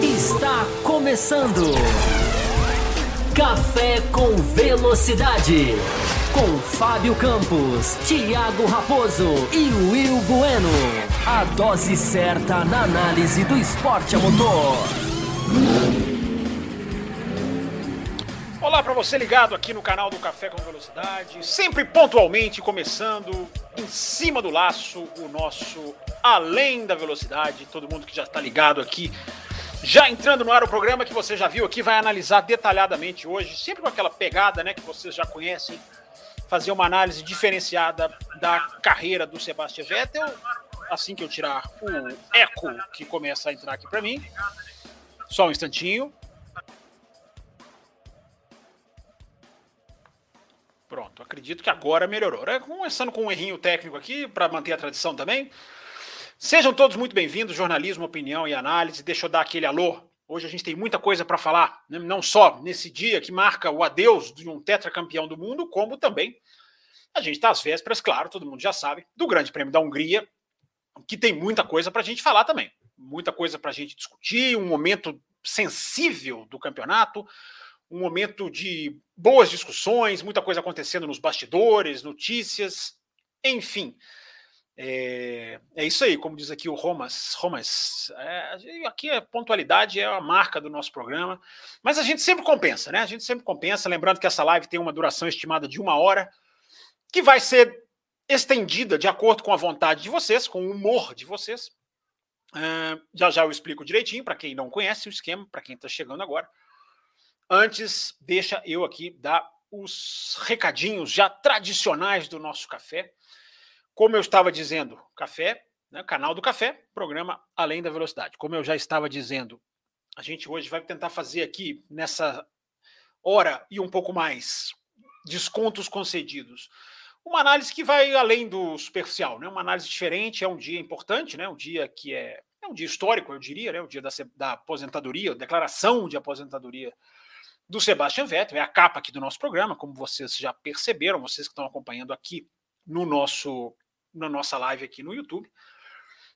Está começando. Café com Velocidade. Com Fábio Campos, Thiago Raposo e Will Bueno. A dose certa na análise do esporte a motor. Olá para você ligado aqui no canal do Café com Velocidade, sempre pontualmente começando em cima do laço o nosso Além da Velocidade. Todo mundo que já está ligado aqui, já entrando no ar o programa que você já viu aqui, vai analisar detalhadamente hoje, sempre com aquela pegada né, que vocês já conhecem, fazer uma análise diferenciada da carreira do Sebastian Vettel. Assim que eu tirar o eco que começa a entrar aqui para mim. Só um instantinho. Pronto, acredito que agora melhorou. É, começando com um errinho técnico aqui, para manter a tradição também. Sejam todos muito bem-vindos, jornalismo, opinião e análise. Deixa eu dar aquele alô. Hoje a gente tem muita coisa para falar, né? não só nesse dia que marca o adeus de um tetracampeão do mundo, como também a gente está às vésperas, claro, todo mundo já sabe, do Grande Prêmio da Hungria, que tem muita coisa para a gente falar também. Muita coisa para a gente discutir, um momento sensível do campeonato, um momento de boas discussões, muita coisa acontecendo nos bastidores, notícias, enfim. É, é isso aí, como diz aqui o Romas. Romas, é, aqui a pontualidade é a marca do nosso programa, mas a gente sempre compensa, né? A gente sempre compensa. Lembrando que essa live tem uma duração estimada de uma hora, que vai ser estendida de acordo com a vontade de vocês, com o humor de vocês. Uh, já já eu explico direitinho para quem não conhece o esquema, para quem está chegando agora. Antes, deixa eu aqui dar os recadinhos já tradicionais do nosso café. Como eu estava dizendo, café, né, canal do café, programa Além da Velocidade. Como eu já estava dizendo, a gente hoje vai tentar fazer aqui nessa hora e um pouco mais descontos concedidos. Uma análise que vai além do superficial, né? Uma análise diferente, é um dia importante, né? Um dia que é, é um dia histórico, eu diria, né? O dia da, da aposentadoria, declaração de aposentadoria do Sebastian Vettel, é a capa aqui do nosso programa, como vocês já perceberam, vocês que estão acompanhando aqui no nosso na nossa live aqui no YouTube.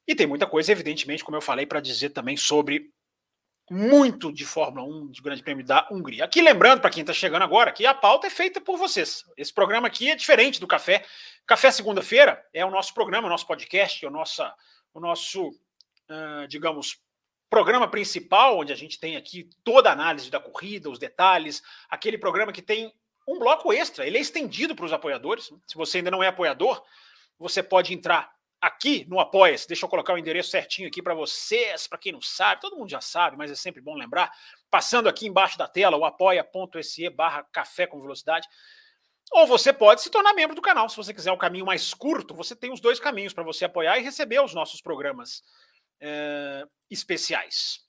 E tem muita coisa, evidentemente, como eu falei, para dizer também sobre muito de Fórmula 1, de Grande Prêmio da Hungria. Aqui lembrando para quem está chegando agora que a pauta é feita por vocês. Esse programa aqui é diferente do Café. Café segunda-feira é o nosso programa, o nosso podcast, o nosso, o nosso uh, digamos, programa principal, onde a gente tem aqui toda a análise da corrida, os detalhes, aquele programa que tem um bloco extra, ele é estendido para os apoiadores. Se você ainda não é apoiador, você pode entrar aqui no Apoia-se. Deixa eu colocar o endereço certinho aqui para vocês, para quem não sabe, todo mundo já sabe, mas é sempre bom lembrar. Passando aqui embaixo da tela, o apoia.se barra café com velocidade. Ou você pode se tornar membro do canal. Se você quiser um caminho mais curto, você tem os dois caminhos para você apoiar e receber os nossos programas é, especiais.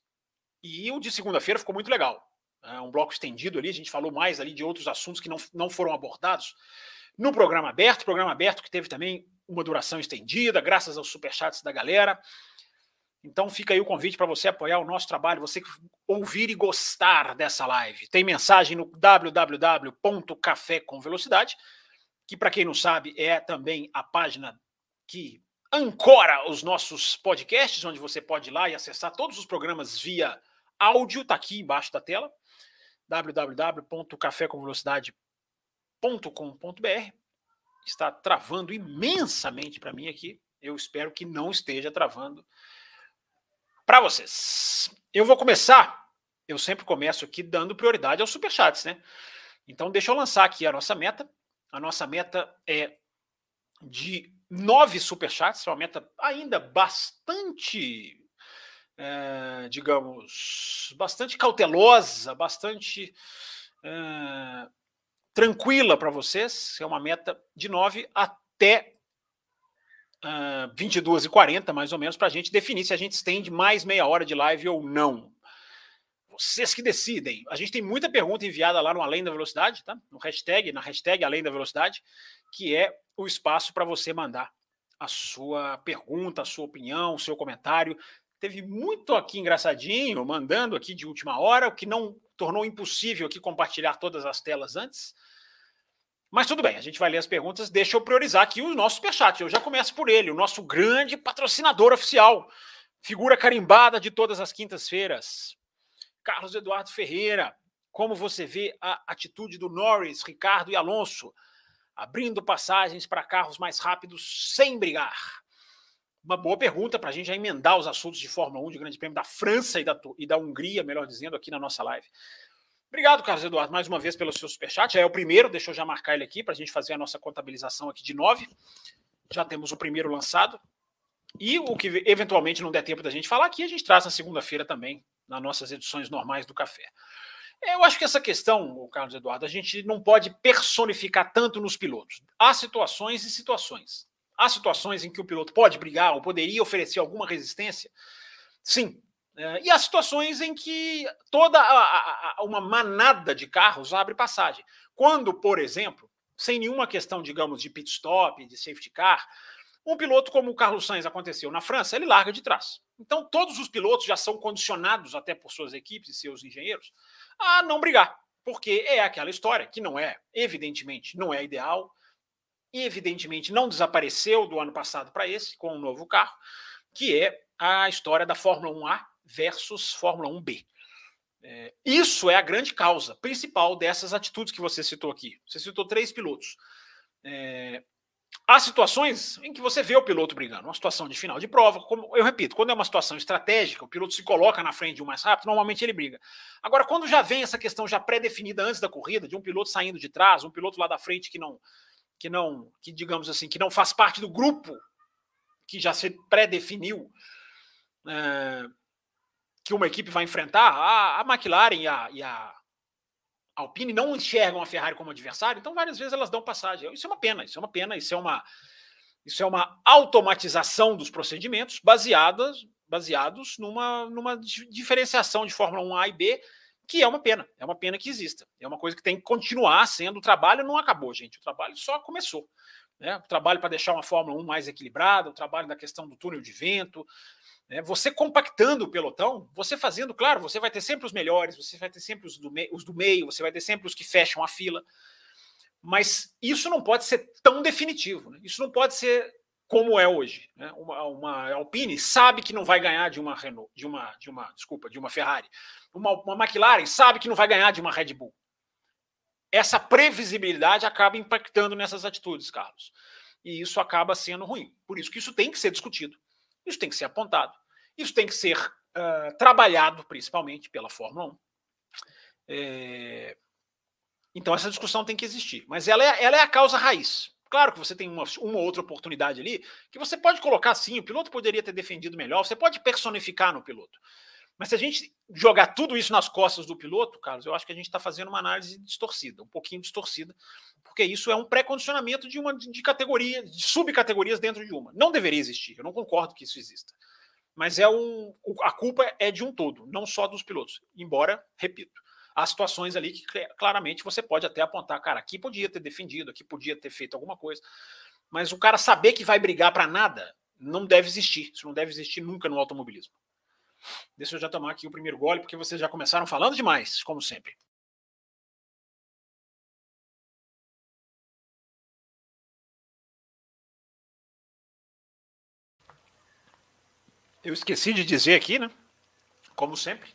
E o de segunda-feira ficou muito legal. É um bloco estendido ali, a gente falou mais ali de outros assuntos que não, não foram abordados no programa aberto, programa aberto que teve também uma duração estendida, graças aos superchats da galera. Então fica aí o convite para você apoiar o nosso trabalho, você ouvir e gostar dessa live. Tem mensagem no www.café com velocidade, que para quem não sabe é também a página que ancora os nossos podcasts, onde você pode ir lá e acessar todos os programas via áudio, está aqui embaixo da tela, www.cafécomvelocidade.com.br. Está travando imensamente para mim aqui. Eu espero que não esteja travando para vocês. Eu vou começar, eu sempre começo aqui dando prioridade aos superchats, né? Então deixa eu lançar aqui a nossa meta. A nossa meta é de nove superchats, uma meta ainda bastante, é, digamos, bastante cautelosa, bastante é, tranquila para vocês. É uma meta de nove até uh, 22 e 40 mais ou menos, para a gente definir se a gente estende mais meia hora de live ou não. Vocês que decidem. A gente tem muita pergunta enviada lá no Além da Velocidade, tá? No hashtag, na hashtag Além da Velocidade, que é o espaço para você mandar a sua pergunta, a sua opinião, o seu comentário. Teve muito aqui engraçadinho, mandando aqui de última hora, o que não tornou impossível aqui compartilhar todas as telas antes. Mas tudo bem, a gente vai ler as perguntas. Deixa eu priorizar aqui o nosso superchat. Eu já começo por ele, o nosso grande patrocinador oficial, figura carimbada de todas as quintas-feiras, Carlos Eduardo Ferreira. Como você vê a atitude do Norris, Ricardo e Alonso, abrindo passagens para carros mais rápidos sem brigar? Uma boa pergunta para a gente já emendar os assuntos de Fórmula 1, de Grande Prêmio da França e da, e da Hungria, melhor dizendo, aqui na nossa live. Obrigado, Carlos Eduardo, mais uma vez pelo seu superchat. Já é o primeiro, deixa eu já marcar ele aqui para a gente fazer a nossa contabilização aqui de nove. Já temos o primeiro lançado. E o que eventualmente não der tempo da gente falar aqui, a gente traz na segunda-feira também, nas nossas edições normais do café. Eu acho que essa questão, Carlos Eduardo, a gente não pode personificar tanto nos pilotos. Há situações e situações. Há situações em que o piloto pode brigar ou poderia oferecer alguma resistência. Sim, é, e há situações em que toda a, a, uma manada de carros abre passagem. Quando, por exemplo, sem nenhuma questão, digamos, de pit stop, de safety car, um piloto como o Carlos Sainz aconteceu na França, ele larga de trás. Então, todos os pilotos já são condicionados, até por suas equipes e seus engenheiros, a não brigar. Porque é aquela história que não é, evidentemente, não é ideal, e evidentemente não desapareceu do ano passado para esse, com um novo carro, que é a história da Fórmula 1A versus Fórmula 1B. É, isso é a grande causa principal dessas atitudes que você citou aqui. Você citou três pilotos. É, há situações em que você vê o piloto brigando. Uma situação de final de prova, como eu repito, quando é uma situação estratégica, o piloto se coloca na frente de um mais rápido, normalmente ele briga. Agora, quando já vem essa questão já pré-definida antes da corrida, de um piloto saindo de trás, um piloto lá da frente que não, que não, que digamos assim, que não faz parte do grupo que já se pré-definiu. É, que uma equipe vai enfrentar, a, a McLaren e a, e a Alpine não enxergam a Ferrari como adversário, então várias vezes elas dão passagem. Isso é uma pena, isso é uma pena, isso é uma, isso é uma automatização dos procedimentos baseadas, baseados numa, numa diferenciação de Fórmula 1A e B, que é uma pena, é uma pena que exista. É uma coisa que tem que continuar sendo. O trabalho não acabou, gente. O trabalho só começou. Né? O trabalho para deixar uma Fórmula 1 mais equilibrada, o trabalho da questão do túnel de vento, né? Você compactando o pelotão, você fazendo, claro, você vai ter sempre os melhores, você vai ter sempre os do, meio, os do meio, você vai ter sempre os que fecham a fila. Mas isso não pode ser tão definitivo. Né? Isso não pode ser como é hoje. Né? Uma, uma, Alpine sabe que não vai ganhar de uma Renault, de uma, de uma, desculpa, de uma Ferrari. Uma, uma McLaren sabe que não vai ganhar de uma Red Bull. Essa previsibilidade acaba impactando nessas atitudes, Carlos. E isso acaba sendo ruim. Por isso que isso tem que ser discutido. Isso tem que ser apontado. Isso tem que ser uh, trabalhado, principalmente pela Fórmula 1. É... Então, essa discussão tem que existir. Mas ela é, ela é a causa raiz. Claro que você tem uma, uma outra oportunidade ali que você pode colocar sim, o piloto poderia ter defendido melhor, você pode personificar no piloto. Mas se a gente jogar tudo isso nas costas do piloto, Carlos, eu acho que a gente está fazendo uma análise distorcida, um pouquinho distorcida, porque isso é um pré-condicionamento de uma de categoria, de subcategorias dentro de uma. Não deveria existir, eu não concordo que isso exista. Mas é um, a culpa é de um todo, não só dos pilotos. Embora, repito, há situações ali que claramente você pode até apontar, cara, aqui podia ter defendido, aqui podia ter feito alguma coisa. Mas o cara saber que vai brigar para nada não deve existir. Isso não deve existir nunca no automobilismo. Deixa eu já tomar aqui o primeiro gole, porque vocês já começaram falando demais, como sempre. Eu esqueci de dizer aqui, né? Como sempre.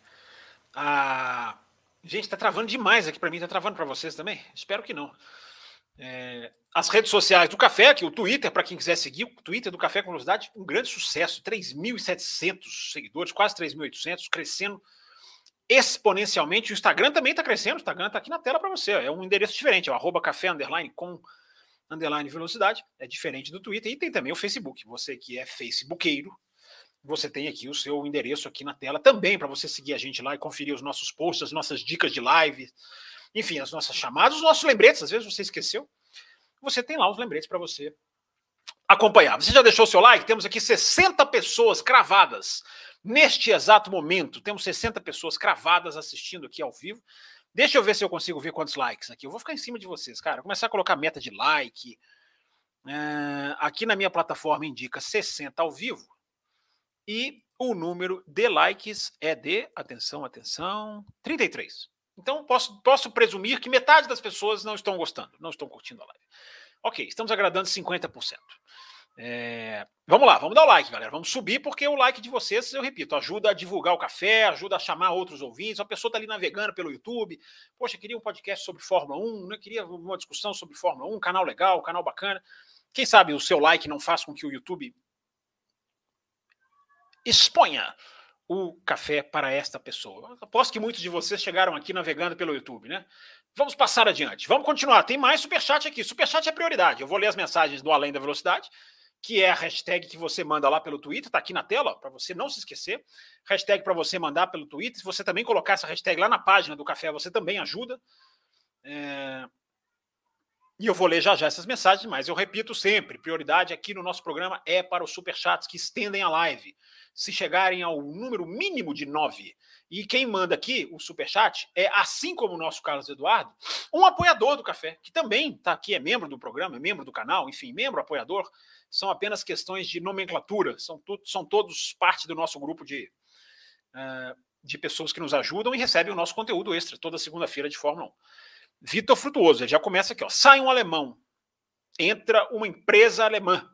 A... Gente, está travando demais aqui para mim. Está travando para vocês também? Espero que não. É... As redes sociais do Café, aqui o Twitter, para quem quiser seguir, o Twitter do Café com Velocidade, um grande sucesso. 3.700 seguidores, quase 3.800, crescendo exponencialmente. O Instagram também está crescendo. O Instagram está aqui na tela para você. É um endereço diferente. É o arroba café underline com underline velocidade. É diferente do Twitter. E tem também o Facebook. Você que é facebookeiro, você tem aqui o seu endereço aqui na tela também para você seguir a gente lá e conferir os nossos posts, as nossas dicas de live, enfim, as nossas chamadas, os nossos lembretes. Às vezes você esqueceu, você tem lá os lembretes para você acompanhar. Você já deixou o seu like? Temos aqui 60 pessoas cravadas neste exato momento. Temos 60 pessoas cravadas assistindo aqui ao vivo. Deixa eu ver se eu consigo ver quantos likes aqui. Eu vou ficar em cima de vocês, cara. Vou começar a colocar meta de like. Uh, aqui na minha plataforma indica 60 ao vivo. E o número de likes é de, atenção, atenção, 33. Então, posso, posso presumir que metade das pessoas não estão gostando, não estão curtindo a live. Ok, estamos agradando 50%. É, vamos lá, vamos dar o like, galera. Vamos subir, porque o like de vocês, eu repito, ajuda a divulgar o café, ajuda a chamar outros ouvintes. A pessoa está ali navegando pelo YouTube. Poxa, queria um podcast sobre Fórmula 1, né? queria uma discussão sobre Fórmula 1, canal legal, canal bacana. Quem sabe o seu like não faz com que o YouTube exponha o café para esta pessoa. Aposto que muitos de vocês chegaram aqui navegando pelo YouTube, né? Vamos passar adiante. Vamos continuar. Tem mais superchat aqui. Superchat é prioridade. Eu vou ler as mensagens do Além da Velocidade, que é a hashtag que você manda lá pelo Twitter, está aqui na tela, para você não se esquecer. Hashtag para você mandar pelo Twitter. Se você também colocar essa hashtag lá na página do café, você também ajuda. É... E eu vou ler já já essas mensagens, mas eu repito sempre: prioridade aqui no nosso programa é para os superchats que estendem a live se chegarem ao número mínimo de nove. E quem manda aqui o superchat é, assim como o nosso Carlos Eduardo, um apoiador do café, que também está aqui, é membro do programa, é membro do canal, enfim, membro, apoiador. São apenas questões de nomenclatura, são, tu, são todos parte do nosso grupo de, uh, de pessoas que nos ajudam e recebem o nosso conteúdo extra toda segunda-feira de Fórmula 1. Vitor Frutuoso, ele já começa aqui, ó. Sai um alemão, entra uma empresa alemã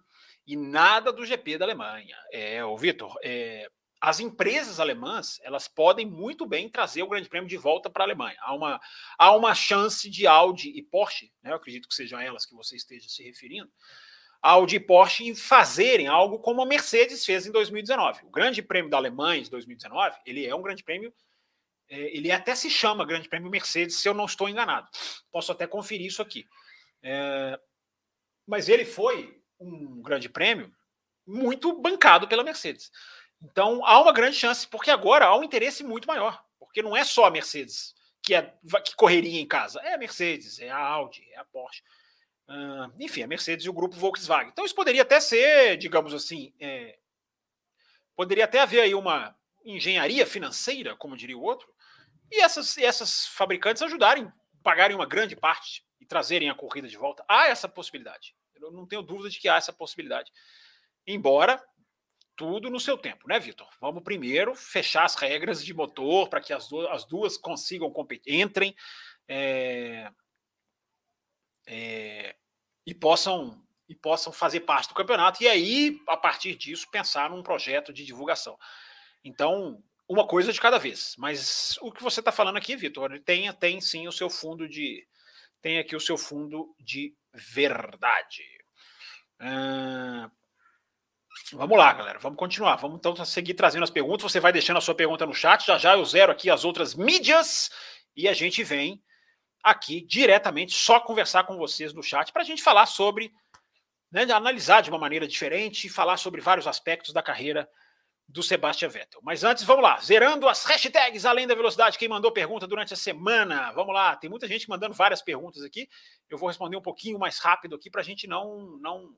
e nada do GP da Alemanha. É, o Vitor, é, as empresas alemãs elas podem muito bem trazer o Grande Prêmio de volta para a Alemanha. Há uma, há uma chance de Audi e Porsche, né, eu acredito que sejam elas que você esteja se referindo, Audi e Porsche fazerem algo como a Mercedes fez em 2019. O Grande Prêmio da Alemanha de 2019, ele é um Grande Prêmio, é, ele até se chama Grande Prêmio Mercedes, se eu não estou enganado. Posso até conferir isso aqui. É, mas ele foi um grande prêmio muito bancado pela Mercedes. Então há uma grande chance, porque agora há um interesse muito maior, porque não é só a Mercedes que, é, que correria em casa, é a Mercedes, é a Audi, é a Porsche. Uh, enfim, a Mercedes e o grupo Volkswagen. Então isso poderia até ser, digamos assim, é, poderia até haver aí uma engenharia financeira, como diria o outro, e essas, essas fabricantes ajudarem, pagarem uma grande parte e trazerem a corrida de volta. Há essa possibilidade. Eu não tenho dúvida de que há essa possibilidade. Embora tudo no seu tempo, né, Vitor? Vamos primeiro fechar as regras de motor para que as duas, as duas consigam competir, entrem é, é, e possam e possam fazer parte do campeonato e aí a partir disso pensar num projeto de divulgação. Então uma coisa de cada vez. Mas o que você está falando aqui, Vitor, tem tem sim o seu fundo de tem aqui o seu fundo de verdade. Uh, vamos lá, galera. Vamos continuar. Vamos então seguir trazendo as perguntas. Você vai deixando a sua pergunta no chat. Já já eu zero aqui as outras mídias e a gente vem aqui diretamente só conversar com vocês no chat para a gente falar sobre, né, analisar de uma maneira diferente, falar sobre vários aspectos da carreira do Sebastian Vettel. Mas antes, vamos lá, zerando as hashtags além da velocidade. Quem mandou pergunta durante a semana? Vamos lá, tem muita gente mandando várias perguntas aqui. Eu vou responder um pouquinho mais rápido aqui para a gente não não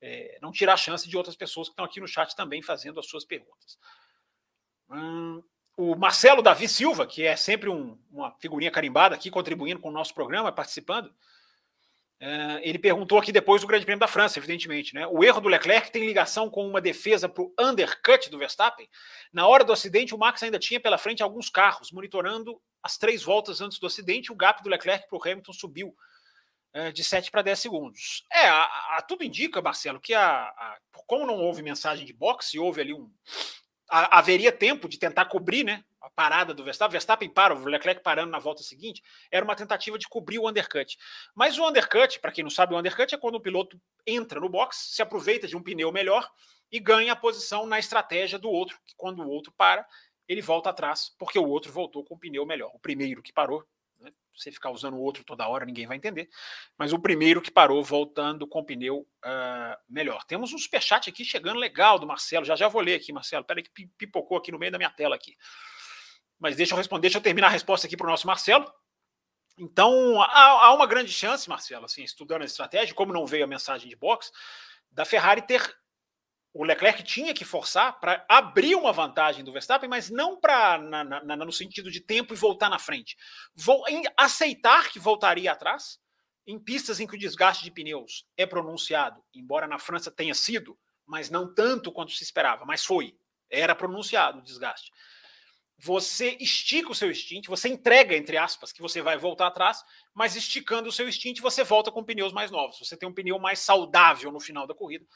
é, não tirar a chance de outras pessoas que estão aqui no chat também fazendo as suas perguntas. Hum, o Marcelo Davi Silva, que é sempre um, uma figurinha carimbada aqui, contribuindo com o nosso programa, participando, Uh, ele perguntou aqui depois do Grande Prêmio da França, evidentemente. Né? O erro do Leclerc tem ligação com uma defesa para o undercut do Verstappen. Na hora do acidente, o Max ainda tinha pela frente alguns carros, monitorando as três voltas antes do acidente. O gap do Leclerc para o Hamilton subiu uh, de 7 para 10 segundos. É, a, a, tudo indica, Marcelo, que a, a, como não houve mensagem de boxe, houve ali um. Haveria tempo de tentar cobrir né, a parada do Verstappen, Verstappen para, o Leclerc parando na volta seguinte, era uma tentativa de cobrir o undercut. Mas o undercut, para quem não sabe, o undercut é quando o piloto entra no box, se aproveita de um pneu melhor e ganha a posição na estratégia do outro, que quando o outro para, ele volta atrás, porque o outro voltou com o pneu melhor. O primeiro que parou, você ficar usando o outro toda hora, ninguém vai entender, mas o primeiro que parou voltando com pneu uh, melhor. Temos um superchat aqui chegando legal do Marcelo, já já vou ler aqui, Marcelo, peraí que pipocou aqui no meio da minha tela aqui. Mas deixa eu responder, deixa eu terminar a resposta aqui para o nosso Marcelo. Então, há, há, uma grande chance, Marcelo, assim, estudando a estratégia, como não veio a mensagem de box, da Ferrari ter. O Leclerc tinha que forçar para abrir uma vantagem do Verstappen, mas não para no sentido de tempo e voltar na frente. Vou em, aceitar que voltaria atrás em pistas em que o desgaste de pneus é pronunciado, embora na França tenha sido, mas não tanto quanto se esperava, mas foi. Era pronunciado o desgaste você estica o seu stint, você entrega, entre aspas, que você vai voltar atrás, mas esticando o seu stint, você volta com pneus mais novos. Você tem um pneu mais saudável no final da corrida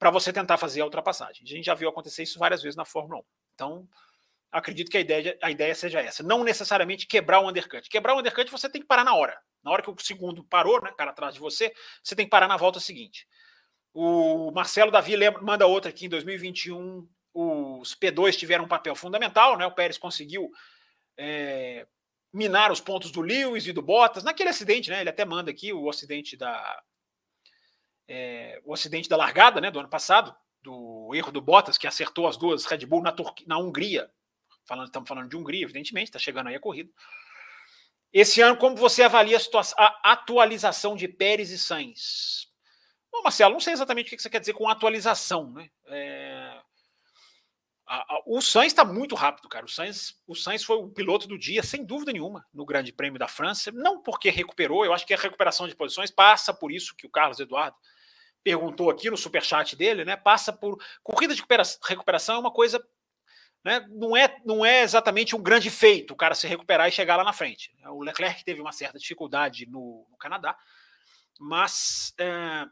para você tentar fazer a ultrapassagem. A gente já viu acontecer isso várias vezes na Fórmula 1. Então, acredito que a ideia, a ideia seja essa. Não necessariamente quebrar o undercut. Quebrar o undercut você tem que parar na hora. Na hora que o segundo parou, né, cara atrás de você, você tem que parar na volta seguinte. O Marcelo Davi manda outra aqui em 2021 os P2 tiveram um papel fundamental, né? O Pérez conseguiu é, minar os pontos do Lewis e do Bottas naquele acidente, né? Ele até manda aqui o acidente da é, o acidente da largada, né? Do ano passado, do erro do Bottas que acertou as duas Red Bull na, Turquia, na Hungria. Falando, estamos falando de Hungria, evidentemente, está chegando aí a corrida. Esse ano, como você avalia a, a atualização de Pérez e Sainz? Bom, Marcelo, não sei exatamente o que você quer dizer com atualização, né? É, a, a, o Sainz está muito rápido, cara. O Sainz, o Sainz foi o piloto do dia, sem dúvida nenhuma, no Grande Prêmio da França. Não porque recuperou, eu acho que a recuperação de posições passa por isso que o Carlos Eduardo perguntou aqui no superchat dele, né? Passa por. Corrida de recuperação é uma coisa. Né, não, é, não é exatamente um grande feito o cara se recuperar e chegar lá na frente. O Leclerc teve uma certa dificuldade no, no Canadá, mas é,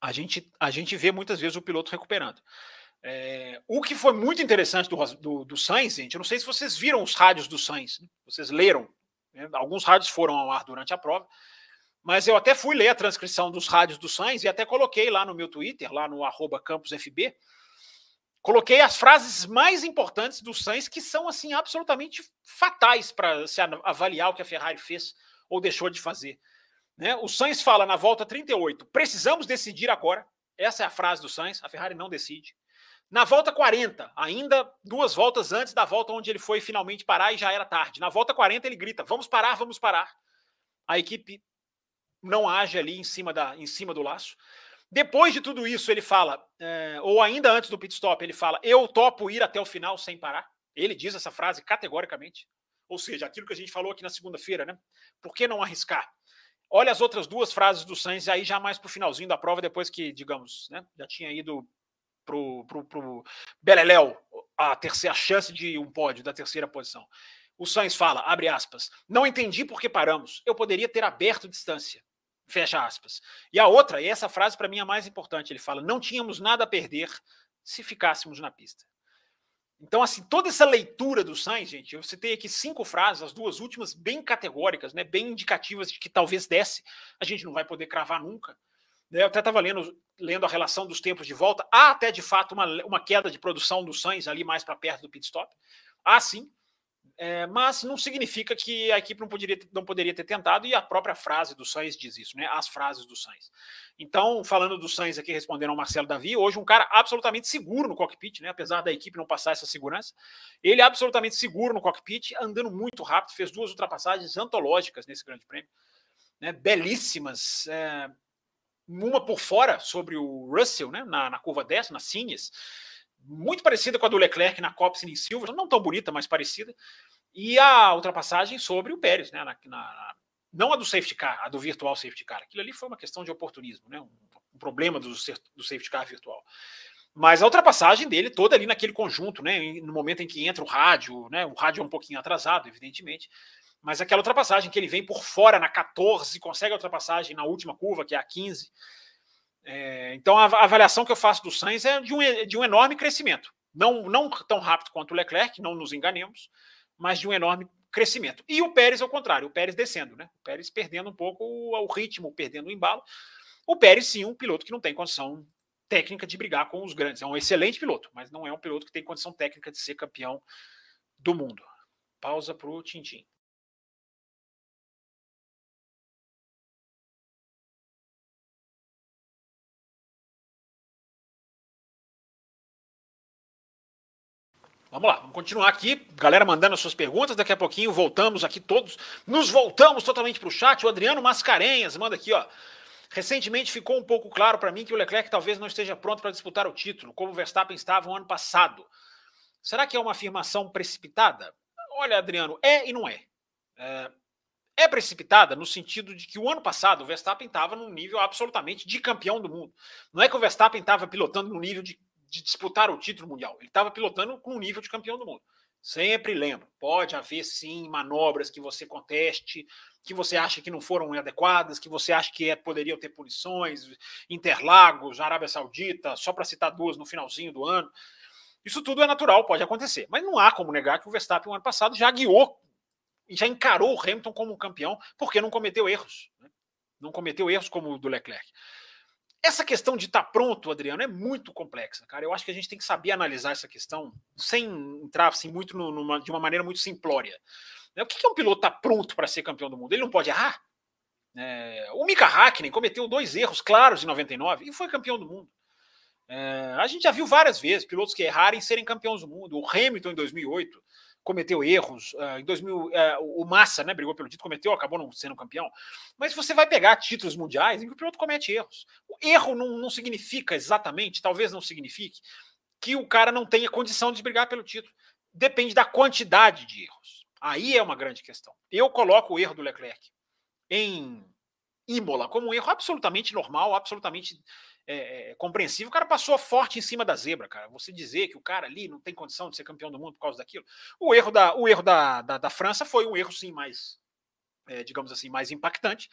a, gente, a gente vê muitas vezes o piloto recuperando. É, o que foi muito interessante do, do, do Sainz, gente, eu não sei se vocês viram os rádios do Sainz, né? vocês leram, né? alguns rádios foram ao ar durante a prova, mas eu até fui ler a transcrição dos rádios do Sainz e até coloquei lá no meu Twitter, lá no campusfb, coloquei as frases mais importantes do Sainz que são assim absolutamente fatais para se avaliar o que a Ferrari fez ou deixou de fazer. Né? O Sainz fala na volta 38, precisamos decidir agora, essa é a frase do Sainz, a Ferrari não decide. Na volta 40, ainda duas voltas antes da volta onde ele foi finalmente parar e já era tarde. Na volta 40 ele grita: "Vamos parar, vamos parar". A equipe não age ali em cima da em cima do laço. Depois de tudo isso, ele fala, é, ou ainda antes do pit stop, ele fala: "Eu topo ir até o final sem parar". Ele diz essa frase categoricamente. Ou seja, aquilo que a gente falou aqui na segunda-feira, né? Por que não arriscar? Olha as outras duas frases do Sainz aí já mais para o finalzinho da prova, depois que, digamos, né, já tinha ido pro, pro, pro Beleléu a terceira chance de um pódio da terceira posição. O Sainz fala, abre aspas, não entendi por que paramos. Eu poderia ter aberto distância. Fecha aspas. E a outra, e essa frase para mim é a mais importante, ele fala: não tínhamos nada a perder se ficássemos na pista. Então, assim, toda essa leitura do Sainz, gente, eu citei aqui cinco frases, as duas últimas bem categóricas, né, bem indicativas de que talvez desse, a gente não vai poder cravar nunca. Né, eu até estava lendo, lendo a relação dos tempos de volta. Há até, de fato, uma, uma queda de produção do Sainz ali mais para perto do pit stop. Há sim. É, mas não significa que a equipe não poderia, não poderia ter tentado, e a própria frase do Sainz diz isso, né? As frases do Sainz. Então, falando do Sainz aqui, respondendo ao Marcelo Davi, hoje um cara absolutamente seguro no cockpit, né? Apesar da equipe não passar essa segurança, ele é absolutamente seguro no cockpit, andando muito rápido, fez duas ultrapassagens antológicas nesse grande prêmio, né? belíssimas. É, uma por fora sobre o Russell, né, na, na curva 10, na Cines, muito parecida com a do Leclerc na Copse em Silva, não tão bonita, mas parecida, e a ultrapassagem sobre o Pérez, né, na, na, não a do safety car, a do virtual safety car. Aquilo ali foi uma questão de oportunismo, né, um, um problema do, do safety car virtual. Mas a ultrapassagem dele toda ali naquele conjunto, né, no momento em que entra o rádio, né, o rádio é um pouquinho atrasado, evidentemente, mas aquela ultrapassagem que ele vem por fora na 14, consegue a ultrapassagem na última curva, que é a 15. É, então a, avaliação que eu faço do Sainz é de um, de um enorme crescimento. Não, não tão rápido quanto o Leclerc, não nos enganemos, mas de um enorme crescimento. E o Pérez ao contrário, o Pérez descendo, né? O Pérez perdendo um pouco o, o ritmo, perdendo o embalo. O Pérez, sim, um piloto que não tem condição técnica de brigar com os grandes. É um excelente piloto, mas não é um piloto que tem condição técnica de ser campeão do mundo. Pausa para o Tintim. Vamos lá, vamos continuar aqui. Galera mandando as suas perguntas. Daqui a pouquinho voltamos aqui todos. Nos voltamos totalmente para o chat. O Adriano Mascarenhas manda aqui, ó. Recentemente ficou um pouco claro para mim que o Leclerc talvez não esteja pronto para disputar o título, como o Verstappen estava no ano passado. Será que é uma afirmação precipitada? Olha, Adriano, é e não é. É, é precipitada no sentido de que o ano passado o Verstappen estava num nível absolutamente de campeão do mundo. Não é que o Verstappen estava pilotando no nível de de disputar o título mundial. Ele estava pilotando com o nível de campeão do mundo. Sempre lembro, pode haver sim manobras que você conteste, que você acha que não foram adequadas, que você acha que é, poderiam ter punições, Interlagos, Arábia Saudita, só para citar duas no finalzinho do ano. Isso tudo é natural, pode acontecer. Mas não há como negar que o Verstappen, no ano passado, já guiou e já encarou o Hamilton como campeão, porque não cometeu erros. Né? Não cometeu erros como o do Leclerc. Essa questão de estar tá pronto, Adriano, é muito complexa, cara. Eu acho que a gente tem que saber analisar essa questão sem entrar assim, muito numa, de uma maneira muito simplória. Né, o que é um piloto estar tá pronto para ser campeão do mundo? Ele não pode errar? É, o Mika Hakkinen cometeu dois erros claros em 99 e foi campeão do mundo. É, a gente já viu várias vezes pilotos que errarem serem campeões do mundo. O Hamilton em 2008 cometeu erros. Uh, em 2000, uh, é, o Massa, né, brigou pelo título, cometeu, acabou não sendo campeão. Mas você vai pegar títulos mundiais em que o piloto comete erros. O erro não, não significa exatamente, talvez não signifique, que o cara não tenha condição de brigar pelo título. Depende da quantidade de erros. Aí é uma grande questão. Eu coloco o erro do Leclerc em Imola como um erro absolutamente normal, absolutamente é, é, compreensível. O cara passou forte em cima da zebra, cara. Você dizer que o cara ali não tem condição de ser campeão do mundo por causa daquilo. O erro da, o erro da, da, da França foi um erro, sim, mais, é, digamos assim, mais impactante.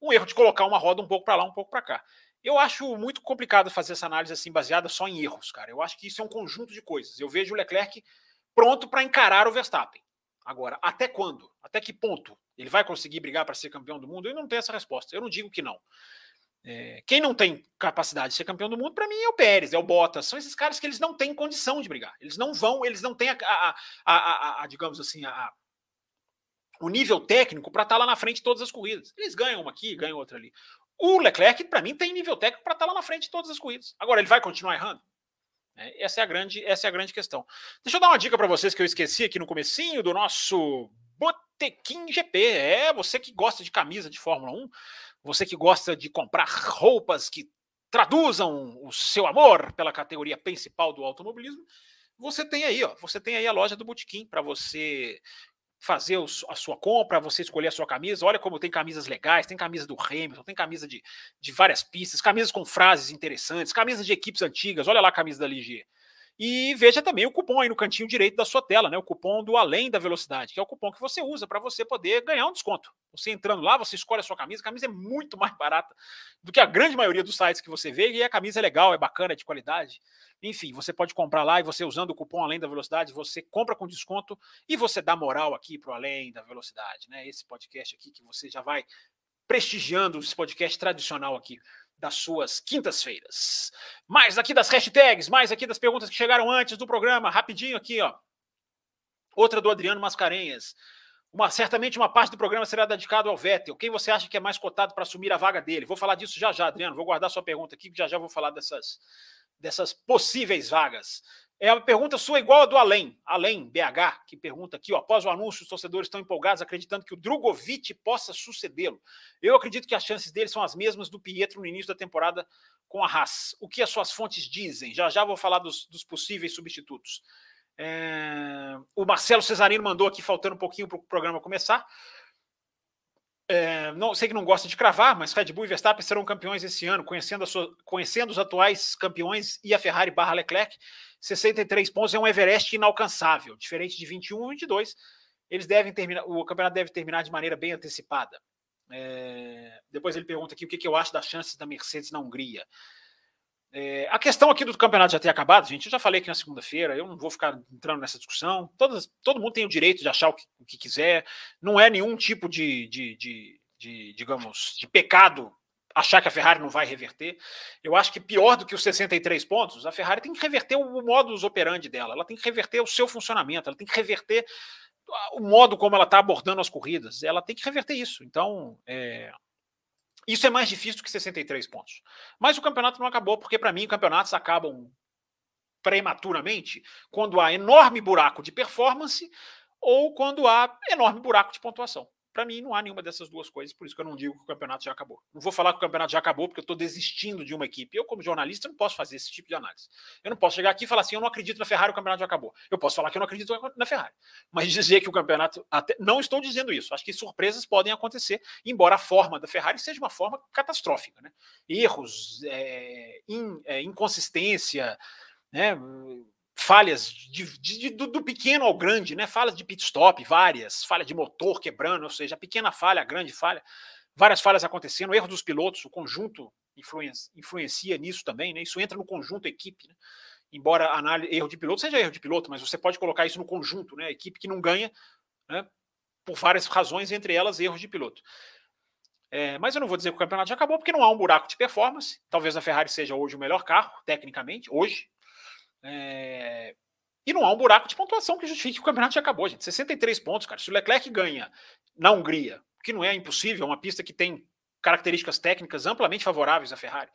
Um erro de colocar uma roda um pouco para lá, um pouco para cá. Eu acho muito complicado fazer essa análise assim baseada só em erros, cara. Eu acho que isso é um conjunto de coisas. Eu vejo o Leclerc pronto para encarar o Verstappen. Agora, até quando? Até que ponto ele vai conseguir brigar para ser campeão do mundo? Eu não tenho essa resposta. Eu não digo que não. É, quem não tem capacidade de ser campeão do mundo, para mim, é o Pérez, é o Bottas. São esses caras que eles não têm condição de brigar. Eles não vão, eles não têm a, a, a, a digamos assim, o nível técnico para estar tá lá na frente de todas as corridas. Eles ganham uma aqui, ganham outra ali. O Leclerc, para mim, tem nível técnico para estar tá lá na frente de todas as corridas. Agora, ele vai continuar errando? É, essa, é a grande, essa é a grande questão. Deixa eu dar uma dica para vocês que eu esqueci aqui no comecinho do nosso Botequim GP. É, você que gosta de camisa de Fórmula 1, você que gosta de comprar roupas que traduzam o seu amor pela categoria principal do automobilismo, você tem aí, ó, você tem aí a loja do Botequim para você fazer a sua compra, você escolher a sua camisa. Olha como tem camisas legais, tem camisa do Hamilton, tem camisa de, de várias pistas, camisas com frases interessantes, camisas de equipes antigas. Olha lá a camisa da Ligier. E veja também o cupom aí no cantinho direito da sua tela, né? O cupom do Além da Velocidade, que é o cupom que você usa para você poder ganhar um desconto. Você entrando lá, você escolhe a sua camisa, a camisa é muito mais barata do que a grande maioria dos sites que você vê, e a camisa é legal, é bacana, é de qualidade. Enfim, você pode comprar lá e você usando o cupom Além da Velocidade, você compra com desconto e você dá moral aqui para o Além da Velocidade, né? Esse podcast aqui que você já vai prestigiando esse podcast tradicional aqui das suas quintas-feiras. Mais aqui das hashtags, mais aqui das perguntas que chegaram antes do programa, rapidinho aqui, ó. Outra do Adriano Mascarenhas. Uma, certamente uma parte do programa será dedicado ao Vettel. Quem você acha que é mais cotado para assumir a vaga dele? Vou falar disso já já, Adriano. Vou guardar sua pergunta aqui, que já já vou falar dessas, dessas possíveis vagas. É uma pergunta sua igual a do Além, Além BH, que pergunta aqui, ó, após o anúncio, os torcedores estão empolgados, acreditando que o Drogovic possa sucedê-lo. Eu acredito que as chances dele são as mesmas do Pietro no início da temporada com a Haas. O que as suas fontes dizem? Já já vou falar dos, dos possíveis substitutos. É... O Marcelo Cesarino mandou aqui, faltando um pouquinho para o programa começar. É, não sei que não gosta de cravar, mas Red Bull e Verstappen serão campeões esse ano, conhecendo, sua, conhecendo os atuais campeões e a Ferrari barra Leclerc. 63 pontos é um Everest inalcançável, diferente de 21 e 22. Eles devem terminar, o campeonato deve terminar de maneira bem antecipada. É, depois ele pergunta aqui o que, que eu acho das chances da Mercedes na Hungria. É, a questão aqui do campeonato já ter acabado, gente, eu já falei aqui na segunda-feira, eu não vou ficar entrando nessa discussão. Todas, todo mundo tem o direito de achar o que, o que quiser, não é nenhum tipo de, de, de, de, digamos, de pecado achar que a Ferrari não vai reverter. Eu acho que pior do que os 63 pontos, a Ferrari tem que reverter o modus operandi dela, ela tem que reverter o seu funcionamento, ela tem que reverter o modo como ela está abordando as corridas, ela tem que reverter isso. Então, é, isso é mais difícil do que 63 pontos. Mas o campeonato não acabou, porque para mim campeonatos acabam prematuramente quando há enorme buraco de performance ou quando há enorme buraco de pontuação. Para mim, não há nenhuma dessas duas coisas, por isso que eu não digo que o campeonato já acabou. Não vou falar que o campeonato já acabou porque eu estou desistindo de uma equipe. Eu, como jornalista, não posso fazer esse tipo de análise. Eu não posso chegar aqui e falar assim: eu não acredito na Ferrari, o campeonato já acabou. Eu posso falar que eu não acredito na Ferrari. Mas dizer que o campeonato. Até... Não estou dizendo isso. Acho que surpresas podem acontecer, embora a forma da Ferrari seja uma forma catastrófica. Né? Erros, é... In... É... inconsistência, né? Falhas de, de, do, do, pequeno ao grande, né? Falhas de pit stop, várias, falha de motor quebrando, ou seja, pequena falha, grande falha, várias falhas acontecendo, erro dos pilotos, o conjunto influencia, influencia nisso também, né? Isso entra no conjunto equipe, né? Embora análise, erro de piloto seja erro de piloto, mas você pode colocar isso no conjunto, né? A equipe que não ganha, né? Por várias razões, entre elas erros de piloto. É, mas eu não vou dizer que o campeonato já acabou, porque não há um buraco de performance. Talvez a Ferrari seja hoje o melhor carro, tecnicamente, hoje. É, e não há um buraco de pontuação que justifique que o campeonato já acabou, gente. 63 pontos, cara. Se o Leclerc ganha na Hungria, que não é impossível, é uma pista que tem características técnicas amplamente favoráveis à Ferrari.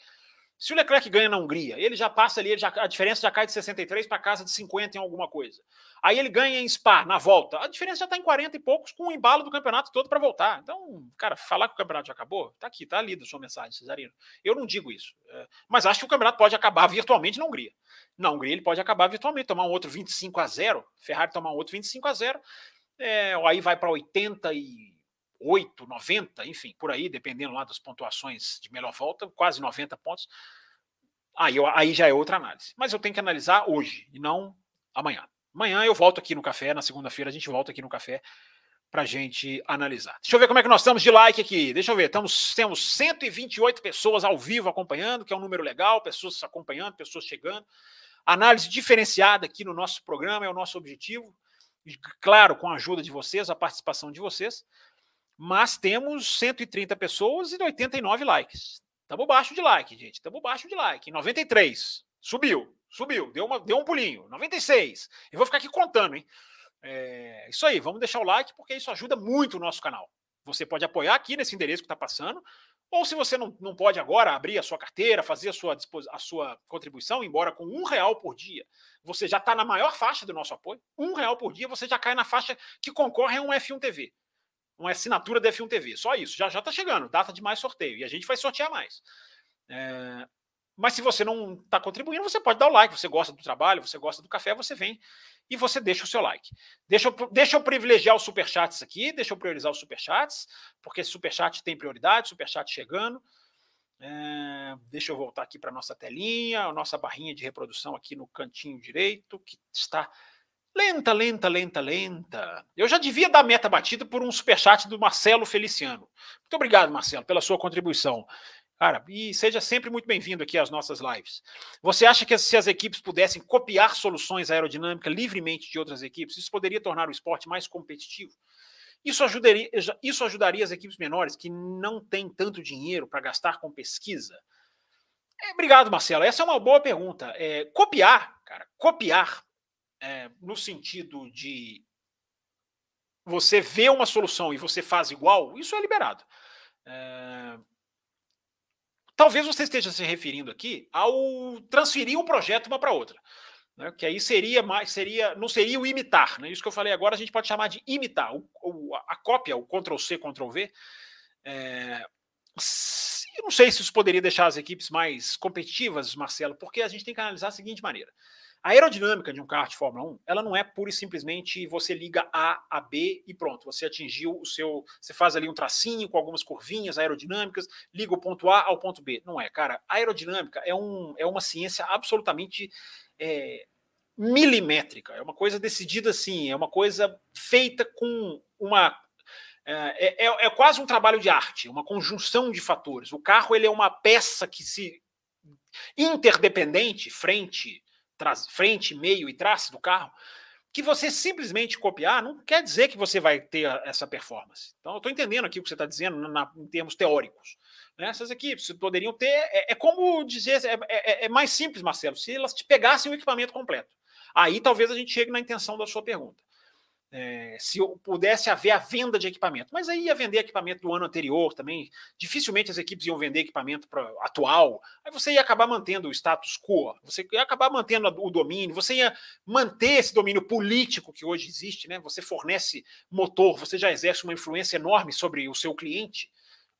Se o Leclerc ganha na Hungria, ele já passa ali, já, a diferença já cai de 63 para casa de 50 em alguma coisa. Aí ele ganha em Spa, na volta, a diferença já está em 40 e poucos, com o embalo do campeonato todo para voltar. Então, cara, falar que o campeonato já acabou, tá aqui, tá ali da sua mensagem, Cesarino. Eu não digo isso, é, mas acho que o campeonato pode acabar virtualmente na Hungria. Na Hungria ele pode acabar virtualmente, tomar um outro 25 a 0, Ferrari tomar um outro 25 a 0, é, aí vai para 80 e 8, 90, enfim, por aí, dependendo lá das pontuações de melhor volta, quase 90 pontos. Aí, eu, aí já é outra análise. Mas eu tenho que analisar hoje e não amanhã. Amanhã eu volto aqui no café, na segunda-feira a gente volta aqui no café para gente analisar. Deixa eu ver como é que nós estamos de like aqui. Deixa eu ver, estamos, temos 128 pessoas ao vivo acompanhando, que é um número legal, pessoas acompanhando, pessoas chegando. Análise diferenciada aqui no nosso programa é o nosso objetivo. E, claro, com a ajuda de vocês, a participação de vocês mas temos 130 pessoas e 89 likes. Estamos baixo de like, gente. Estamos baixo de like. 93. Subiu, subiu, deu, uma, deu um pulinho. 96. Eu vou ficar aqui contando, hein? É, isso aí, vamos deixar o like, porque isso ajuda muito o nosso canal. Você pode apoiar aqui nesse endereço que está passando, ou se você não, não pode agora abrir a sua carteira, fazer a sua, a sua contribuição, embora com um real por dia, você já está na maior faixa do nosso apoio. Um real por dia, você já cai na faixa que concorre a um F1 TV uma assinatura da F1 TV. Só isso. Já já está chegando. Data de mais sorteio. E a gente vai sortear mais. É... Mas se você não está contribuindo, você pode dar o like. Você gosta do trabalho, você gosta do café, você vem e você deixa o seu like. Deixa eu, deixa eu privilegiar os superchats aqui, deixa eu priorizar os superchats, porque superchat tem prioridade, superchat chegando. É, deixa eu voltar aqui para a nossa telinha, a nossa barrinha de reprodução aqui no cantinho direito, que está Lenta, lenta, lenta, lenta. Eu já devia dar meta batida por um superchat do Marcelo Feliciano. Muito obrigado, Marcelo, pela sua contribuição. Cara, e seja sempre muito bem-vindo aqui às nossas lives. Você acha que se as equipes pudessem copiar soluções aerodinâmicas livremente de outras equipes, isso poderia tornar o esporte mais competitivo? Isso ajudaria, isso ajudaria as equipes menores que não têm tanto dinheiro para gastar com pesquisa? É, obrigado, Marcelo. Essa é uma boa pergunta. É, copiar, cara, copiar é, no sentido de você vê uma solução e você faz igual, isso é liberado. É, talvez você esteja se referindo aqui ao transferir um projeto uma para outra. Né, que aí seria mais, seria, não seria o imitar, né? Isso que eu falei agora a gente pode chamar de imitar. O, o, a cópia, o Ctrl C, Ctrl V. É, eu não sei se isso poderia deixar as equipes mais competitivas, Marcelo, porque a gente tem que analisar da seguinte maneira. A aerodinâmica de um carro de Fórmula 1, ela não é pura e simplesmente você liga A a B e pronto, você atingiu o seu, você faz ali um tracinho com algumas curvinhas aerodinâmicas, liga o ponto A ao ponto B. Não é, cara. A aerodinâmica é, um, é uma ciência absolutamente é, milimétrica, é uma coisa decidida assim, é uma coisa feita com uma é, é, é, quase um trabalho de arte, uma conjunção de fatores. O carro ele é uma peça que se interdependente, frente, frente, meio e trás do carro, que você simplesmente copiar não quer dizer que você vai ter essa performance. Então, eu estou entendendo aqui o que você está dizendo na, em termos teóricos. Né? Essas equipes poderiam ter. É, é como dizer. É, é, é, mais simples, Marcelo, se elas te pegassem o equipamento completo. Aí talvez a gente chegue na intenção da sua pergunta é, se pudesse haver a venda de equipamento. Mas aí ia vender equipamento do ano anterior também. Dificilmente as equipes iam vender equipamento pra, atual. Aí você ia acabar mantendo o status quo, você ia acabar mantendo o domínio, você ia manter esse domínio político que hoje existe. Né? Você fornece motor, você já exerce uma influência enorme sobre o seu cliente.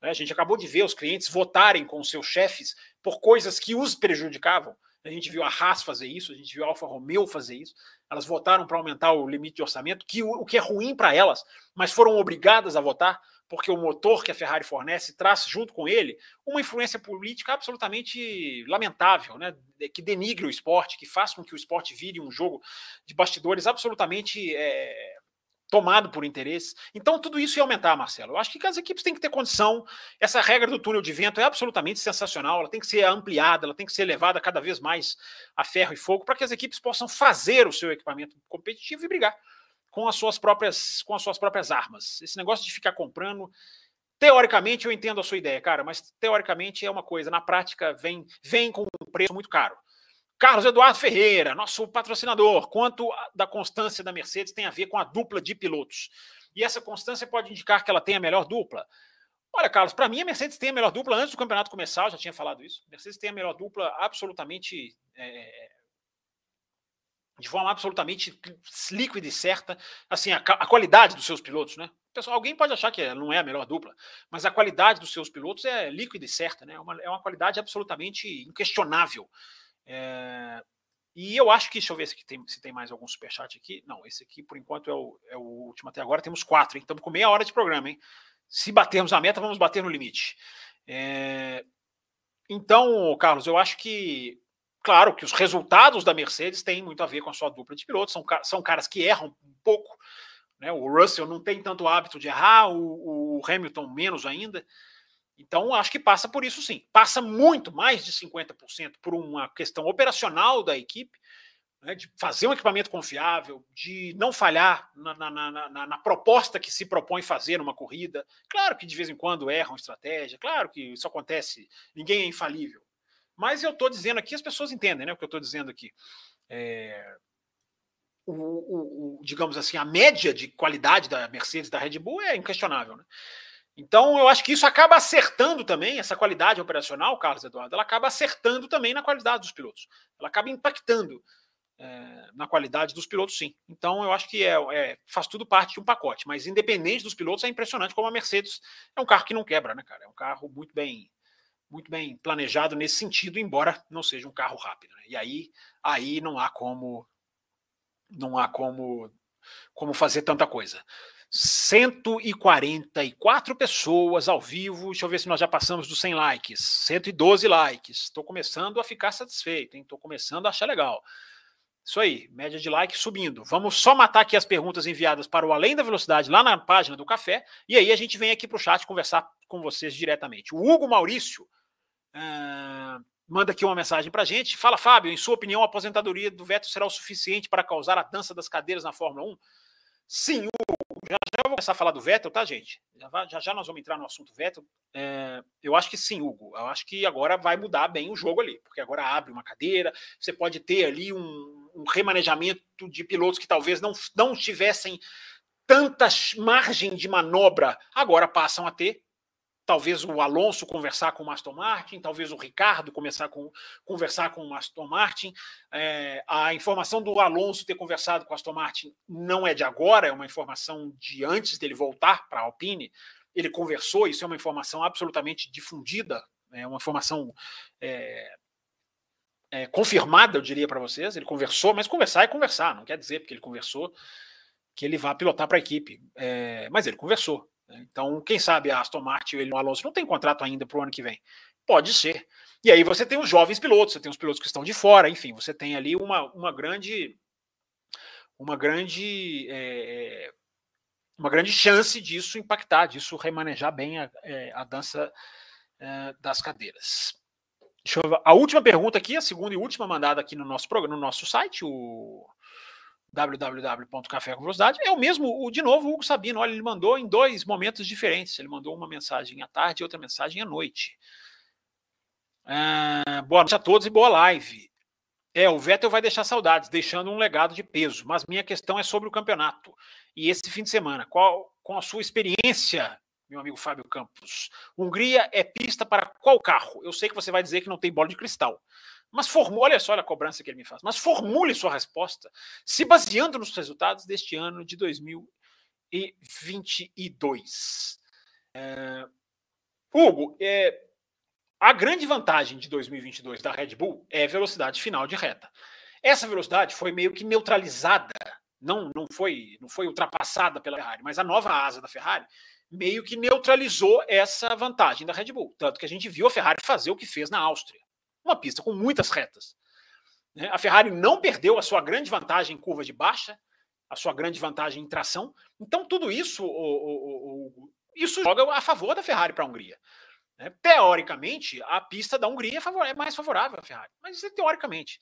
Né? A gente acabou de ver os clientes votarem com os seus chefes por coisas que os prejudicavam. A gente viu a Haas fazer isso, a gente viu a Alfa Romeo fazer isso. Elas votaram para aumentar o limite de orçamento, que o, que é ruim para elas, mas foram obrigadas a votar porque o motor que a Ferrari fornece traz junto com ele uma influência política absolutamente lamentável, né? que denigre o esporte, que faz com que o esporte vire um jogo de bastidores absolutamente é, tomado por interesse. Então, tudo isso ia aumentar, Marcelo. Eu acho que as equipes têm que ter condição. Essa regra do túnel de vento é absolutamente sensacional. Ela tem que ser ampliada, ela tem que ser levada cada vez mais a ferro e fogo para que as equipes possam fazer o seu equipamento competitivo e brigar com as suas próprias com as suas próprias armas. Esse negócio de ficar comprando Teoricamente, eu entendo a sua ideia, cara, mas teoricamente é uma coisa. Na prática, vem, vem com um preço muito caro. Carlos Eduardo Ferreira, nosso patrocinador, quanto da constância da Mercedes tem a ver com a dupla de pilotos. E essa constância pode indicar que ela tem a melhor dupla? Olha, Carlos, para mim a Mercedes tem a melhor dupla antes do campeonato começar, eu já tinha falado isso. A Mercedes tem a melhor dupla absolutamente. É, de forma absolutamente líquida e certa. Assim, a, a, qualidade dos seus pilotos, né? Pessoal, alguém pode achar que não é a melhor dupla, mas a qualidade dos seus pilotos é líquida e certa, né? É uma, é uma qualidade absolutamente inquestionável. É, e eu acho que, deixa eu ver se tem, se tem mais algum superchat aqui. Não, esse aqui, por enquanto, é o, é o último até agora. Temos quatro, hein? Estamos com meia hora de programa, hein? Se batermos a meta, vamos bater no limite. É, então, Carlos, eu acho que, claro, que os resultados da Mercedes têm muito a ver com a sua dupla de pilotos. São, são caras que erram um pouco. Né? O Russell não tem tanto hábito de errar, o, o Hamilton menos ainda. Então, acho que passa por isso sim. Passa muito mais de 50% por uma questão operacional da equipe, né, de fazer um equipamento confiável, de não falhar na, na, na, na, proposta que se propõe fazer numa corrida. Claro que de vez em quando erram estratégia, claro que isso acontece, ninguém é infalível. Mas eu estou dizendo aqui, as pessoas entendem né, o que eu estou dizendo aqui. É, o, o, o, digamos assim, a média de qualidade da Mercedes da Red Bull é inquestionável. Né? Então, eu acho que isso acaba acertando também, essa qualidade operacional, Carlos Eduardo, ela acaba acertando também na qualidade dos pilotos. Ela acaba impactando é, na qualidade dos pilotos, sim. Então, eu acho que é, é, faz tudo parte de um pacote. Mas, independente dos pilotos, é impressionante como a Mercedes é um carro que não quebra, né, cara? É um carro muito bem muito bem planejado nesse sentido, embora não seja um carro rápido. Né? E aí, aí não há como não há como como fazer tanta coisa. 144 pessoas ao vivo. Deixa eu ver se nós já passamos dos 100 likes. 112 likes. Estou começando a ficar satisfeito, Estou começando a achar legal. Isso aí, média de like subindo. Vamos só matar aqui as perguntas enviadas para o Além da Velocidade lá na página do Café. E aí a gente vem aqui para o chat conversar com vocês diretamente. O Hugo Maurício uh, manda aqui uma mensagem para a gente. Fala, Fábio, em sua opinião, a aposentadoria do Vettel será o suficiente para causar a dança das cadeiras na Fórmula 1? Sim, já, já vou começar a falar do Vettel, tá, gente? Já, já, já nós vamos entrar no assunto Vettel. É, eu acho que sim, Hugo. Eu acho que agora vai mudar bem o jogo ali, porque agora abre uma cadeira, você pode ter ali um, um remanejamento de pilotos que talvez não, não tivessem tanta margem de manobra, agora passam a ter talvez o Alonso conversar com o Aston Martin, talvez o Ricardo começar com conversar com o Aston Martin. É, a informação do Alonso ter conversado com o Aston Martin não é de agora, é uma informação de antes dele voltar para a Alpine. Ele conversou, isso é uma informação absolutamente difundida, é uma informação é, é, confirmada, eu diria para vocês. Ele conversou, mas conversar é conversar, não quer dizer porque ele conversou que ele vá pilotar para a equipe. É, mas ele conversou. Então, quem sabe a Aston Martin e o Alonso não tem contrato ainda para o ano que vem. Pode ser. E aí você tem os jovens pilotos, você tem os pilotos que estão de fora, enfim, você tem ali uma, uma grande uma grande é, uma grande chance disso impactar, disso remanejar bem a, é, a dança é, das cadeiras. Eu, a última pergunta aqui, a segunda e última mandada aqui no nosso programa, no nosso site, o www.café com velocidade, é o mesmo, o, de novo, o Hugo Sabino, olha, ele mandou em dois momentos diferentes, ele mandou uma mensagem à tarde e outra mensagem à noite. Ah, boa noite a todos e boa live. É, o Vettel vai deixar saudades, deixando um legado de peso, mas minha questão é sobre o campeonato. E esse fim de semana, qual, com a sua experiência, meu amigo Fábio Campos, Hungria é pista para qual carro? Eu sei que você vai dizer que não tem bola de cristal, mas formule, olha só a cobrança que ele me faz, mas formule sua resposta se baseando nos resultados deste ano de 2022. É, Hugo, é, a grande vantagem de 2022 da Red Bull é a velocidade final de reta. Essa velocidade foi meio que neutralizada não, não, foi, não foi ultrapassada pela Ferrari, mas a nova asa da Ferrari meio que neutralizou essa vantagem da Red Bull. Tanto que a gente viu a Ferrari fazer o que fez na Áustria. Uma pista com muitas retas. Né? A Ferrari não perdeu a sua grande vantagem em curva de baixa, a sua grande vantagem em tração. Então, tudo isso, o, o, o, isso joga a favor da Ferrari para a Hungria. Né? Teoricamente, a pista da Hungria é, é mais favorável à Ferrari, mas é teoricamente.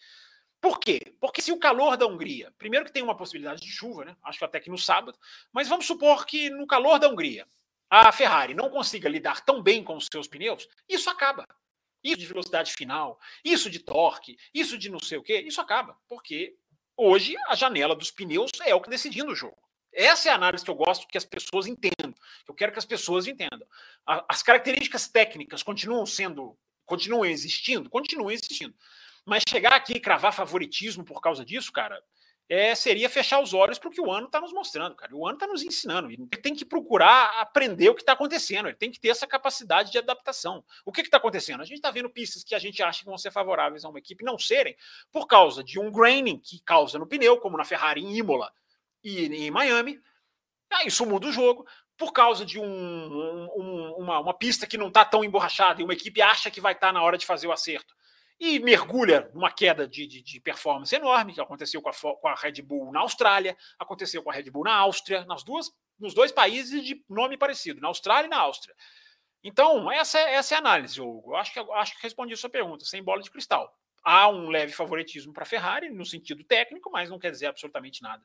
Por quê? Porque se o calor da Hungria, primeiro que tem uma possibilidade de chuva, né? acho que até que no sábado, mas vamos supor que no calor da Hungria a Ferrari não consiga lidar tão bem com os seus pneus, isso acaba. Isso de velocidade final, isso de torque, isso de não sei o quê, isso acaba. Porque hoje a janela dos pneus é o que decidindo o jogo. Essa é a análise que eu gosto que as pessoas entendam. Eu quero que as pessoas entendam. As características técnicas continuam sendo, continuam existindo, continuam existindo. Mas chegar aqui e cravar favoritismo por causa disso, cara, é, seria fechar os olhos para o que o ano está nos mostrando, cara. O ano está nos ensinando. Ele tem que procurar aprender o que está acontecendo. Ele tem que ter essa capacidade de adaptação. O que está acontecendo? A gente está vendo pistas que a gente acha que vão ser favoráveis a uma equipe não serem, por causa de um graining que causa no pneu, como na Ferrari em Imola e em Miami. Ah, isso muda o jogo. Por causa de um, um, uma, uma pista que não está tão emborrachada e uma equipe acha que vai estar tá na hora de fazer o acerto e mergulha numa queda de, de, de, performance enorme, que aconteceu com a, com a, Red Bull na Austrália, aconteceu com a Red Bull na Áustria, nas duas, nos dois países de nome parecido, na Austrália e na Áustria. Então, essa, essa é a análise, Hugo. Eu acho que, acho que respondi a sua pergunta, sem bola de cristal. Há um leve favoritismo para a Ferrari, no sentido técnico, mas não quer dizer absolutamente nada.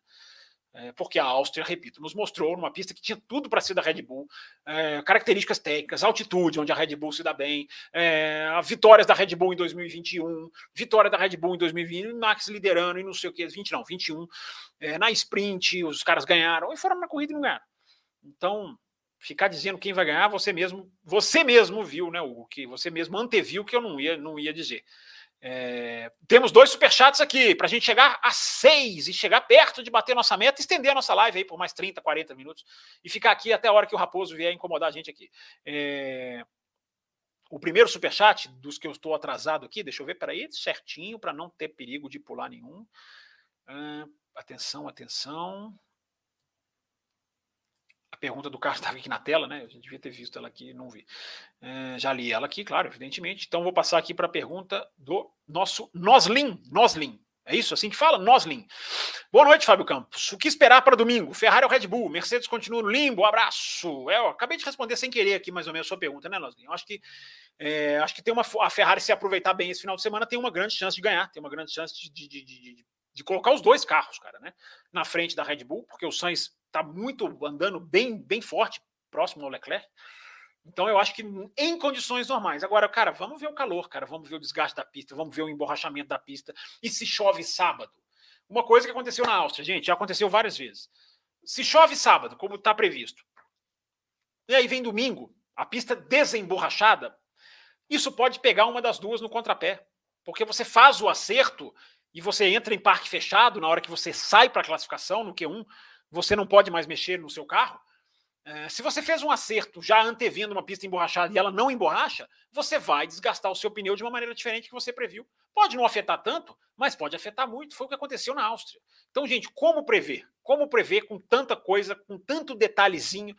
É, porque a Áustria, repito, nos mostrou numa pista que tinha tudo para ser da Red Bull, é, características técnicas, altitude, onde a Red Bull se dá bem, é, vitórias da Red Bull em 2021, vitória da Red Bull em 2020, Max liderando e não sei o que, 20 não, 21, é, na sprint, os caras ganharam, e foram na corrida e não ganharam. Então, ficar dizendo quem vai ganhar, você mesmo, você mesmo viu, né, o que você mesmo anteviu que eu não ia, não ia dizer. É, temos dois superchats aqui para a gente chegar a seis e chegar perto de bater nossa meta, estender a nossa live aí por mais 30, 40 minutos e ficar aqui até a hora que o Raposo vier incomodar a gente aqui. É, o primeiro superchat dos que eu estou atrasado aqui, deixa eu ver, peraí, certinho, para não ter perigo de pular nenhum. Uh, atenção, atenção pergunta do Carlos estava aqui na tela, né? Eu devia ter visto ela aqui, não vi. É, já li ela aqui, claro, evidentemente. Então vou passar aqui para a pergunta do nosso Noslin. Noslin. É isso assim que fala? Noslin. Boa noite, Fábio Campos. O que esperar para domingo? Ferrari ou Red Bull? Mercedes continua no limbo? Abraço. É, eu acabei de responder sem querer aqui mais ou menos a sua pergunta, né, Noslin? Eu acho que é, acho que tem uma a Ferrari se aproveitar bem esse final de semana tem uma grande chance de ganhar, tem uma grande chance de, de, de, de, de colocar os dois carros, cara, né? Na frente da Red Bull, porque o Sainz está muito andando bem, bem forte, próximo ao Leclerc. Então eu acho que em condições normais. Agora, cara, vamos ver o calor, cara, vamos ver o desgaste da pista, vamos ver o emborrachamento da pista. E se chove sábado? Uma coisa que aconteceu na Áustria, gente, já aconteceu várias vezes. Se chove sábado, como está previsto, e aí vem domingo, a pista desemborrachada, isso pode pegar uma das duas no contrapé. Porque você faz o acerto e você entra em parque fechado na hora que você sai para a classificação no Q1 você não pode mais mexer no seu carro. É, se você fez um acerto já antevendo uma pista emborrachada e ela não emborracha, você vai desgastar o seu pneu de uma maneira diferente que você previu. Pode não afetar tanto, mas pode afetar muito. Foi o que aconteceu na Áustria. Então, gente, como prever? Como prever com tanta coisa, com tanto detalhezinho,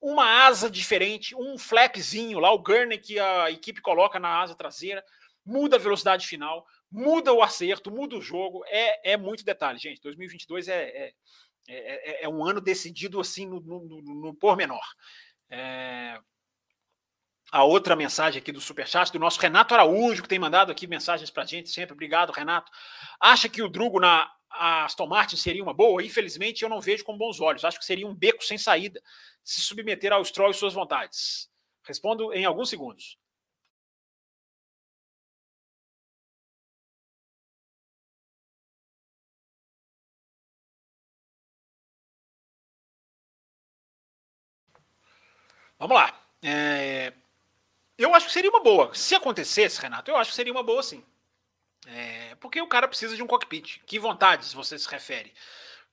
uma asa diferente, um flapzinho lá, o gurney que a equipe coloca na asa traseira, muda a velocidade final, muda o acerto, muda o jogo. É, é muito detalhe, gente. 2022 é, é é, é, é, um ano decidido assim no, no, no, no pormenor. É... A outra mensagem aqui do Superchat, do nosso Renato Araújo, que tem mandado aqui mensagens para gente sempre. Obrigado, Renato. Acha que o Drugo na Aston Martin seria uma boa? Infelizmente, eu não vejo com bons olhos. Acho que seria um beco sem saída se submeter ao Stroll e suas vontades. Respondo em alguns segundos. Vamos lá. É... Eu acho que seria uma boa. Se acontecesse, Renato, eu acho que seria uma boa sim. É... Porque o cara precisa de um cockpit. Que vontades você se refere?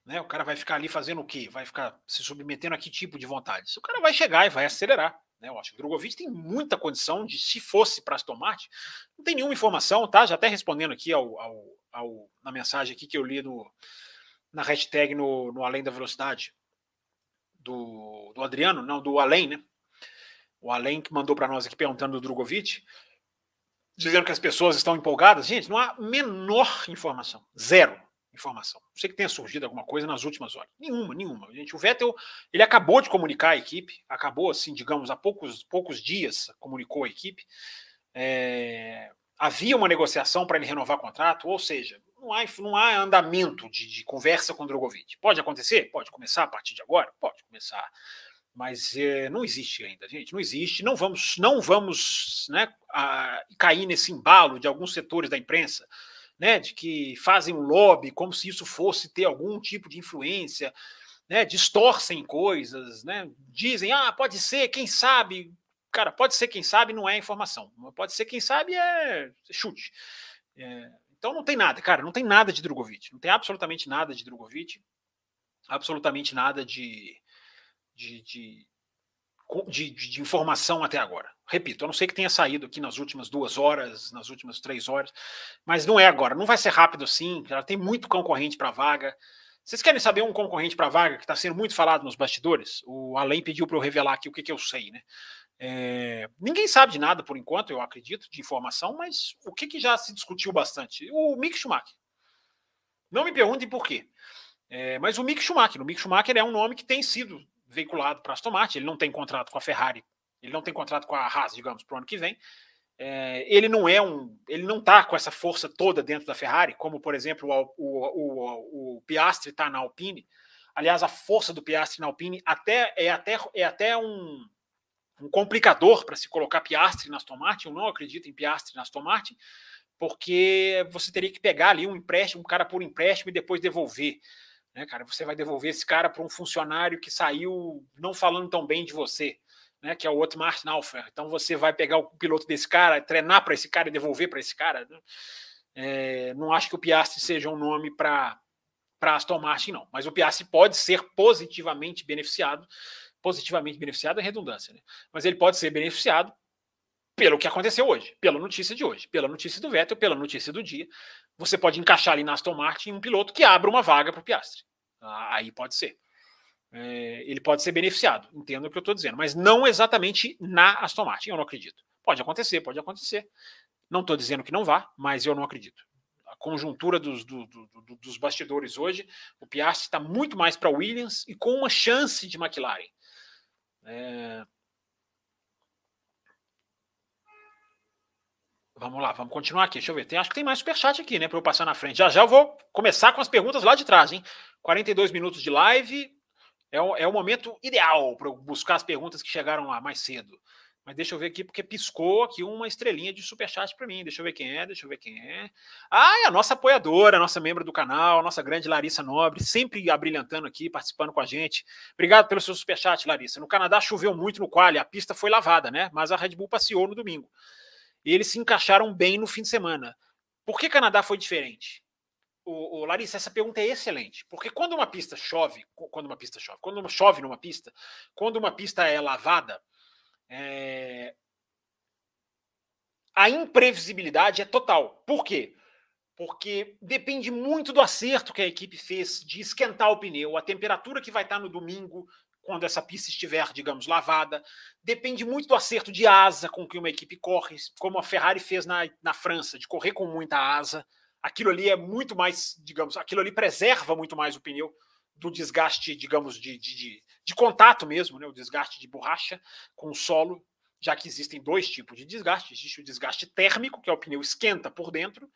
Né? O cara vai ficar ali fazendo o quê? Vai ficar se submetendo a que tipo de vontades? O cara vai chegar e vai acelerar. Né? Eu acho que o Drogovic tem muita condição de, se fosse para Aston Martin, não tem nenhuma informação, tá? Já até respondendo aqui ao, ao, ao, na mensagem aqui que eu li no, na hashtag no, no Além da Velocidade do, do Adriano, não, do Além, né? O Além que mandou para nós aqui perguntando do Drogovic, dizendo que as pessoas estão empolgadas. Gente, não há menor informação. Zero informação. Não sei que tenha surgido alguma coisa nas últimas horas. Nenhuma, nenhuma. Gente, o Vettel, ele acabou de comunicar a equipe, acabou assim, digamos, há poucos, poucos dias comunicou a equipe. É, havia uma negociação para ele renovar o contrato, ou seja, não há, não há andamento de, de conversa com o Drogovic. Pode acontecer? Pode começar a partir de agora? Pode começar. Mas é, não existe ainda, gente. Não existe. Não vamos, não vamos né, a, cair nesse embalo de alguns setores da imprensa né, de que fazem um lobby como se isso fosse ter algum tipo de influência, né, distorcem coisas, né, dizem, ah, pode ser, quem sabe. Cara, pode ser quem sabe não é informação, pode ser quem sabe é chute. É, então não tem nada, cara, não tem nada de Drogovic, não tem absolutamente nada de Drogovic, absolutamente nada de, de, de de, de, informação até agora. Repito, a não sei que tenha saído aqui nas últimas duas horas, nas últimas três horas, mas não é agora. Não vai ser rápido assim. Já tem muito concorrente para vaga. Vocês querem saber um concorrente para vaga que está sendo muito falado nos bastidores? O Além pediu para eu revelar aqui o que, que eu sei, né? É, ninguém sabe de nada por enquanto, eu acredito, de informação, mas o que, que já se discutiu bastante? O Mick Schumacher. Não me perguntem por quê. É, mas o Mick Schumacher. O Mick Schumacher é um nome que tem sido veiculado para Aston Martin, ele não tem contrato com a Ferrari, ele não tem contrato com a Haas, digamos, para o ano que vem. É, ele não é um, ele não está com essa força toda dentro da Ferrari, como por exemplo o, o, o, o Piastri está na Alpine. Aliás, a força do Piastri na Alpine até é até é até um, um complicador para se colocar Piastri na Aston Martin. Eu não acredito em Piastri na Aston Martin, porque você teria que pegar ali um empréstimo, um cara por empréstimo e depois devolver. Né, cara, você vai devolver esse cara para um funcionário que saiu não falando tão bem de você, né, que é o outro Martin Alfer. Então você vai pegar o piloto desse cara, treinar para esse cara e devolver para esse cara. Né? É, não acho que o Piastri seja um nome para para Aston Martin, não. Mas o Piastri pode ser positivamente beneficiado, positivamente beneficiado é redundância, né? Mas ele pode ser beneficiado pelo que aconteceu hoje, pela notícia de hoje, pela notícia do Vettel, pela notícia do dia, você pode encaixar ali na Aston Martin um piloto que abra uma vaga para o Piastri. Ah, aí pode ser. É, ele pode ser beneficiado, entendo o que eu estou dizendo, mas não exatamente na Aston Martin, eu não acredito. Pode acontecer, pode acontecer. Não estou dizendo que não vá, mas eu não acredito. A conjuntura dos, do, do, do, dos bastidores hoje, o Piastri está muito mais para Williams e com uma chance de McLaren. É, Vamos lá, vamos continuar aqui. Deixa eu ver. Tem, acho que tem mais superchat aqui, né? Para eu passar na frente. Já já eu vou começar com as perguntas lá de trás, hein? 42 minutos de live. É o, é o momento ideal para eu buscar as perguntas que chegaram lá mais cedo. Mas deixa eu ver aqui, porque piscou aqui uma estrelinha de superchat para mim. Deixa eu ver quem é, deixa eu ver quem é. Ah, é a nossa apoiadora, nossa membro do canal, a nossa grande Larissa Nobre, sempre abrilhantando aqui, participando com a gente. Obrigado pelo seu superchat, Larissa. No Canadá choveu muito no quali, a pista foi lavada, né? Mas a Red Bull passeou no domingo e eles se encaixaram bem no fim de semana. Por que Canadá foi diferente? O, o, Larissa, essa pergunta é excelente, porque quando uma pista chove, quando uma pista chove, quando chove numa pista, quando uma pista é lavada, é... a imprevisibilidade é total. Por quê? Porque depende muito do acerto que a equipe fez de esquentar o pneu, a temperatura que vai estar no domingo, quando essa pista estiver, digamos, lavada. Depende muito do acerto de asa com que uma equipe corre, como a Ferrari fez na, na França, de correr com muita asa. Aquilo ali é muito mais, digamos, aquilo ali preserva muito mais o pneu do desgaste, digamos, de, de, de, de contato mesmo, né? o desgaste de borracha com o solo, já que existem dois tipos de desgaste. Existe o desgaste térmico, que é o pneu esquenta por dentro.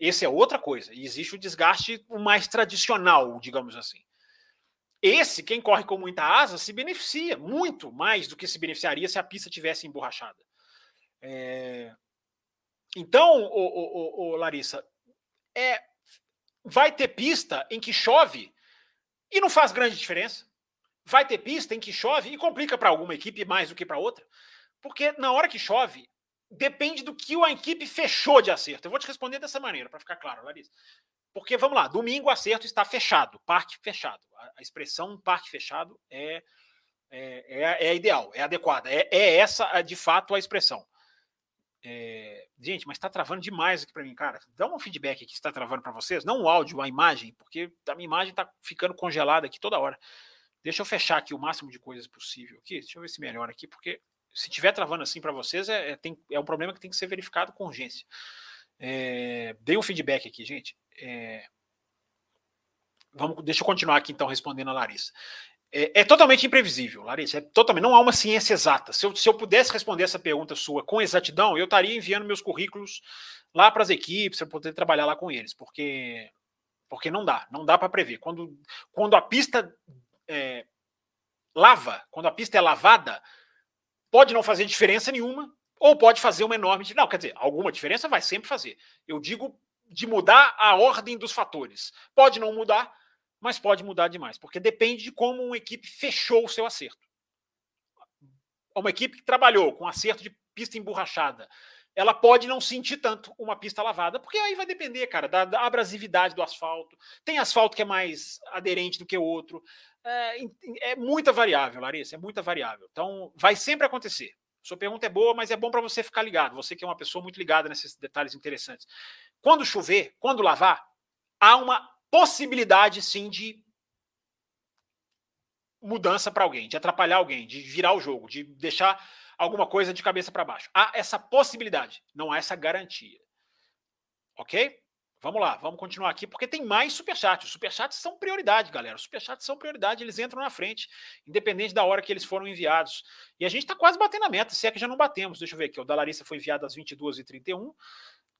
Esse é outra coisa. E existe o desgaste mais tradicional, digamos assim. Esse, quem corre com muita asa, se beneficia muito mais do que se beneficiaria se a pista tivesse emborrachada. É... Então, o, Larissa, é, vai ter pista em que chove e não faz grande diferença. Vai ter pista em que chove e complica para alguma equipe mais do que para outra. Porque na hora que chove, depende do que a equipe fechou de acerto. Eu vou te responder dessa maneira, para ficar claro, Larissa. Porque, vamos lá, domingo o acerto está fechado, parque fechado. A, expressão parque fechado é, é, é, é ideal, é adequada. É, é, essa, de fato, a expressão. É, gente, mas está travando demais aqui para mim, cara. Dá um feedback aqui se está travando para vocês. Não o áudio, a imagem, porque a minha imagem está ficando congelada aqui toda hora. Deixa eu fechar aqui o máximo de coisas possível aqui. Deixa eu ver se melhora aqui, porque se estiver travando assim para vocês, é, é, tem, é um problema que tem que ser verificado com urgência. É, dei um feedback aqui, gente. É, vamos, deixa eu continuar aqui então respondendo a Larissa. É, é, totalmente imprevisível, Larissa. É totalmente, não há uma ciência exata. Se eu, se eu pudesse responder essa pergunta sua com exatidão, eu estaria enviando meus currículos lá para as equipes, para poder trabalhar lá com eles, porque, porque não dá, não dá para prever. Quando, quando a pista é, lava, quando a pista é lavada, pode não fazer diferença nenhuma, ou pode fazer uma enorme. Não, quer dizer, alguma diferença vai sempre fazer. Eu digo de mudar a ordem dos fatores. Pode não mudar, mas pode mudar demais, porque depende de como uma equipe fechou o seu acerto. Uma equipe que trabalhou com acerto de pista emborrachada, ela pode não sentir tanto uma pista lavada, porque aí vai depender, cara, da, da abrasividade do asfalto. Tem asfalto que é mais aderente do que o outro. É, é muita variável, Larissa, é muita variável. Então, vai sempre acontecer. Sua pergunta é boa, mas é bom para você ficar ligado. Você que é uma pessoa muito ligada nesses detalhes interessantes. Quando chover, quando lavar, há uma possibilidade sim de mudança para alguém, de atrapalhar alguém, de virar o jogo, de deixar alguma coisa de cabeça para baixo. Há essa possibilidade, não há essa garantia. Ok? Vamos lá, vamos continuar aqui, porque tem mais superchats. Os superchats são prioridade, galera. Os superchats são prioridade, eles entram na frente, independente da hora que eles foram enviados. E a gente está quase batendo a meta, se é que já não batemos. Deixa eu ver aqui. O da Larissa foi enviado às 22h31.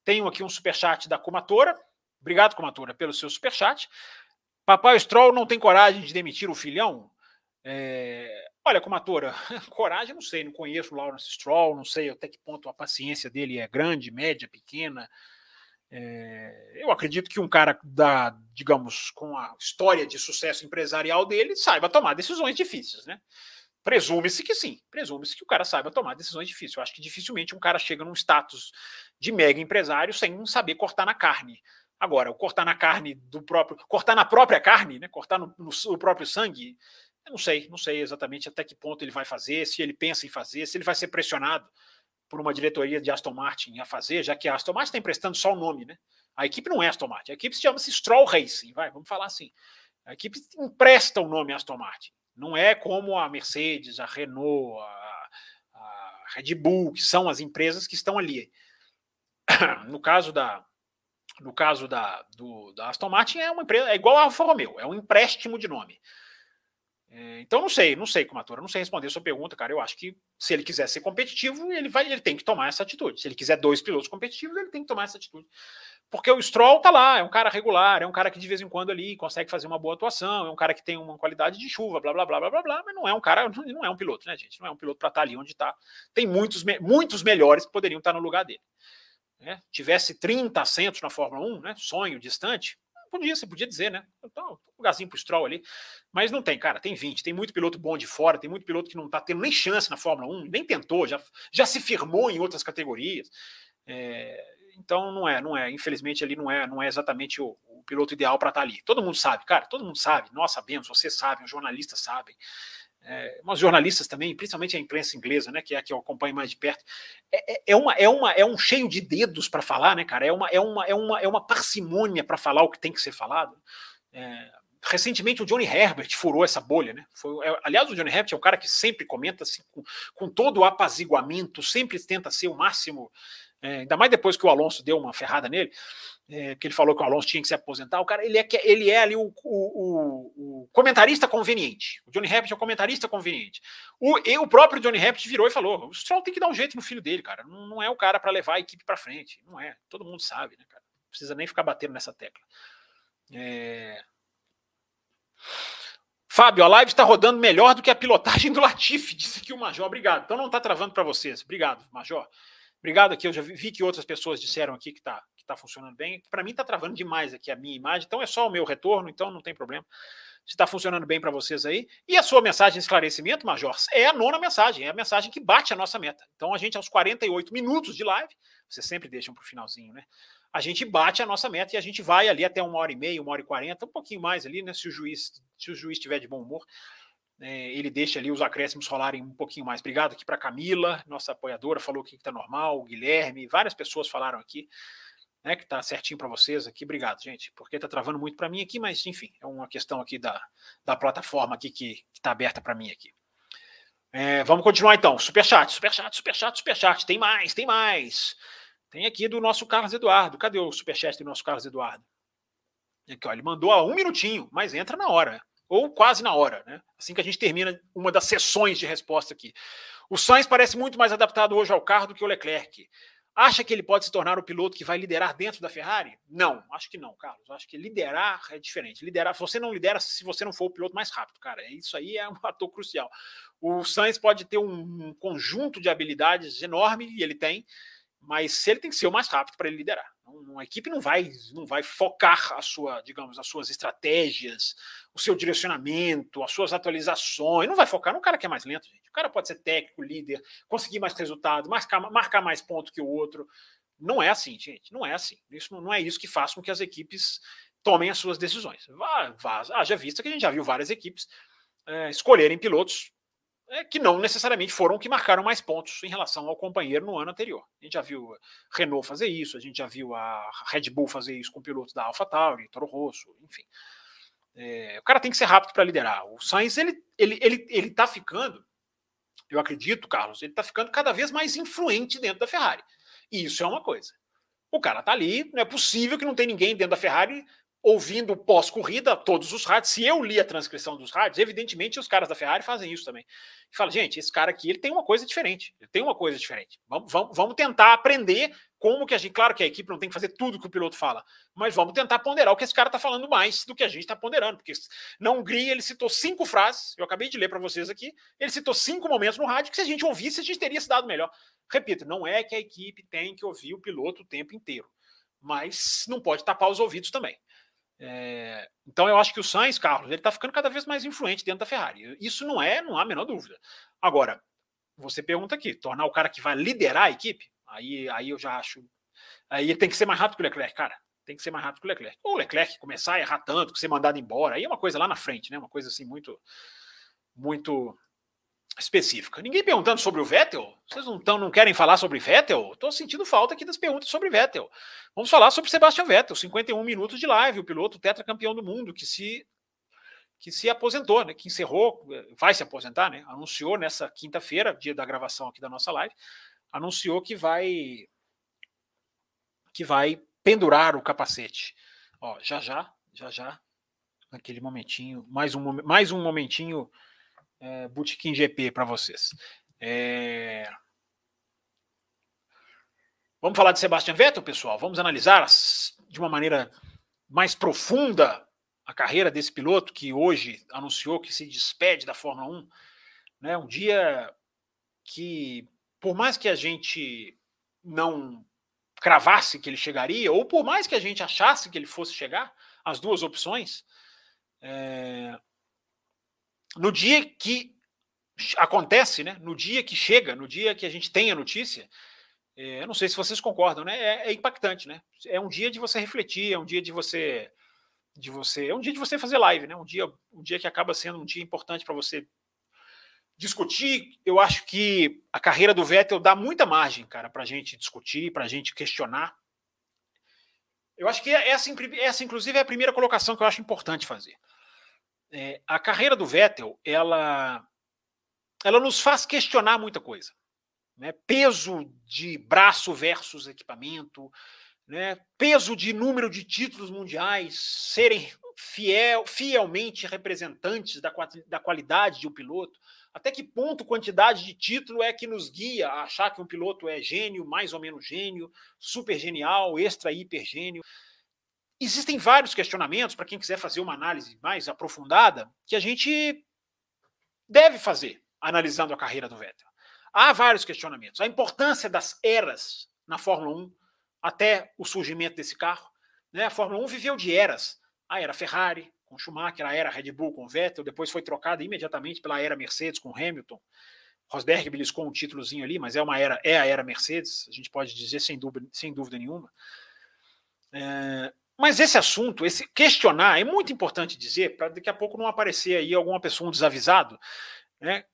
Tenho aqui um superchat da Comatora, Obrigado, Comatura, pelo seu superchat. Papai Stroll não tem coragem de demitir o filhão? É... Olha, Comatura, coragem não sei, não conheço o Lawrence Stroll, não sei até que ponto a paciência dele é grande, média, pequena. É... Eu acredito que um cara da, digamos, com a história de sucesso empresarial dele saiba tomar decisões difíceis, né? Presume-se que sim, presume-se que o cara saiba tomar decisões difíceis. Eu acho que dificilmente um cara chega num status de mega empresário sem saber cortar na carne. Agora, o cortar na carne do próprio. Cortar na própria carne, né? Cortar no, no, próprio sangue, eu não sei, não sei exatamente até que ponto ele vai fazer, se ele pensa em fazer, se ele vai ser pressionado por uma diretoria de Aston Martin a fazer, já que a Aston Martin está emprestando só o nome, né? A equipe não é Aston Martin, a equipe se chama-se Stroll Racing, vai, vamos falar assim. A equipe empresta o nome Aston Martin. Não é como a Mercedes, a Renault, a, a Red Bull, que são as empresas que estão ali. No caso da, no caso da, do, da Aston Martin, é uma empresa, é igual a Alfa Romeo, é um empréstimo de nome. É, então não sei, não sei, Comatura, não sei responder a sua pergunta, cara. Eu acho que se ele quiser ser competitivo, ele vai, ele tem que tomar essa atitude. Se ele quiser dois pilotos competitivos, ele tem que tomar essa atitude. Porque o Stroll tá lá, é um cara regular, é um cara que de vez em quando ali consegue fazer uma boa atuação, é um cara que tem uma qualidade de chuva, blá blá blá blá blá, blá mas não é um cara, não é um piloto, né, gente? Não é um piloto para estar tá ali onde está. Tem muitos, muitos melhores que poderiam estar tá no lugar dele né, tivesse 30 assentos na Fórmula 1, né, sonho distante, podia, você podia dizer, né? Então, um lugarzinho pro Stroll ali. Mas não tem, cara, tem 20. Tem muito piloto bom de fora, tem muito piloto que não tá tendo nem chance na Fórmula 1, nem tentou, já, já se firmou em outras categorias. É, então não é, não é. Infelizmente ali não é, não é exatamente o, o piloto ideal para estar tá ali. Todo mundo sabe, cara, todo mundo sabe, nós sabemos, vocês sabem, os jornalistas sabem é, mas jornalistas também, principalmente a imprensa inglesa, né, que é a que eu acompanho mais de perto, é, é, é uma, é, uma, é um cheio de dedos para falar, né, cara? É uma, é uma, é uma, é uma parcimônia para falar o que tem que ser falado. É, recentemente o Johnny Herbert furou essa bolha, né? Foi, é, aliás, o Johnny Herbert é um cara que sempre comenta assim, com, com todo o apaziguamento, sempre tenta ser o máximo é, ainda mais depois que o Alonso deu uma ferrada nele, é, que ele falou que o Alonso tinha que se aposentar, o cara ele é, ele é ali o, o, o comentarista conveniente. O Johnny Herbert é o comentarista conveniente. O, e o próprio Johnny Herbert virou e falou: o Stroll tem que dar um jeito no filho dele, cara. Não, não é o cara para levar a equipe para frente. Não é. Todo mundo sabe, né, cara? Não precisa nem ficar batendo nessa tecla. É... Fábio, a live está rodando melhor do que a pilotagem do Latifi, disse aqui o Major. Obrigado. Então não está travando para vocês. Obrigado, Major. Obrigado aqui. Eu já vi que outras pessoas disseram aqui que está que tá funcionando bem. Para mim está travando demais aqui a minha imagem, então é só o meu retorno, então não tem problema. Se está funcionando bem para vocês aí. E a sua mensagem de esclarecimento, Major, é a nona mensagem, é a mensagem que bate a nossa meta. Então a gente, aos 48 minutos de live, vocês sempre deixam para o finalzinho, né? A gente bate a nossa meta e a gente vai ali até uma hora e meia, uma hora e quarenta, um pouquinho mais ali, né? Se o juiz, se o juiz estiver de bom humor. É, ele deixa ali os acréscimos rolarem um pouquinho mais. Obrigado aqui para Camila, nossa apoiadora, falou que está normal, o Guilherme, várias pessoas falaram aqui, né, que está certinho para vocês aqui. Obrigado, gente, porque está travando muito para mim aqui, mas enfim, é uma questão aqui da, da plataforma aqui que está aberta para mim aqui. É, vamos continuar então. Superchat, superchat, superchat, superchat. Tem mais, tem mais. Tem aqui do nosso Carlos Eduardo. Cadê o superchat do nosso Carlos Eduardo? Aqui, ó, ele mandou há um minutinho, mas entra na hora ou quase na hora, né? Assim que a gente termina uma das sessões de resposta aqui. O Sainz parece muito mais adaptado hoje ao carro do que o Leclerc. Acha que ele pode se tornar o piloto que vai liderar dentro da Ferrari? Não, acho que não, Carlos. Acho que liderar é diferente. Liderar, você não lidera se você não for o piloto mais rápido, cara. Isso aí é um fator crucial. O Sainz pode ter um conjunto de habilidades enorme, e ele tem, mas ele tem que ser o mais rápido para ele liderar. Uma equipe não vai, não vai focar a sua, digamos, as suas estratégias, o seu direcionamento, as suas atualizações. Não vai focar no cara que é mais lento, gente. O cara pode ser técnico, líder, conseguir mais resultado, marcar, marcar mais ponto que o outro. Não é assim, gente. Não é assim. Isso não é isso que faz com que as equipes tomem as suas decisões. Vá, vá, haja vista que a gente já viu várias equipes é, escolherem pilotos é, que não necessariamente foram que marcaram mais pontos em relação ao companheiro no ano anterior. A gente já viu a Renault fazer isso, a gente já viu a Red Bull fazer isso com pilotos da AlphaTauri, Toro Rosso, enfim. É, o cara tem que ser rápido para liderar. O Sainz, ele, ele, ele, ele tá ficando, eu acredito, Carlos, ele está ficando cada vez mais influente dentro da Ferrari. E isso é uma coisa. O cara tá ali, não é possível que não tenha ninguém dentro da Ferrari ouvindo pós-corrida todos os rádios. Se eu li a transcrição dos rádios, evidentemente os caras da Ferrari fazem isso também. E fala, gente, esse cara aqui ele tem uma coisa diferente. Ele tem uma coisa diferente. Vamos, vamos, vamos tentar aprender como que a gente. Claro que a equipe não tem que fazer tudo que o piloto fala, mas vamos tentar ponderar o que esse cara está falando mais do que a gente está ponderando. Porque na Hungria ele citou cinco frases, eu acabei de ler para vocês aqui. Ele citou cinco momentos no rádio que se a gente ouvisse, a gente teria se dado melhor. Repito, não é que a equipe tem que ouvir o piloto o tempo inteiro, mas não pode tapar os ouvidos também. É, então eu acho que o Sainz, Carlos, ele está ficando cada vez mais influente dentro da Ferrari. Isso não é, não há a menor dúvida. Agora, você pergunta aqui, tornar o cara que vai liderar a equipe, aí, aí eu já acho. Aí ele tem que ser mais rápido que o Leclerc, cara. Tem que ser mais rápido que o Leclerc. Ou o Leclerc começar a errar tanto, que ser mandado embora, aí é uma coisa lá na frente, né? Uma coisa assim muito, muito específica. Ninguém perguntando sobre o Vettel. Vocês não, tão, não querem falar sobre Vettel? Estou sentindo falta aqui das perguntas sobre Vettel. Vamos falar sobre Sebastian Vettel, 51 minutos de live, o piloto tetracampeão do mundo que se que se aposentou, né, que encerrou, vai se aposentar, né, anunciou nessa quinta-feira, dia da gravação aqui da nossa live, anunciou que vai que vai pendurar o capacete. Ó, já já, já já, naquele momentinho, mais um mais um momentinho é, Bootkin GP para vocês. É... Vamos falar de Sebastian Vettel, pessoal? Vamos analisar de uma maneira mais profunda a carreira desse piloto que hoje anunciou que se despede da Fórmula 1. Né? Um dia que, por mais que a gente não cravasse que ele chegaria, ou por mais que a gente achasse que ele fosse chegar, as duas opções, é, no dia que acontece, né? No dia que chega, no dia que a gente tem a notícia, é, não sei se vocês concordam, né? É, é, impactante, né? É um dia de você refletir, é um dia de você, de você, é um dia de você fazer live, né? Um dia, um dia que acaba sendo um dia importante para você discutir. Eu acho que a carreira do Vettel dá muita margem, cara, para a gente discutir, para a gente questionar. Eu acho que essa, essa, inclusive, é a primeira colocação que eu acho importante fazer é, a carreira do Vettel, ela, ela nos faz questionar muita coisa. Né? Peso de braço versus equipamento, né? peso de número de títulos mundiais serem fiel, fielmente representantes da, da qualidade de um piloto. Até que ponto quantidade de título é que nos guia a achar que um piloto é gênio, mais ou menos gênio, super genial, extra hiper gênio? Existem vários questionamentos, para quem quiser fazer uma análise mais aprofundada, que a gente deve fazer analisando a carreira do Vettel. Há vários questionamentos. A importância das eras na Fórmula 1 até o surgimento desse carro. Né? A Fórmula 1 viveu de eras. A era Ferrari, com Schumacher, a era Red Bull com Vettel, depois foi trocada imediatamente pela era Mercedes com Hamilton. Rosberg beliscou um títulozinho ali, mas é uma era, é a era Mercedes, a gente pode dizer sem dúvida, sem dúvida nenhuma. É, mas esse assunto, esse questionar, é muito importante dizer, para daqui a pouco não aparecer aí alguma pessoa um desavisado. Né?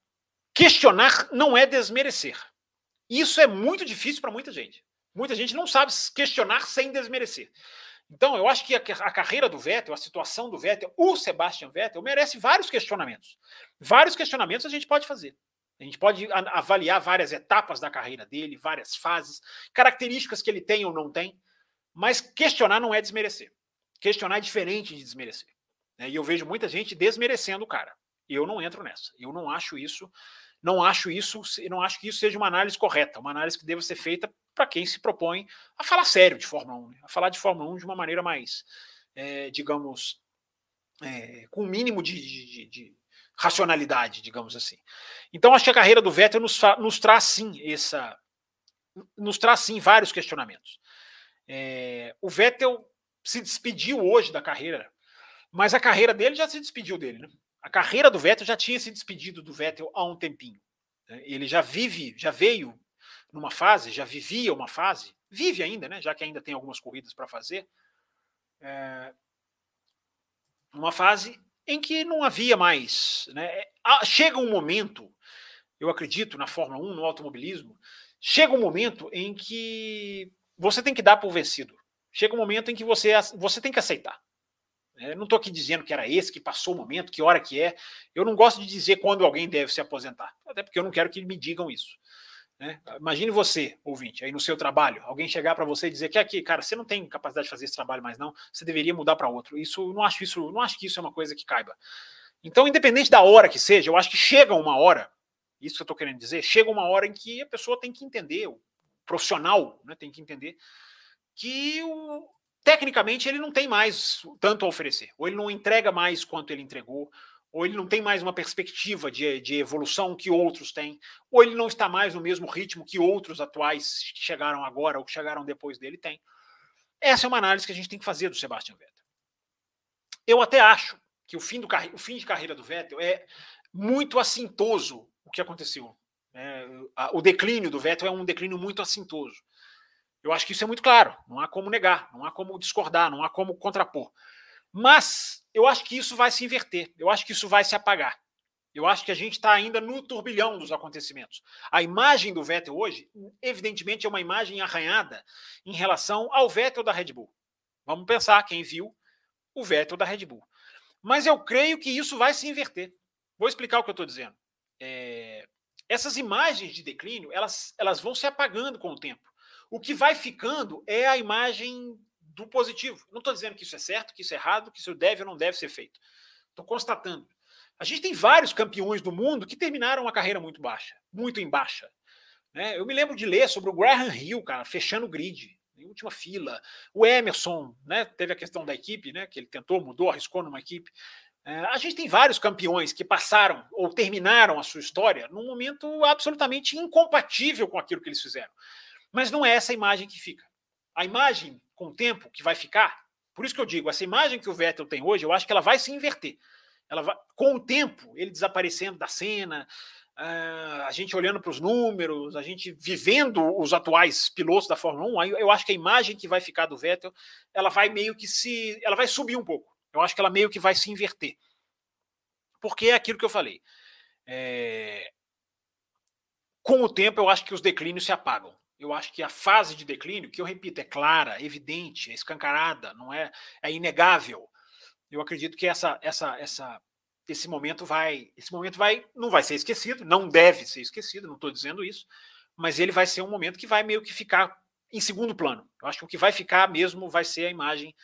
Questionar não é desmerecer. Isso é muito difícil para muita gente. Muita gente não sabe questionar sem desmerecer. Então, eu acho que a, carreira do Vettel, a situação do Vettel, o Sebastian Vettel, merece vários questionamentos. Vários questionamentos a gente pode fazer. A gente pode avaliar várias etapas da carreira dele, várias fases, características que ele tem ou não tem. Mas questionar não é desmerecer. Questionar é diferente de desmerecer. Né? E eu vejo muita gente desmerecendo o cara. Eu não entro nessa. Eu não acho isso. Não acho isso. Não acho que isso seja uma análise correta. Uma análise que deva ser feita para quem se propõe a falar sério de Fórmula 1, né? a falar de Fórmula 1 de uma maneira mais, é, digamos, é, com o mínimo de, de, de, racionalidade, digamos assim. Então, acho que a carreira do Vettel nos, nos traz sim essa, nos traz sim vários questionamentos. É, o Vettel se despediu hoje da carreira, mas a carreira dele já se despediu dele. Né? A carreira do Vettel já tinha se despedido do Vettel há um tempinho. Né? Ele já vive, já veio numa fase, já vivia uma fase, vive ainda, né? já que ainda tem algumas corridas para fazer, é, uma fase em que não havia mais. Né? Chega um momento, eu acredito, na Fórmula 1, no automobilismo, chega um momento em que você tem que dar por vencido. Chega um momento em que você, você tem que aceitar. Eu não estou aqui dizendo que era esse, que passou o momento, que hora que é. Eu não gosto de dizer quando alguém deve se aposentar, até porque eu não quero que me digam isso. Né? Imagine você, ouvinte, aí no seu trabalho, alguém chegar para você e dizer que aqui, cara, você não tem capacidade de fazer esse trabalho mais não, você deveria mudar para outro. Isso, não acho isso, não acho que isso é uma coisa que caiba. Então, independente da hora que seja, eu acho que chega uma hora, isso que eu estou querendo dizer, chega uma hora em que a pessoa tem que entender profissional né, tem que entender que o, tecnicamente ele não tem mais tanto a oferecer, ou ele não entrega mais quanto ele entregou, ou ele não tem mais uma perspectiva de, de evolução que outros têm, ou ele não está mais no mesmo ritmo que outros atuais que chegaram agora ou que chegaram depois dele têm. Essa é uma análise que a gente tem que fazer do Sebastian Vettel. Eu até acho que o fim, do, o fim de carreira do Vettel é muito assintoso o que aconteceu é, o declínio do Vettel é um declínio muito assintoso. Eu acho que isso é muito claro, não há como negar, não há como discordar, não há como contrapor. Mas eu acho que isso vai se inverter, eu acho que isso vai se apagar. Eu acho que a gente está ainda no turbilhão dos acontecimentos. A imagem do Vettel hoje, evidentemente, é uma imagem arranhada em relação ao Vettel da Red Bull. Vamos pensar, quem viu o Vettel da Red Bull. Mas eu creio que isso vai se inverter. Vou explicar o que eu estou dizendo. É, essas imagens de declínio, elas, elas vão se apagando com o tempo. O que vai ficando é a imagem do positivo. Não estou dizendo que isso é certo, que isso é errado, que isso deve ou não deve ser feito. Estou constatando. A gente tem vários campeões do mundo que terminaram uma carreira muito baixa, muito em baixa. Né? Eu me lembro de ler sobre o Graham Hill, cara, fechando o grid, em última fila. O Emerson, né, teve a questão da equipe, né, que ele tentou, mudou, arriscou numa equipe. É, a gente tem vários campeões que passaram ou terminaram a sua história num momento absolutamente incompatível com aquilo que eles fizeram. Mas não é essa imagem que fica. A imagem, com o tempo, que vai ficar, por isso que eu digo, essa imagem que o Vettel tem hoje, eu acho que ela vai se inverter. Ela vai, com o tempo, ele desaparecendo da cena, uh, a gente olhando para os números, a gente vivendo os atuais pilotos da Fórmula 1, eu acho que a imagem que vai ficar do Vettel, ela vai meio que se. ela vai subir um pouco. Eu acho que ela meio que vai se inverter. Porque é aquilo que eu falei. É... Com o tempo, eu acho que os declínios se apagam. Eu acho que a fase de declínio, que eu repito, é clara, evidente, é escancarada, não é, é inegável. Eu acredito que essa, essa, essa, esse momento vai, esse momento vai, não vai ser esquecido, não deve ser esquecido, não estou dizendo isso, mas ele vai ser um momento que vai meio que ficar em segundo plano. Eu acho que o que vai ficar mesmo vai ser a imagem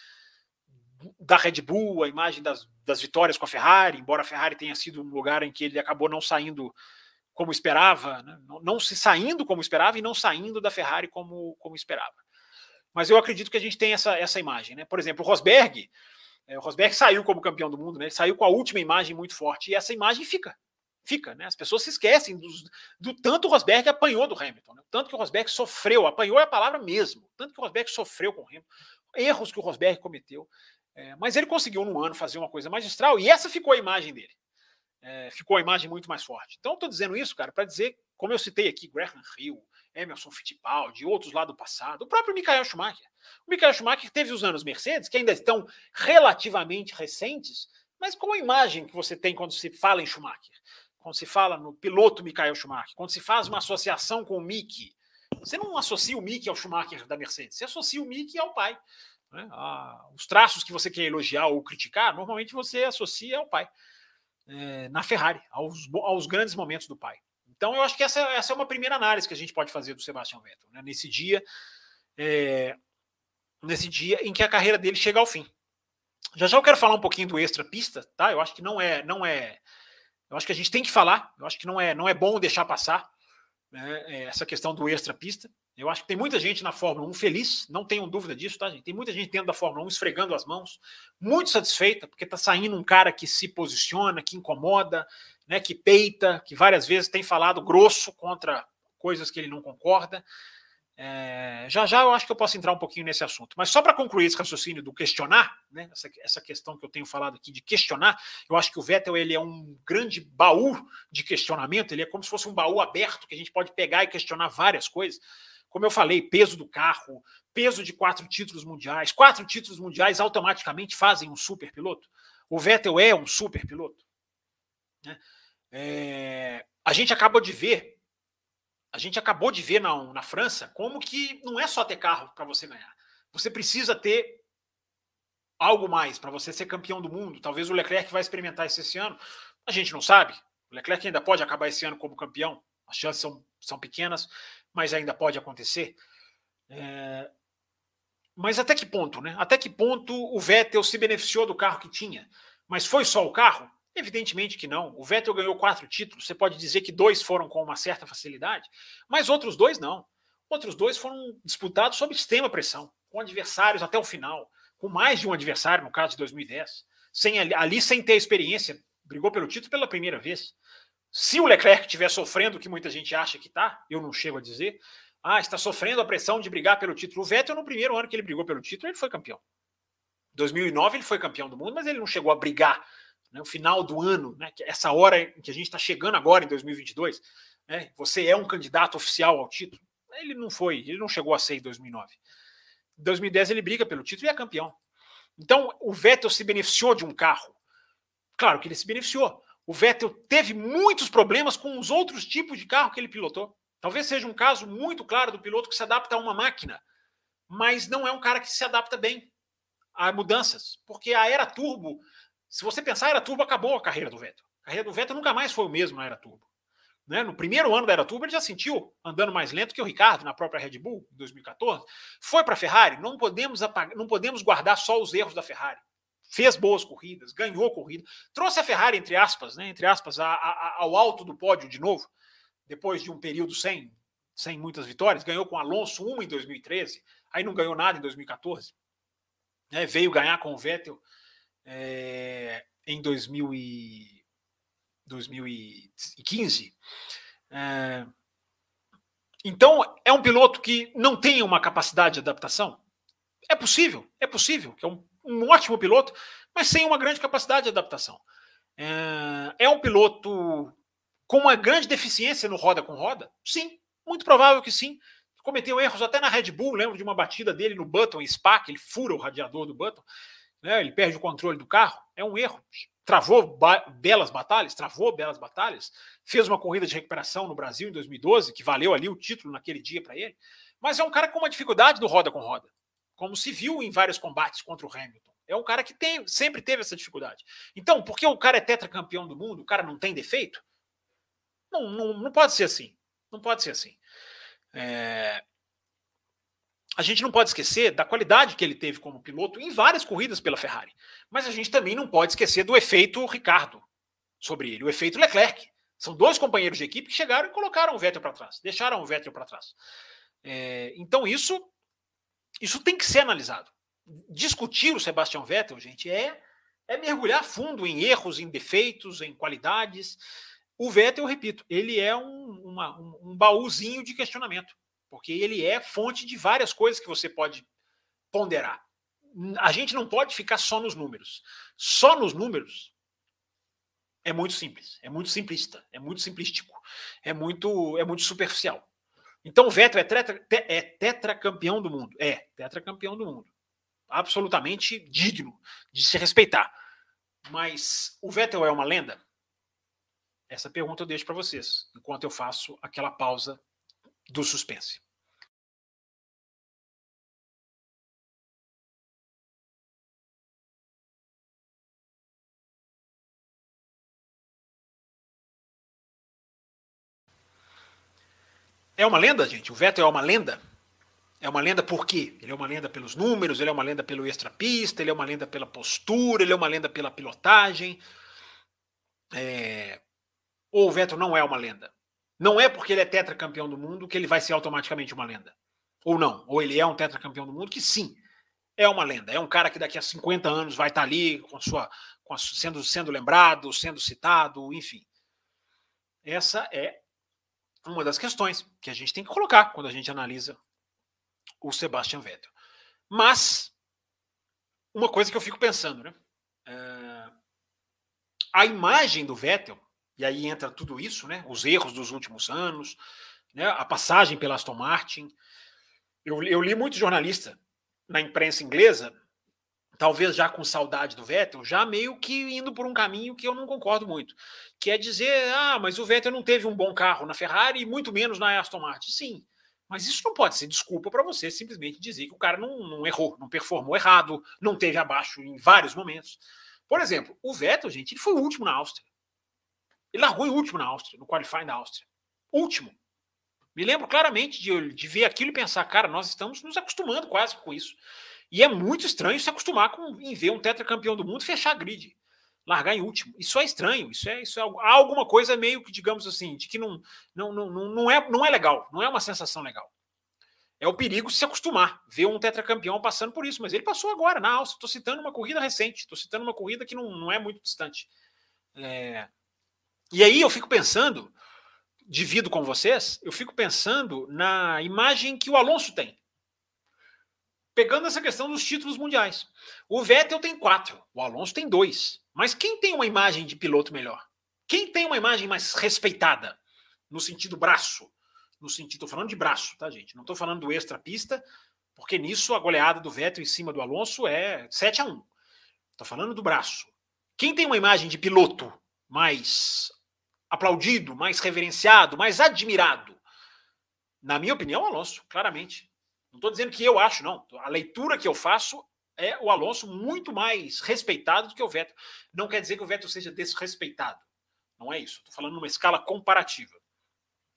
da Red Bull, a imagem das, das vitórias com a Ferrari, embora a Ferrari tenha sido um lugar em que ele acabou não saindo como esperava, né? não, não, se saindo como esperava e não saindo da Ferrari como, como esperava. Mas eu acredito que a gente tem essa, essa imagem. Né? Por exemplo, o Rosberg, é, o Rosberg saiu como campeão do mundo, né? ele saiu com a última imagem muito forte, e essa imagem fica. Fica, né? As pessoas se esquecem do, do tanto o Rosberg apanhou do Hamilton, né? tanto que o Rosberg sofreu, apanhou é a palavra mesmo, tanto que o Rosberg sofreu com o Hamilton, erros que o Rosberg cometeu. É, mas ele conseguiu num ano fazer uma coisa magistral e essa ficou a imagem dele. É, ficou a imagem muito mais forte. Então, estou dizendo isso, cara, para dizer como eu citei aqui, Graham Hill, Emerson Fittipaldi, outros lá do passado, o próprio Michael Schumacher. O Michael Schumacher teve os anos Mercedes, que ainda estão relativamente recentes, mas qual a imagem que você tem quando se fala em Schumacher? Quando se fala no piloto Michael Schumacher, quando se faz uma associação com o Mickey, você não associa o Mickey ao Schumacher da Mercedes, você associa o Mickey ao pai. Né? Os traços que você quer elogiar ou criticar, normalmente você associa ao pai. É, na Ferrari, aos, aos grandes momentos do pai. Então, eu acho que essa, essa é uma primeira análise que a gente pode fazer do Sebastian Vettel, né? nesse dia, é, nesse dia em que a carreira dele chega ao fim. Já já eu quero falar um pouquinho do extra pista, tá? Eu acho que não é, não é, eu acho que a gente tem que falar. Eu acho que não é, não é bom deixar passar né, é, essa questão do extra pista. Eu acho que tem muita gente na Fórmula 1 feliz, não tenham dúvida disso, tá, gente? Tem muita gente dentro da Fórmula 1 esfregando as mãos, muito satisfeita, porque está saindo um cara que se posiciona, que incomoda, né, que peita, que várias vezes tem falado grosso contra coisas que ele não concorda. É, já já eu acho que eu posso entrar um pouquinho nesse assunto. Mas só para concluir esse raciocínio do questionar, né, essa, essa questão que eu tenho falado aqui de questionar, eu acho que o Vettel ele é um grande baú de questionamento, ele é como se fosse um baú aberto que a gente pode pegar e questionar várias coisas. Como eu falei, peso do carro, peso de quatro títulos mundiais. Quatro títulos mundiais automaticamente fazem um super piloto. O Vettel é um super piloto. Né? É, a gente acabou de ver, a gente acabou de ver na, na França como que não é só ter carro para você ganhar. Você precisa ter algo mais para você ser campeão do mundo. Talvez o Leclerc vai experimentar isso esse ano. A gente não sabe. O Leclerc ainda pode acabar esse ano como campeão. As chances são, são pequenas mas ainda pode acontecer. É... Mas até que ponto, né? Até que ponto o Vettel se beneficiou do carro que tinha? Mas foi só o carro? Evidentemente que não. O Vettel ganhou quatro títulos. Você pode dizer que dois foram com uma certa facilidade, mas outros dois não. Outros dois foram disputados sob extrema pressão, com adversários até o final, com mais de um adversário, no caso de 2010. Sem, ali, sem ter experiência, brigou pelo título pela primeira vez. Se o Leclerc estiver sofrendo que muita gente acha que está, eu não chego a dizer, ah, está sofrendo a pressão de brigar pelo título. O Vettel, no primeiro ano que ele brigou pelo título, ele foi campeão. Em 2009 ele foi campeão do mundo, mas ele não chegou a brigar. Né, final do ano, né, essa hora em que a gente está chegando agora, em 2022, né, você é um candidato oficial ao título. Ele não foi, ele não chegou a ser em 2009. Em 2010 ele briga pelo título e é campeão. Então o Vettel se beneficiou de um carro. Claro que ele se beneficiou, o Vettel teve muitos problemas com os outros tipos de carro que ele pilotou. Talvez seja um caso muito claro do piloto que se adapta a uma máquina, mas não é um cara que se adapta bem a mudanças, porque a era turbo, se você pensar, a era turbo acabou a carreira do Vettel. A carreira do Vettel nunca mais foi o mesmo na era turbo. Né? No primeiro ano da era turbo, ele já sentiu andando mais lento que o Ricardo na própria Red Bull, em 2014. Foi para a Ferrari, não podemos, apagar, não podemos guardar só os erros da Ferrari fez boas corridas, ganhou corrida, trouxe a Ferrari, entre aspas, né, entre aspas, a, a, ao alto do pódio de novo, depois de um período sem, sem muitas vitórias, ganhou com Alonso uma em 2013, aí não ganhou nada em 2014, né, veio ganhar com o Vettel é, em 2000 e, 2015. É, então, é um piloto que não tem uma capacidade de adaptação? É possível, é possível, que é um um ótimo piloto, mas sem uma grande capacidade de adaptação. É, é um piloto com uma grande deficiência no roda com roda? Sim, muito provável que sim. Cometeu erros até na Red Bull, lembro de uma batida dele no Button em Spa, que ele fura o radiador do Button, né, ele perde o controle do carro, é um erro. Travou belas batalhas, travou belas batalhas, fez uma corrida de recuperação no Brasil em 2012, que valeu ali o título naquele dia para ele, mas é um cara com uma dificuldade do roda com roda como se viu em vários combates contra o Hamilton. É um cara que tem, sempre teve essa dificuldade. Então, porque o cara é tetracampeão do mundo, o cara não tem defeito? Não, não, não pode ser assim. Não pode ser assim. É... A gente não pode esquecer da qualidade que ele teve como piloto em várias corridas pela Ferrari. Mas a gente também não pode esquecer do efeito Ricardo sobre ele, o efeito Leclerc. São dois companheiros de equipe que chegaram e colocaram o Vettel para trás, deixaram o Vettel para trás. É... então isso isso tem que ser analisado. Discutir o Sebastian Vettel, gente, é, é mergulhar fundo em erros, em defeitos, em qualidades. O Vettel, eu repito, ele é um, uma, um, um baúzinho de questionamento, porque ele é fonte de várias coisas que você pode ponderar. A gente não pode ficar só nos números. Só nos números é muito simples, é muito simplista, é muito simplístico, é muito, é muito superficial. Então o Vettel é, tetra, é tetracampeão do mundo. É, tetracampeão do mundo. Absolutamente digno de se respeitar. Mas o Vettel é uma lenda? Essa pergunta eu deixo para vocês, enquanto eu faço aquela pausa do suspense. É uma lenda, gente? O Vettel é uma lenda? É uma lenda por quê? Ele é uma lenda pelos números, ele é uma lenda pelo extrapista, ele é uma lenda pela postura, ele é uma lenda pela pilotagem. É... Ou o Vettel não é uma lenda? Não é porque ele é tetracampeão do mundo que ele vai ser automaticamente uma lenda. Ou não. Ou ele é um tetracampeão do mundo que sim, é uma lenda. É um cara que daqui a 50 anos vai estar ali com sua, com a, sendo, sendo lembrado, sendo citado, enfim. Essa é uma das questões que a gente tem que colocar quando a gente analisa o Sebastian Vettel. Mas, uma coisa que eu fico pensando, né? É, a imagem do Vettel, e aí entra tudo isso, né? Os erros dos últimos anos, né? a passagem pela Aston Martin. Eu, eu li muito jornalista na imprensa inglesa talvez já com saudade do Vettel, já meio que indo por um caminho que eu não concordo muito, que é dizer, ah, mas o Vettel não teve um bom carro na Ferrari e muito menos na Aston Martin. Sim, mas isso não pode ser desculpa para você simplesmente dizer que o cara não, não errou, não performou errado, não teve abaixo em vários momentos. Por exemplo, o Vettel, gente, ele foi o último na Áustria. Ele largou em último na Áustria, no qualifying da Áustria. Último. Me lembro claramente de, de ver aquilo e pensar, cara, nós estamos nos acostumando quase com isso. E é muito estranho se acostumar com, em ver um tetracampeão do mundo fechar a grid, largar em último. Isso é estranho, isso é, isso é há alguma coisa meio que, digamos assim, de que não, não, não, não, é, não é legal, não é uma sensação legal. É o perigo se acostumar, ver um tetracampeão passando por isso, mas ele passou agora na Áustria. Estou citando uma corrida recente, estou citando uma corrida que não, não é muito distante. É... E aí eu fico pensando, divido com vocês, eu fico pensando na imagem que o Alonso tem pegando essa questão dos títulos mundiais. O Vettel tem quatro, o Alonso tem dois. Mas quem tem uma imagem de piloto melhor? Quem tem uma imagem mais respeitada? No sentido braço. No sentido, estou falando de braço, tá, gente? Não estou falando do extra-pista, porque nisso a goleada do Vettel em cima do Alonso é 7 a 1 Estou falando do braço. Quem tem uma imagem de piloto mais aplaudido, mais reverenciado, mais admirado? Na minha opinião, Alonso, claramente. Não estou dizendo que eu acho, não. A leitura que eu faço é o Alonso muito mais respeitado do que o Vettel. Não quer dizer que o Vettel seja desrespeitado. Não é isso. Estou falando numa escala comparativa.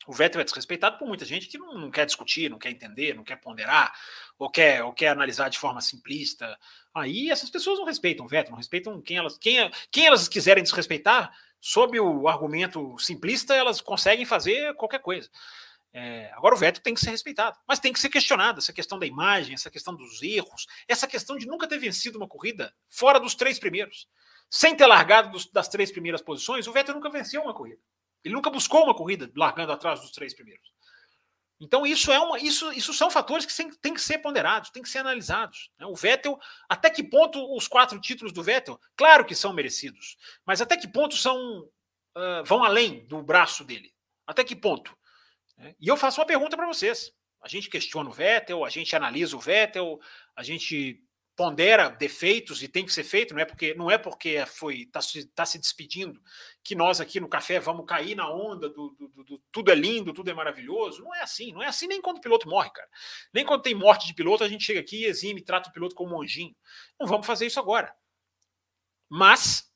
O Vettel é desrespeitado por muita gente que não, não, quer discutir, não quer entender, não quer ponderar, ou quer, ou quer analisar de forma simplista. Aí essas pessoas não respeitam o Vettel, não respeitam quem elas, quem, quem elas quiserem desrespeitar, sob o argumento simplista, elas conseguem fazer qualquer coisa. É, agora o Vettel tem que ser respeitado, mas tem que ser questionado essa questão da imagem, essa questão dos erros, essa questão de nunca ter vencido uma corrida fora dos três primeiros. Sem ter largado dos, das três primeiras posições, o Vettel nunca venceu uma corrida. Ele nunca buscou uma corrida largando atrás dos três primeiros. Então isso é uma, isso, isso são fatores que têm que ser ponderados, têm que ser analisados. Né? O Vettel, até que ponto os quatro títulos do Vettel, claro que são merecidos, mas até que ponto são uh, vão além do braço dele? Até que ponto? Né? E eu faço uma pergunta para vocês. A gente questiona o Vettel, a gente analisa o Vettel, a gente pondera defeitos e tem que ser feito, não é porque não é porque foi está tá se despedindo que nós aqui no café vamos cair na onda do, do, do, do, tudo é lindo, tudo é maravilhoso. Não é assim, não é assim nem quando o piloto morre, cara. Nem quando tem morte de piloto a gente chega aqui e exime, trata o piloto como um anjinho. Não vamos fazer isso agora. Mas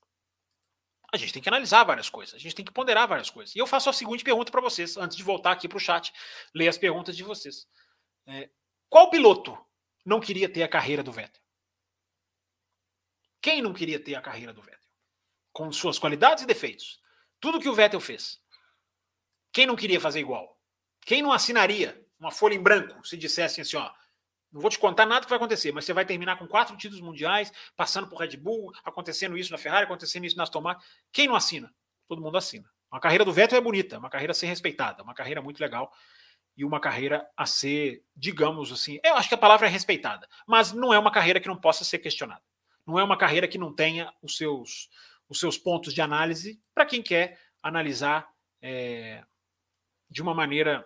a gente tem que analisar várias coisas, a gente tem que ponderar várias coisas. E eu faço a seguinte pergunta para vocês, antes de voltar aqui para o chat, ler as perguntas de vocês. É, qual piloto não queria ter a carreira do Vettel? Quem não queria ter a carreira do Vettel? Com suas qualidades e defeitos. Tudo que o Vettel fez. Quem não queria fazer igual? Quem não assinaria uma folha em branco se dissessem assim, ó, não vou te contar nada que vai acontecer, mas você vai terminar com quatro títulos mundiais, passando por Red Bull, acontecendo isso na Ferrari, acontecendo isso na Aston Martin. Quem não assina? Todo mundo assina. A carreira do Vettel é bonita, uma carreira a ser respeitada, uma carreira muito legal e uma carreira a ser, digamos assim, eu acho que a palavra é respeitada, mas não é uma carreira que não possa ser questionada. Não é uma carreira que não tenha os seus os seus pontos de análise para quem quer analisar é, de uma maneira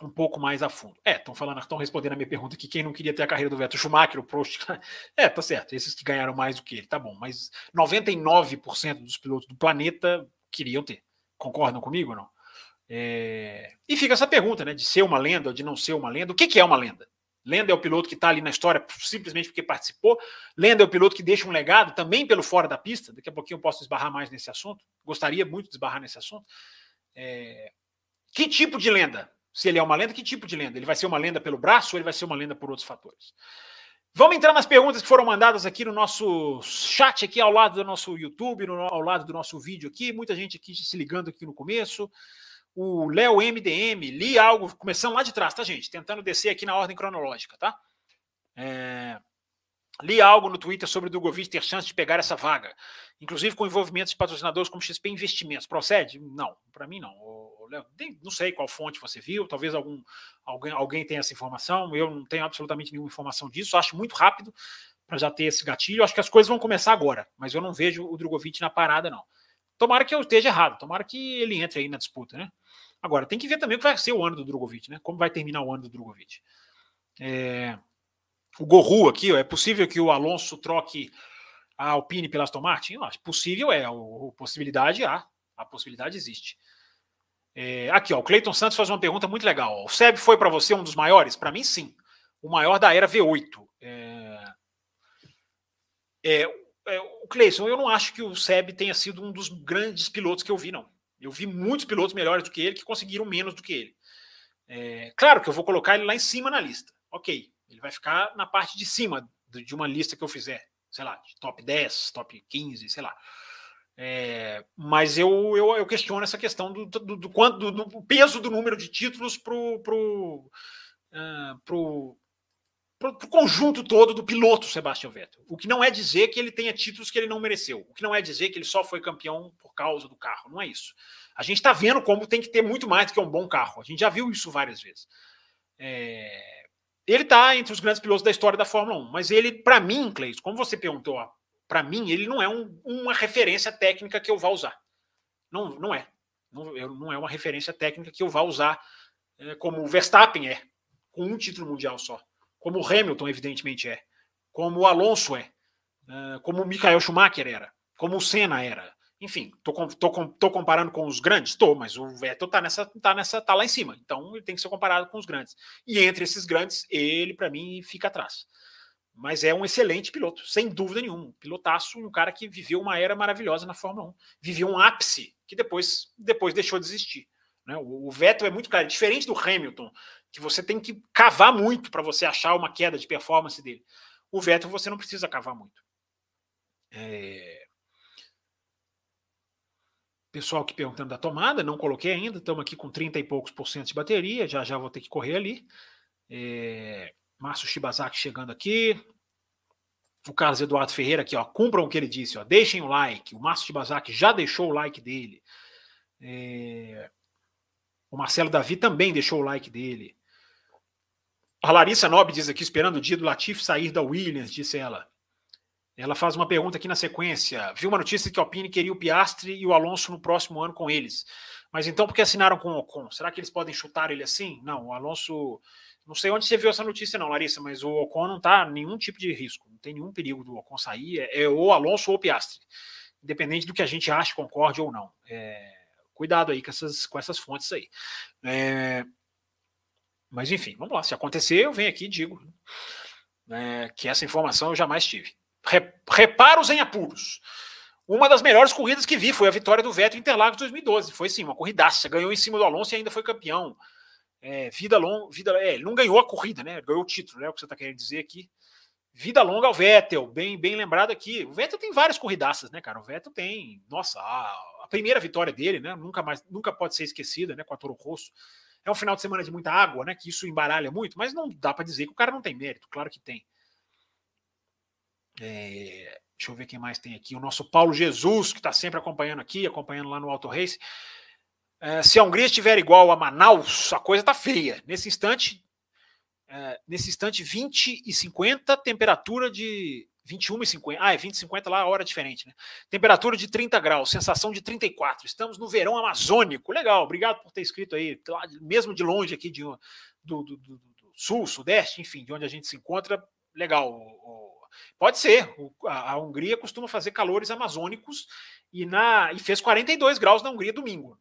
um pouco mais a fundo. É, estão falando, estão respondendo a minha pergunta que quem não queria ter a carreira do Vettel, Schumacher, o Prost. É, tá certo, esses que ganharam mais do que ele, tá bom, mas 99% dos pilotos do planeta queriam ter. Concordam comigo ou não? É... E fica essa pergunta, né, de ser uma lenda ou de não ser uma lenda. O que, que é uma lenda? Lenda é o piloto que está ali na história simplesmente porque participou. Lenda é o piloto que deixa um legado também pelo fora da pista. Daqui a pouquinho eu posso esbarrar mais nesse assunto. Gostaria muito de esbarrar nesse assunto. É... Que tipo de lenda? Se ele é uma lenda, que tipo de lenda? Ele vai ser uma lenda pelo braço ou ele vai ser uma lenda por outros fatores? Vamos entrar nas perguntas que foram mandadas aqui no nosso chat, aqui ao lado do nosso YouTube, no, ao lado do nosso vídeo aqui. Muita gente aqui se ligando aqui no começo. O Léo MDM, li algo, começando lá de trás, tá, gente? Tentando descer aqui na ordem cronológica, tá? É, li algo no Twitter sobre o Drogovic ter chance de pegar essa vaga, inclusive com envolvimento de patrocinadores como XP Investimentos. Procede? Não, para mim não. Não sei qual fonte você viu, talvez algum, alguém, alguém tenha essa informação. Eu não tenho absolutamente nenhuma informação disso. Acho muito rápido para já ter esse gatilho. Acho que as coisas vão começar agora, mas eu não vejo o Drogovic na parada, não. Tomara que eu esteja errado, tomara que ele entre aí na disputa, né? Agora, tem que ver também o que vai ser o ano do Drogovic, né? Como vai terminar o ano do Drogovic. É... O Gorru aqui, ó, é possível que o Alonso troque a Alpine pela Aston Martin? Eu acho possível é, o, possibilidade há, a possibilidade existe. É, aqui, ó, o Cleiton Santos faz uma pergunta muito legal. O Seb foi para você um dos maiores? Para mim, sim. O maior da era V8. É, é, é, o Cleiton, eu não acho que o Seb tenha sido um dos grandes pilotos que eu vi, não. Eu vi muitos pilotos melhores do que ele que conseguiram menos do que ele. É, claro que eu vou colocar ele lá em cima na lista. Ok, ele vai ficar na parte de cima de uma lista que eu fizer. Sei lá, top 10, top 15, sei lá. É, mas eu, eu, eu, questiono essa questão do, do, do, do, do peso do número de títulos para o pro, uh, pro, pro, pro, conjunto todo do piloto Sebastian Vettel. O que não é dizer que ele tenha títulos que ele não mereceu. O que não é dizer que ele só foi campeão por causa do carro. Não é isso. A gente está vendo como tem que ter muito mais do que um bom carro. A gente já viu isso várias vezes. É, ele está entre os grandes pilotos da história da Fórmula 1. Mas ele, para mim, Cleis, como você perguntou para mim, ele não é um, uma referência técnica que eu vá usar. Não, não é. Não, não é uma referência técnica que eu vá usar é, como o Verstappen é, com um título mundial só. Como o Hamilton, evidentemente, é. Como o Alonso é. é como o Michael Schumacher era. Como o Senna era. Enfim, tô, tô, tô comparando com os grandes? Tô, mas o Vettel tá nessa, tá nessa, tá lá em cima. Então ele tem que ser comparado com os grandes. E entre esses grandes, ele, para mim, fica atrás mas é um excelente piloto, sem dúvida nenhuma. Um pilotaço, um cara que viveu uma era maravilhosa na Fórmula 1. Viveu um ápice que depois, depois deixou de existir. Né? O, o Vettel é muito claro, diferente do Hamilton, que você tem que cavar muito para você achar uma queda de performance dele. O Vettel você não precisa cavar muito. É... Pessoal aqui perguntando da tomada, não coloquei ainda, estamos aqui com 30 e poucos por cento de bateria, já já vou ter que correr ali. É... Márcio Shibazaki chegando aqui. O Carlos Eduardo Ferreira aqui, ó. Cumpram o que ele disse, ó. Deixem o like. O Márcio Shibazaki já deixou o like dele. É... O Marcelo Davi também deixou o like dele. A Larissa Nobre diz aqui, esperando o dia do Latif sair da Williams, disse ela. Ela faz uma pergunta aqui na sequência. Viu uma notícia que a Alpine queria o Piastri e o Alonso no próximo ano com eles. Mas então por que assinaram com o Ocon? Será que eles podem chutar ele assim? Não, o Alonso não sei onde você viu essa notícia, não, Larissa, mas o Ocon não está nenhum tipo de risco, não tem nenhum perigo do Ocon sair. É, é ou Alonso ou Piastri, independente do que a gente acha, concorde ou não. É, cuidado aí com essas, com essas fontes aí. É, mas enfim, vamos lá. Se acontecer, eu venho aqui e digo né, que essa informação eu jamais tive. Reparos em apuros. Uma das melhores corridas que vi foi a vitória do Vettel em Interlagos 2012. Foi sim, uma corridaça. Ganhou em cima do Alonso e ainda foi campeão. É, vida longa, vida, é, ele não ganhou a corrida, né? Ganhou o título, né? O que você está querendo dizer aqui. Vida longa ao Vettel, bem, bem lembrado aqui. O Vettel tem várias corridaças, né, cara? O Vettel tem, nossa, a, a primeira vitória dele, né? Nunca mais, nunca pode ser esquecida, né? Com a Toro Rosso. É um final de semana de muita água, né? Que isso embaralha muito, mas não dá para dizer que o cara não tem mérito, claro que tem. É, deixa eu ver quem mais tem aqui. O nosso Paulo Jesus, que está sempre acompanhando aqui, acompanhando lá no Auto Race. É, se a Hungria estiver igual a Manaus, a coisa está feia. Nesse instante, é, nesse instante, 20 e 50, temperatura de 21 e 50. Ah, é 20 e 50 lá, hora diferente, né? Temperatura de 30 graus, sensação de 34. Estamos no verão amazônico. Legal, obrigado por ter escrito aí, mesmo de longe aqui de, do, do, do, do sul, sudeste, enfim, de onde a gente se encontra. Legal. Pode ser. A, a Hungria costuma fazer calores amazônicos e, na, e fez 42 graus na Hungria domingo.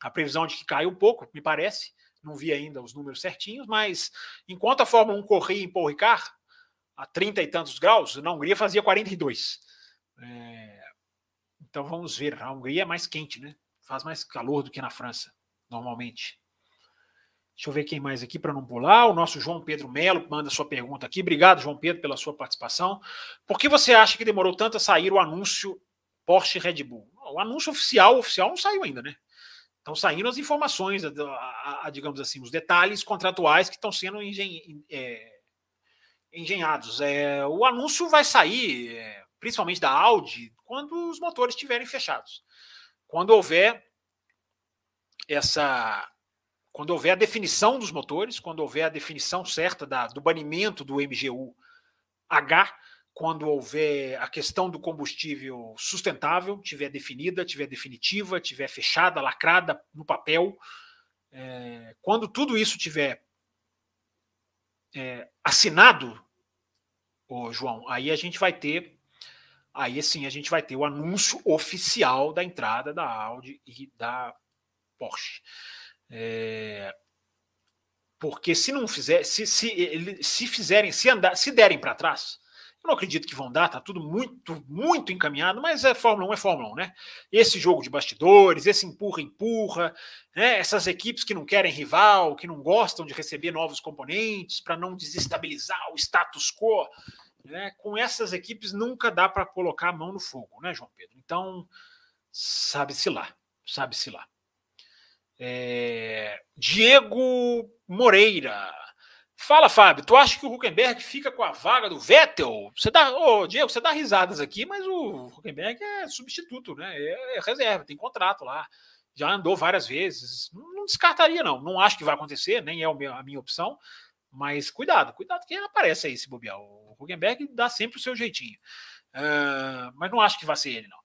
A previsão de que cai um pouco, me parece. Não vi ainda os números certinhos, mas enquanto a Fórmula 1 corria em Paul Ricard, a 30 e tantos graus, na Hungria fazia 42. É, então vamos ver. A Hungria é mais quente, né? Faz mais calor do que na França, normalmente. Deixa eu ver quem mais aqui para não pular. O nosso João Pedro Melo manda sua pergunta aqui. Obrigado, João Pedro, pela sua participação. Por que você acha que demorou tanto a sair o anúncio Porsche Red Bull? O anúncio oficial, oficial não saiu ainda, né? Estão saindo as informações, a, a, a, digamos assim, os detalhes contratuais que estão sendo engen, é, engenhados. É, o anúncio vai sair, é, principalmente da Audi, quando os motores estiverem fechados. Quando houver essa. Quando houver a definição dos motores, quando houver a definição certa da, do banimento do MGU H, quando houver a questão do combustível sustentável, tiver definida, tiver definitiva, tiver fechada, lacrada no papel, é, quando tudo isso tiver é, assinado, ô João, aí a gente vai ter, aí sim a gente vai ter o anúncio oficial da entrada da Audi e da Porsche. É, porque se não fizer, se, se, se fizerem, se andar, se derem para trás, eu não acredito que vão dar, tá tudo muito, muito encaminhado, mas é Fórmula 1, é Fórmula 1, né? Esse jogo de bastidores, esse empurra-empurra, né? essas equipes que não querem rival, que não gostam de receber novos componentes para não desestabilizar o status quo, né? com essas equipes nunca dá para colocar a mão no fogo, né, João Pedro? Então, sabe-se lá, sabe-se lá. É... Diego Moreira, Fala, Fábio, tu acha que o Huckenberg fica com a vaga do Vettel? Você dá, ô, Diego, você dá risadas aqui, mas o Huckenberg é substituto, né? É, é reserva, tem contrato lá. Já andou várias vezes. Não, não descartaria, não. Não acho que vai acontecer, nem é a minha opção. Mas cuidado, cuidado que aparece aí esse bobear. O Huckenberg dá sempre o seu jeitinho. Uh, mas não acho que vai ser ele, não.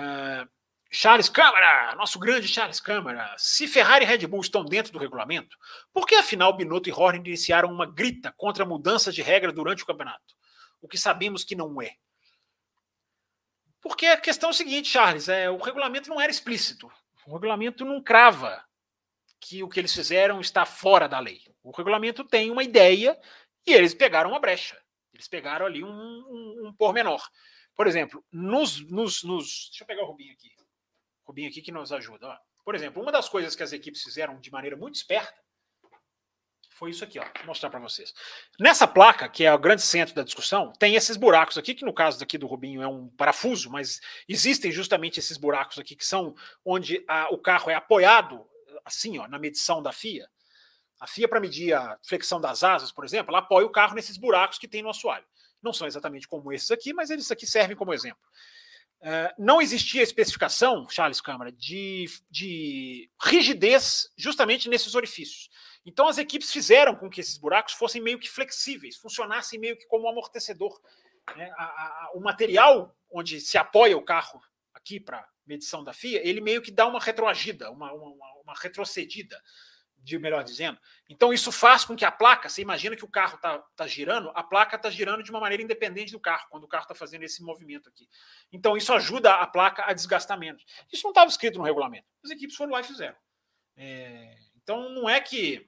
Uh, Charles Câmara, nosso grande Charles Câmara. Se Ferrari e Red Bull estão dentro do regulamento, por que afinal Binotto e Horner iniciaram uma grita contra mudanças de regra durante o campeonato? O que sabemos que não é. Porque a questão é a seguinte, Charles, é, o regulamento não era explícito. O regulamento não crava que o que eles fizeram está fora da lei. O regulamento tem uma ideia e eles pegaram uma brecha. Eles pegaram ali um, um, um pormenor. Por exemplo, nos, nos, nos. Deixa eu pegar o Rubinho aqui. Rubinho aqui que nos ajuda. Ó. Por exemplo, uma das coisas que as equipes fizeram de maneira muito esperta foi isso aqui, ó. Vou mostrar para vocês. Nessa placa, que é o grande centro da discussão, tem esses buracos aqui, que no caso daqui do Rubinho é um parafuso, mas existem justamente esses buracos aqui que são onde a, o carro é apoiado, assim, ó, na medição da FIA. A FIA, para medir a flexão das asas, por exemplo, ela apoia o carro nesses buracos que tem no assoalho. Não são exatamente como esses aqui, mas eles aqui servem como exemplo. Uh, não existia especificação, Charles Câmara, de, de rigidez justamente nesses orifícios. Então as equipes fizeram com que esses buracos fossem meio que flexíveis, funcionassem meio que como um amortecedor. Né? A, a, o material onde se apoia o carro aqui para medição da FIA, ele meio que dá uma retroagida, uma, uma, uma retrocedida de melhor dizendo. Então isso faz com que a placa, você imagina que o carro está tá girando, a placa está girando de uma maneira independente do carro, quando o carro está fazendo esse movimento aqui. Então isso ajuda a placa a desgastar menos. Isso não estava escrito no regulamento. As equipes foram lá e fizeram. É, então não é que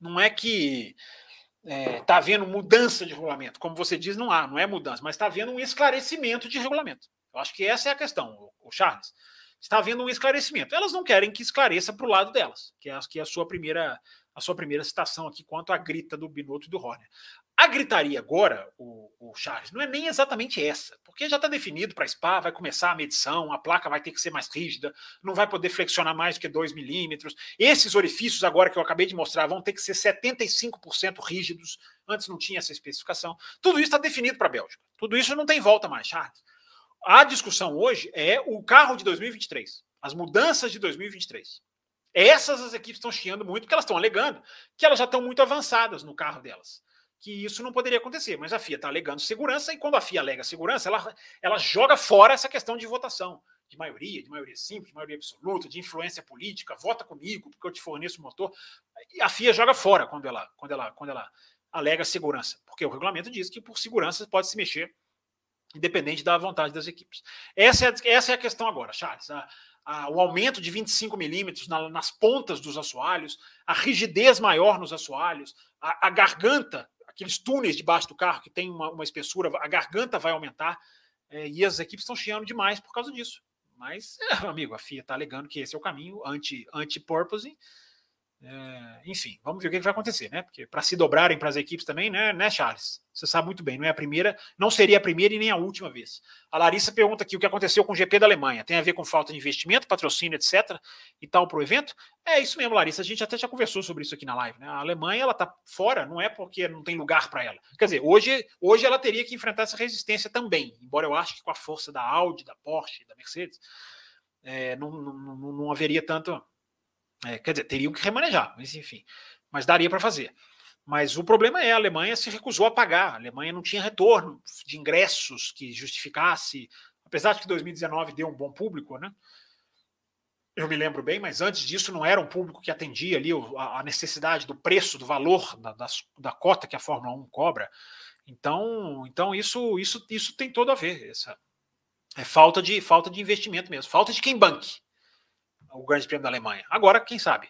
não é que está é, tá havendo mudança de regulamento, como você diz, não há, não é mudança, mas está havendo um esclarecimento de regulamento. Eu acho que essa é a questão, o Charles está havendo um esclarecimento. Elas não querem que esclareça para o lado delas, que é, que é a sua primeira a sua primeira citação aqui quanto à grita do Binotto e do Horner. A gritaria agora, o, o Charles, não é nem exatamente essa, porque já está definido para Spa, vai começar a medição, a placa vai ter que ser mais rígida, não vai poder flexionar mais do que 2 milímetros. Esses orifícios, agora que eu acabei de mostrar, vão ter que ser 75% rígidos. Antes não tinha essa especificação. Tudo isso está definido para a Bélgica. Tudo isso não tem volta mais, Charles. A discussão hoje é o carro de 2023, as mudanças de 2023. Essas as equipes estão chiando muito, porque elas estão alegando que elas já estão muito avançadas no carro delas. que isso não poderia acontecer, mas a FIA está alegando segurança, e quando a FIA alega segurança, ela, ela joga fora essa questão de votação, de maioria, de maioria simples, de maioria absoluta, de influência política, vota comigo, porque eu te forneço o motor. E a FIA joga fora quando ela, quando ela, quando ela alega segurança, porque o regulamento diz que por segurança pode se mexer independente da vontade das equipes. Essa é, essa é a questão agora, Charles. A, a, o aumento de 25 milímetros na, nas pontas dos assoalhos, a rigidez maior nos assoalhos, a, a, garganta, aqueles túneis debaixo do carro que tem uma, uma espessura, a garganta vai aumentar é, e as equipes estão chiando demais por causa disso. Mas, é, amigo, a FIA está alegando que esse é o caminho anti-purpose. Anti é, enfim, vamos ver o que, vai acontecer, né? Porque para se dobrarem para as equipes também, né, né, Charles? Você sabe muito bem, não é a primeira, não seria a primeira e nem a última vez. A Larissa pergunta aqui o que aconteceu com o GP da Alemanha. Tem a ver com falta de investimento, patrocínio, etc. e tal para o evento? É isso mesmo, Larissa. A gente até já conversou sobre isso aqui na live, né? A Alemanha ela tá fora, não é porque não tem lugar para ela. Quer dizer, hoje, hoje ela teria que enfrentar essa resistência também, embora eu acho que com a força da Audi, da Porsche, da Mercedes, é, não, não, não haveria tanto é, quer dizer, teriam que remanejar, mas enfim. Mas daria para fazer. Mas o problema é a Alemanha se recusou a pagar. A Alemanha não tinha retorno de ingressos que justificasse, apesar de que 2019 deu um bom público, né? Eu me lembro bem, mas antes disso não era um público que atendia ali a necessidade do preço, do valor da, da, da cota que a Fórmula 1 cobra. Então, então isso, isso, isso tem todo a ver. Essa é falta de falta de investimento mesmo, falta de quem banque o Grande Prêmio da Alemanha. Agora, quem sabe?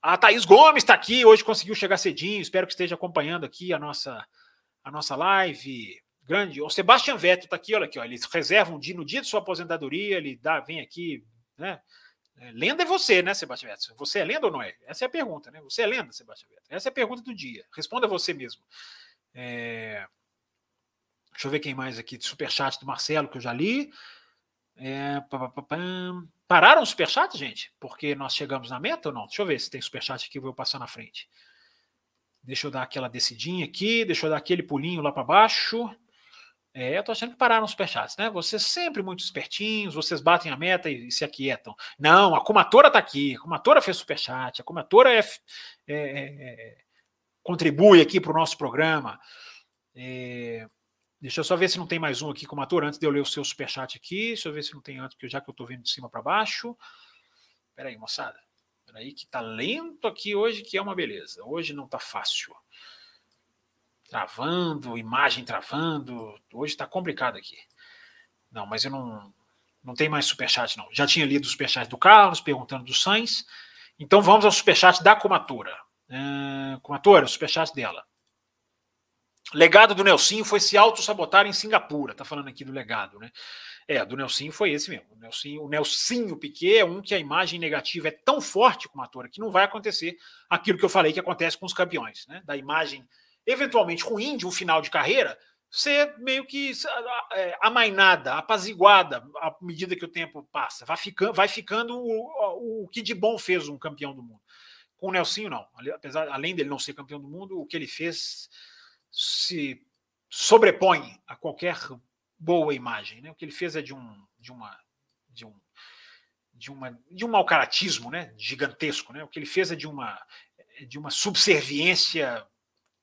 A Thaís Gomes está aqui, hoje conseguiu chegar cedinho, espero que esteja acompanhando aqui a nossa, a nossa live. Grande. O Sebastian Vettel está aqui, olha aqui, ó, ele reserva um dia no dia de sua aposentadoria, ele dá, vem aqui, né? É, lenda é você, né, Sebastião Vettel? Você é lenda ou não é? Essa é a pergunta, né? Você é lenda, Sebastião Vettel? Essa é a pergunta do dia. Responda você mesmo. É... Deixa eu ver quem mais aqui. Superchat do Marcelo, que eu já li. É... Pararam o superchat, gente? Porque nós chegamos na meta ou não? Deixa eu ver se tem superchat aqui, vou passar na frente. Deixa eu dar aquela descidinha aqui, deixa eu dar aquele pulinho lá para baixo. É, eu tô achando que pararam os superchats, né? Vocês sempre muito espertinhos, vocês batem a meta e, e se aquietam. Não, a Comatora tá aqui, a Comatora fez superchat, a Comatora é, é, é, contribui aqui para o nosso programa. É, Deixa eu só ver se não tem mais um aqui como ator, antes de eu ler o seu superchat aqui. Deixa eu ver se não tem antes, porque já que eu estou vendo de cima para baixo. Espera aí, moçada. Espera aí, que tá lento aqui hoje, que é uma beleza. Hoje não tá fácil. Travando, imagem travando. Hoje está complicado aqui. Não, mas eu não. Não tem mais superchat, não. Já tinha lido o superchat do Carlos, perguntando do Sainz. Então vamos ao superchat da Comatura. Uh, Comatura, o superchat dela. Legado do Nelsinho foi se auto-sabotar em Singapura. Tá falando aqui do legado, né? É, do Nelsinho foi esse mesmo. O Nelsinho, o Nelsinho Piquet é um que a imagem negativa é tão forte com a ator que não vai acontecer aquilo que eu falei que acontece com os campeões, né? Da imagem eventualmente ruim de um final de carreira ser meio que é, amainada, apaziguada à medida que o tempo passa. Vai ficando, vai ficando o, o que de bom fez um campeão do mundo. Com o Nelsinho, não. Apesar, além dele não ser campeão do mundo, o que ele fez se sobrepõe a qualquer boa imagem. Né? O que ele fez é de um, de uma, de um, de uma, de um mau caratismo, né? Gigantesco, né? O que ele fez é de uma, de uma subserviência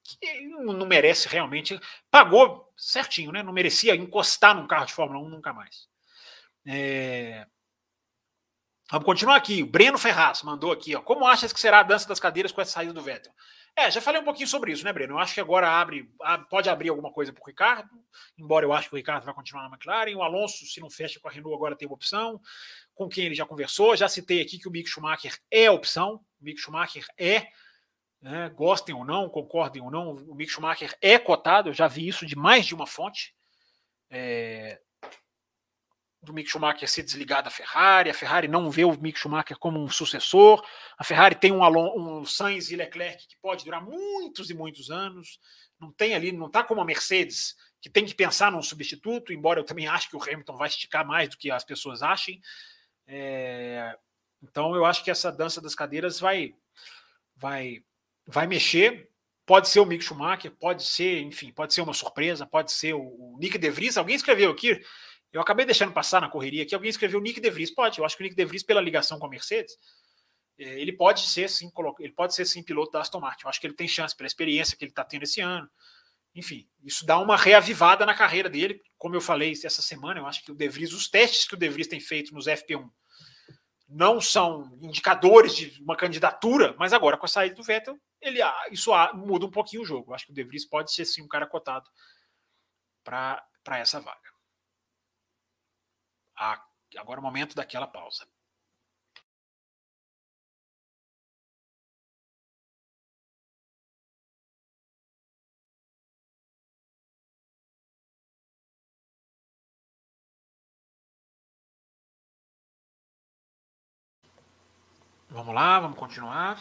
que não merece realmente. Pagou certinho, né? Não merecia encostar num carro de Fórmula 1 nunca mais. É... Vamos continuar aqui. O Breno Ferraz mandou aqui. Ó. Como achas que será a dança das cadeiras com essa saída do Vettel? É, já falei um pouquinho sobre isso, né, Breno? Eu acho que agora abre, pode abrir alguma coisa para o Ricardo, embora eu acho que o Ricardo vai continuar na McLaren. O Alonso, se não fecha com a Renault, agora tem uma opção, com quem ele já conversou. Já citei aqui que o Mick Schumacher é opção. O Mick Schumacher é, né, gostem ou não, concordem ou não, o Mick Schumacher é cotado. Eu já vi isso de mais de uma fonte. É, do Mick Schumacher ser desligado da Ferrari, a Ferrari não vê o Mick Schumacher como um sucessor, a Ferrari tem um, Alon um Sainz e Leclerc que pode durar muitos e muitos anos, não tem ali, não está como a Mercedes, que tem que pensar num substituto, embora eu também acho que o Hamilton vai esticar mais do que as pessoas achem. É... Então eu acho que essa dança das cadeiras vai, vai, vai mexer. Pode ser o Mick Schumacher, pode ser, enfim, pode ser uma surpresa, pode ser o, o Nick De Vries. Alguém escreveu aqui eu acabei deixando passar na correria aqui. Alguém escreveu Nick De Vries. Pode, eu acho que o Nick De Vries, pela ligação com a Mercedes, é, ele pode ser sim, ele pode ser sim piloto da Aston Martin. Eu acho que ele tem chance pela experiência que ele está tendo esse ano. enfim, isso dá uma reavivada na carreira dele. Como eu falei essa semana, eu acho que o De Vries, os testes que o De Vries tem feito nos FP1 não são indicadores de uma candidatura, mas agora com a saída do Vettel, ele, ah, isso ah, muda um pouquinho o jogo. Eu acho que o De Vries pode ser sim um cara cotado para essa vaga. Agora é o momento daquela pausa. Vamos lá, vamos continuar.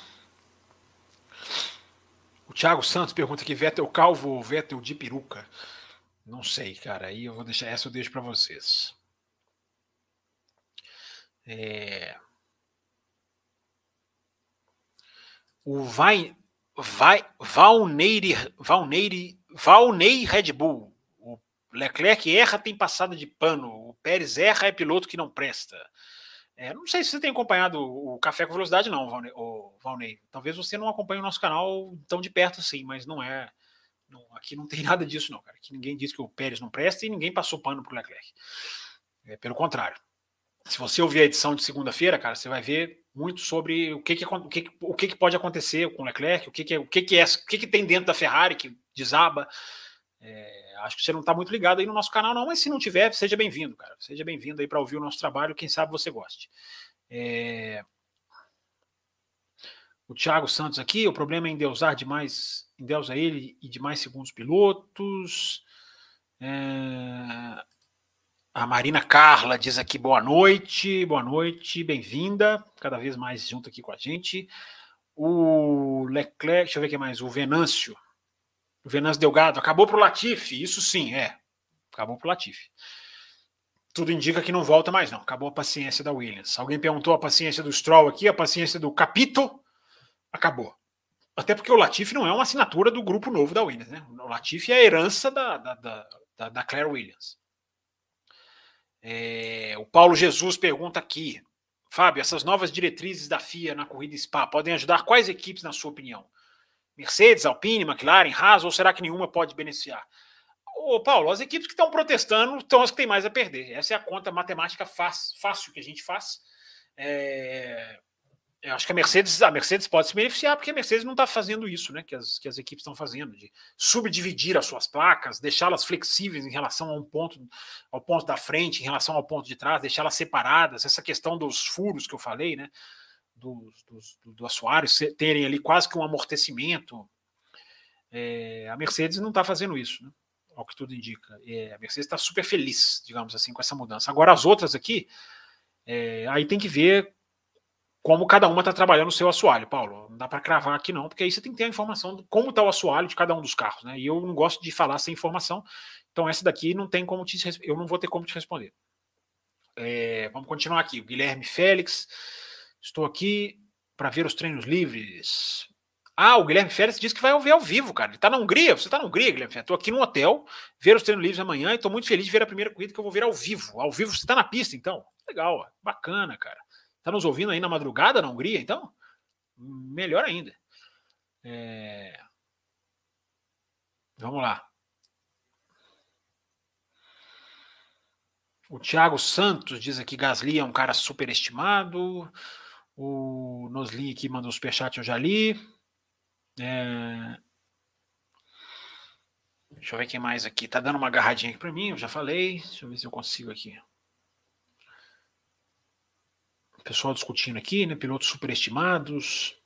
O Thiago Santos pergunta aqui: Vettel calvo ou Vettel de peruca? Não sei, cara. Aí eu vou deixar essa, eu deixo para vocês. É... O vai, vai, Valneire, Valneire, Valnei Red Bull. O Leclerc erra, tem passada de pano. O Pérez erra, é piloto que não presta. É, não sei se você tem acompanhado o Café com Velocidade, não, Valnei. Talvez você não acompanhe o nosso canal tão de perto assim, mas não é. Não, aqui não tem nada disso, não, cara. Aqui ninguém diz que o Pérez não presta e ninguém passou pano pro Leclerc. É, pelo contrário. Se você ouvir a edição de segunda-feira, cara, você vai ver muito sobre o que, que, o que, o que, que pode acontecer com o Leclerc, o que, que, o que, que é, o que, que tem dentro da Ferrari que desaba. É, acho que você não está muito ligado aí no nosso canal, não, mas se não tiver, seja bem-vindo, cara. Seja bem-vindo aí para ouvir o nosso trabalho, quem sabe você goste. É... O Thiago Santos aqui, o problema é endeusar demais, endeusa ele e demais segundos pilotos. É... A Marina Carla diz aqui boa noite, boa noite, bem-vinda, cada vez mais junto aqui com a gente. O Leclerc, deixa eu ver quem mais, o Venâncio o Venâncio Delgado, acabou para o Latifi, isso sim, é. Acabou para o Latifi. Tudo indica que não volta mais, não. Acabou a paciência da Williams. Alguém perguntou a paciência do Stroll aqui, a paciência do Capito. Acabou. Até porque o Latifi não é uma assinatura do grupo novo da Williams, né? O Latifi é a herança da, da, da, da Claire Williams. É, o Paulo Jesus pergunta aqui. Fábio, essas novas diretrizes da FIA na corrida SPA podem ajudar quais equipes, na sua opinião? Mercedes, Alpine, McLaren, Haas, ou será que nenhuma pode beneficiar? Ô, Paulo, as equipes que estão protestando são as que têm mais a perder. Essa é a conta matemática fácil que a gente faz. É... Eu acho que a Mercedes, a Mercedes pode se beneficiar, porque a Mercedes não está fazendo isso, né? Que as, que as equipes estão fazendo, de subdividir as suas placas, deixá-las flexíveis em relação a um ponto, ao ponto da frente, em relação ao ponto de trás, deixá-las separadas. Essa questão dos furos que eu falei, né? dos, dos, do assoalho terem ali quase que um amortecimento. É, a Mercedes não está fazendo isso, né? ao que tudo indica. É, a Mercedes está super feliz, digamos assim, com essa mudança. Agora, as outras aqui, é, aí tem que ver como cada uma está trabalhando o seu assoalho, Paulo. Não dá para cravar aqui não, porque aí você tem que ter a informação de como está o assoalho de cada um dos carros, né? E eu não gosto de falar sem informação, então essa daqui não tem como te eu não vou ter como te responder. É, vamos continuar aqui. O Guilherme Félix Estou aqui para ver os treinos livres. Ah, o Guilherme Félix disse que vai ver ao vivo, cara. Ele está na Hungria. Você está na Hungria, Guilherme Félix. Estou aqui no hotel, ver os treinos livres amanhã e estou muito feliz de ver a primeira corrida que eu vou ver ao vivo. Ao vivo, você está na pista, então? Legal, bacana, cara. Está nos ouvindo aí na madrugada na Hungria, então? Melhor ainda. É... Vamos lá. O Thiago Santos diz aqui: Gasly é um cara superestimado. O Nosli aqui mandou o superchat, eu já li. É... Deixa eu ver quem mais aqui. Tá dando uma agarradinha aqui para mim, eu já falei. Deixa eu ver se eu consigo aqui. Pessoal discutindo aqui, né? Pilotos superestimados.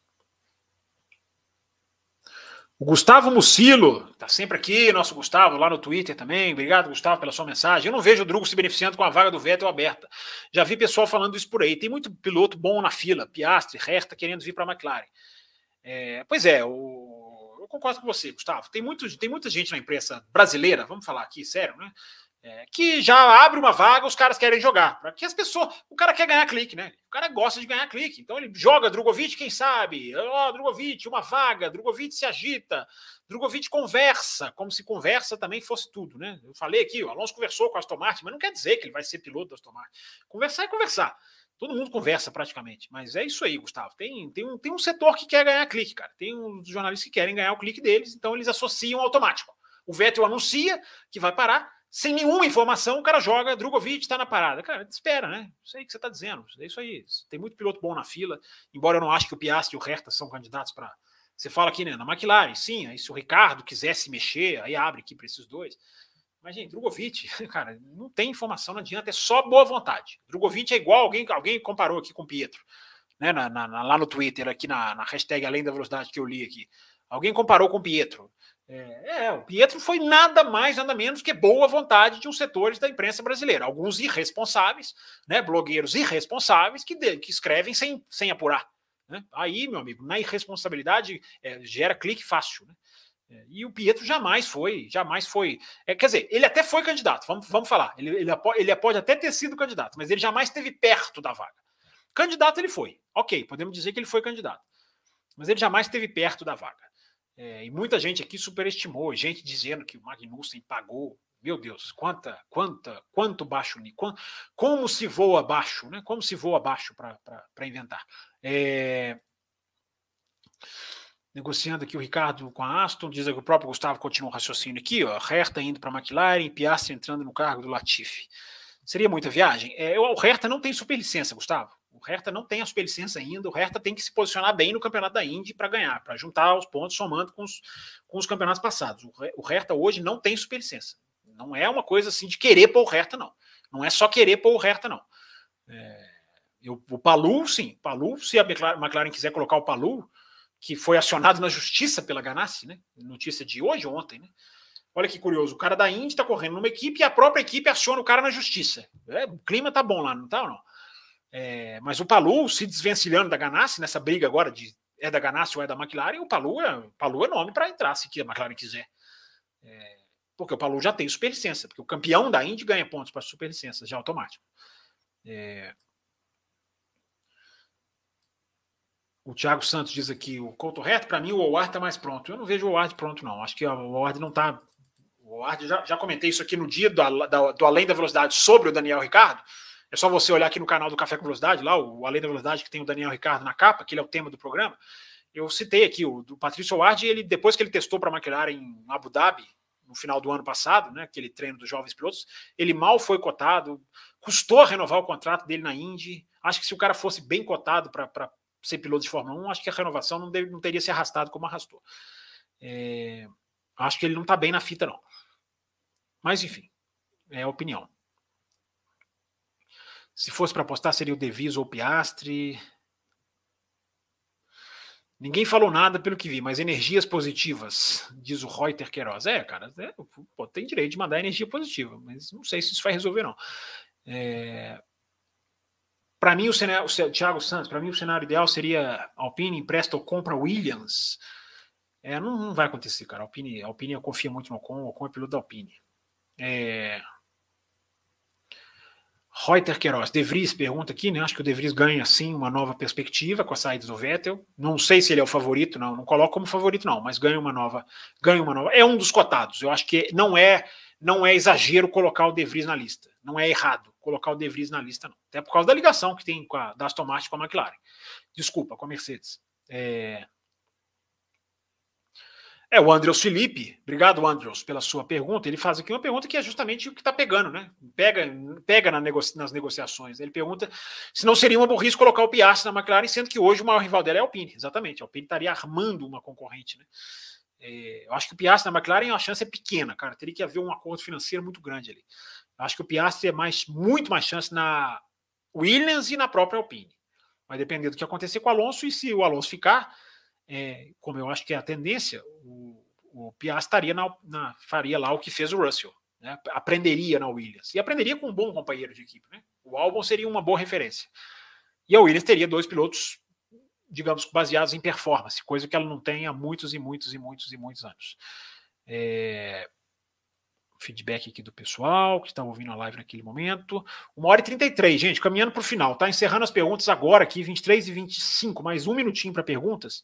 O Gustavo Mucilo, tá sempre aqui, nosso Gustavo, lá no Twitter também. Obrigado, Gustavo, pela sua mensagem. Eu não vejo o Drugo se beneficiando com a vaga do Vettel aberta. Já vi pessoal falando isso por aí. Tem muito piloto bom na fila, Piastri, Herta, querendo vir para a McLaren. É, pois é, o, eu concordo com você, Gustavo. Tem, muito, tem muita gente na imprensa brasileira, vamos falar aqui, sério, né? É, que já abre uma vaga, os caras querem jogar. Para que as pessoas. O cara quer ganhar clique, né? O cara gosta de ganhar clique. Então ele joga Drogovic, quem sabe? Ó, oh, Drogovic, uma vaga, Drogovic se agita, Drogovic conversa, como se conversa também fosse tudo, né? Eu falei aqui, o Alonso conversou com o Aston Martin, mas não quer dizer que ele vai ser piloto do Aston Martin. Conversar é conversar. Todo mundo conversa praticamente. Mas é isso aí, Gustavo. Tem, tem, um, tem um setor que quer ganhar clique, cara. Tem uns jornalistas que querem ganhar o clique deles, então eles associam automático. O Vettel anuncia que vai parar, sem nenhuma informação, o cara joga, Drogovic está na parada. Cara, espera, né? Isso aí que você está dizendo. É isso aí. Tem muito piloto bom na fila, embora eu não ache que o Piastri e o Herta são candidatos para. Você fala aqui, né? Na McLaren, sim, aí se o Ricardo quisesse mexer, aí abre aqui para esses dois. Mas, gente, Drogovic, cara, não tem informação, não adianta, é só boa vontade. Drogovic é igual alguém, alguém comparou aqui com o Pietro, né? Na, na, lá no Twitter, aqui na, na hashtag Além da Velocidade que eu li aqui. Alguém comparou com o Pietro. É, é, o Pietro foi nada mais, nada menos que boa vontade de uns setores da imprensa brasileira. Alguns irresponsáveis, né? Blogueiros irresponsáveis que, de, que escrevem sem, sem apurar. Né? Aí, meu amigo, na irresponsabilidade é, gera clique fácil. Né? É, e o Pietro jamais foi, jamais foi. É, quer dizer, ele até foi candidato, vamos, vamos falar. Ele, ele, ele pode até ter sido candidato, mas ele jamais esteve perto da vaga. Candidato ele foi. Ok, podemos dizer que ele foi candidato. Mas ele jamais esteve perto da vaga. É, e muita gente aqui superestimou, gente dizendo que o Magnussen pagou. Meu Deus, quanta, quanta, quanto baixo, quanto, como se voa baixo, né? Como se voa baixo para inventar. É, negociando aqui o Ricardo com a Aston, diz que o próprio Gustavo continua o raciocínio aqui, ó, Hertha indo para a McLaren, Piastri entrando no cargo do Latifi. Seria muita viagem? É, o Hertha não tem superlicença, Gustavo. O Hertha não tem a superlicença ainda, o Hertha tem que se posicionar bem no campeonato da Indy para ganhar, para juntar os pontos somando com os, com os campeonatos passados. O Hertha hoje não tem superlicença. Não é uma coisa assim de querer pôr o Hertha, não. Não é só querer pôr o Hertha, não. É, eu, o Palu, sim. Palu, se a McLaren quiser colocar o Palu, que foi acionado na justiça pela Ganassi, né? Notícia de hoje ou ontem, né? Olha que curioso, o cara da Indy está correndo numa equipe e a própria equipe aciona o cara na justiça. É, o clima tá bom lá, não tá ou não? É, mas o Palu se desvencilhando da Ganassi nessa briga agora de é da Ganassi ou é da McLaren, o Palu é, Palu é nome para entrar se a McLaren quiser. É, porque o Palu já tem superlicença, porque o campeão da Indy ganha pontos para superlicença, já automático. É, O Thiago Santos diz aqui, o Couto Reto, para mim o Howard está mais pronto. Eu não vejo o Howard pronto, não. Acho que o Howard não está. O Howard, já, já comentei isso aqui no dia do, do, Além da Velocidade sobre o Daniel Ricardo. É só você olhar aqui no canal do Café com Velocidade, lá, o Além da Velocidade, que tem o Daniel Ricardo na capa, que ele é o tema do programa. Eu citei aqui o do Patrício Howard, ele, depois que ele testou para a McLaren em Abu Dhabi, no final do ano passado, né, aquele treino dos jovens pilotos, ele mal foi cotado, custou renovar o contrato dele na Indy. Acho que se o cara fosse bem cotado para ser piloto de Fórmula 1, acho que a renovação não, deve, não teria se arrastado como arrastou. É, acho que ele não está bem na fita, não. Mas, enfim, é a opinião. Se fosse para apostar, seria o Devis ou o Piastre. Ninguém falou nada pelo que vi, mas energias positivas, diz o Reuter Queiroz. É, cara, é, pô, tem direito de mandar energia positiva, mas não sei se isso vai resolver, não. É, para mim, o, cenário, o Thiago Santos, para mim, o cenário ideal seria Alpine empresta ou compra Williams. É, não, não, vai acontecer, cara. Alpine, Alpine confia muito no Ocon, o Ocon é piloto da Alpine. É... Reuter Queiroz, De Vries pergunta aqui, né? Acho que o De Vries ganha sim uma nova perspectiva com a saída do Vettel. Não sei se ele é o favorito, não, não coloco como favorito, não, mas ganha uma nova, ganha uma nova. É um dos cotados. Eu acho que não é não é exagero colocar o De Vries na lista. Não é errado colocar o De Vries na lista, não. Até por causa da ligação que tem com a, da Aston Martin com a McLaren. Desculpa, com a Mercedes. É, é o Andrews Felipe. Obrigado, Andrews, pela sua pergunta. Ele faz aqui uma pergunta que é justamente o que está pegando, né? Pega, pega na nas negociações. Ele pergunta se não seria uma burrice colocar o Piastri na McLaren, sendo que hoje o maior rival dela é a Alpine. Exatamente. A Alpine estaria armando uma concorrente, né? É, eu acho que o Piastri na McLaren a chance é pequena, cara. Teria que haver um acordo financeiro muito grande ali. Eu acho que o Piastri é mais, muito mais chance na Williams e na própria Alpine. Vai depender do que acontecer com o Alonso, e se o Alonso ficar, é, como eu acho que é a tendência, o, o Piastri estaria na, na, faria lá o que fez o Russell. Né? Aprenderia na Williams. E aprenderia com um bom companheiro de equipe. Né? O Albon seria uma boa referência. E a Williams teria dois pilotos digamos, baseados em performance, coisa que ela não tem há muitos e muitos e muitos e muitos anos. É... Feedback aqui do pessoal que está ouvindo a live naquele momento. Uma hora e 33, gente, caminhando para o final, tá? Encerrando as perguntas agora aqui, 23 e 25, mais um minutinho para perguntas,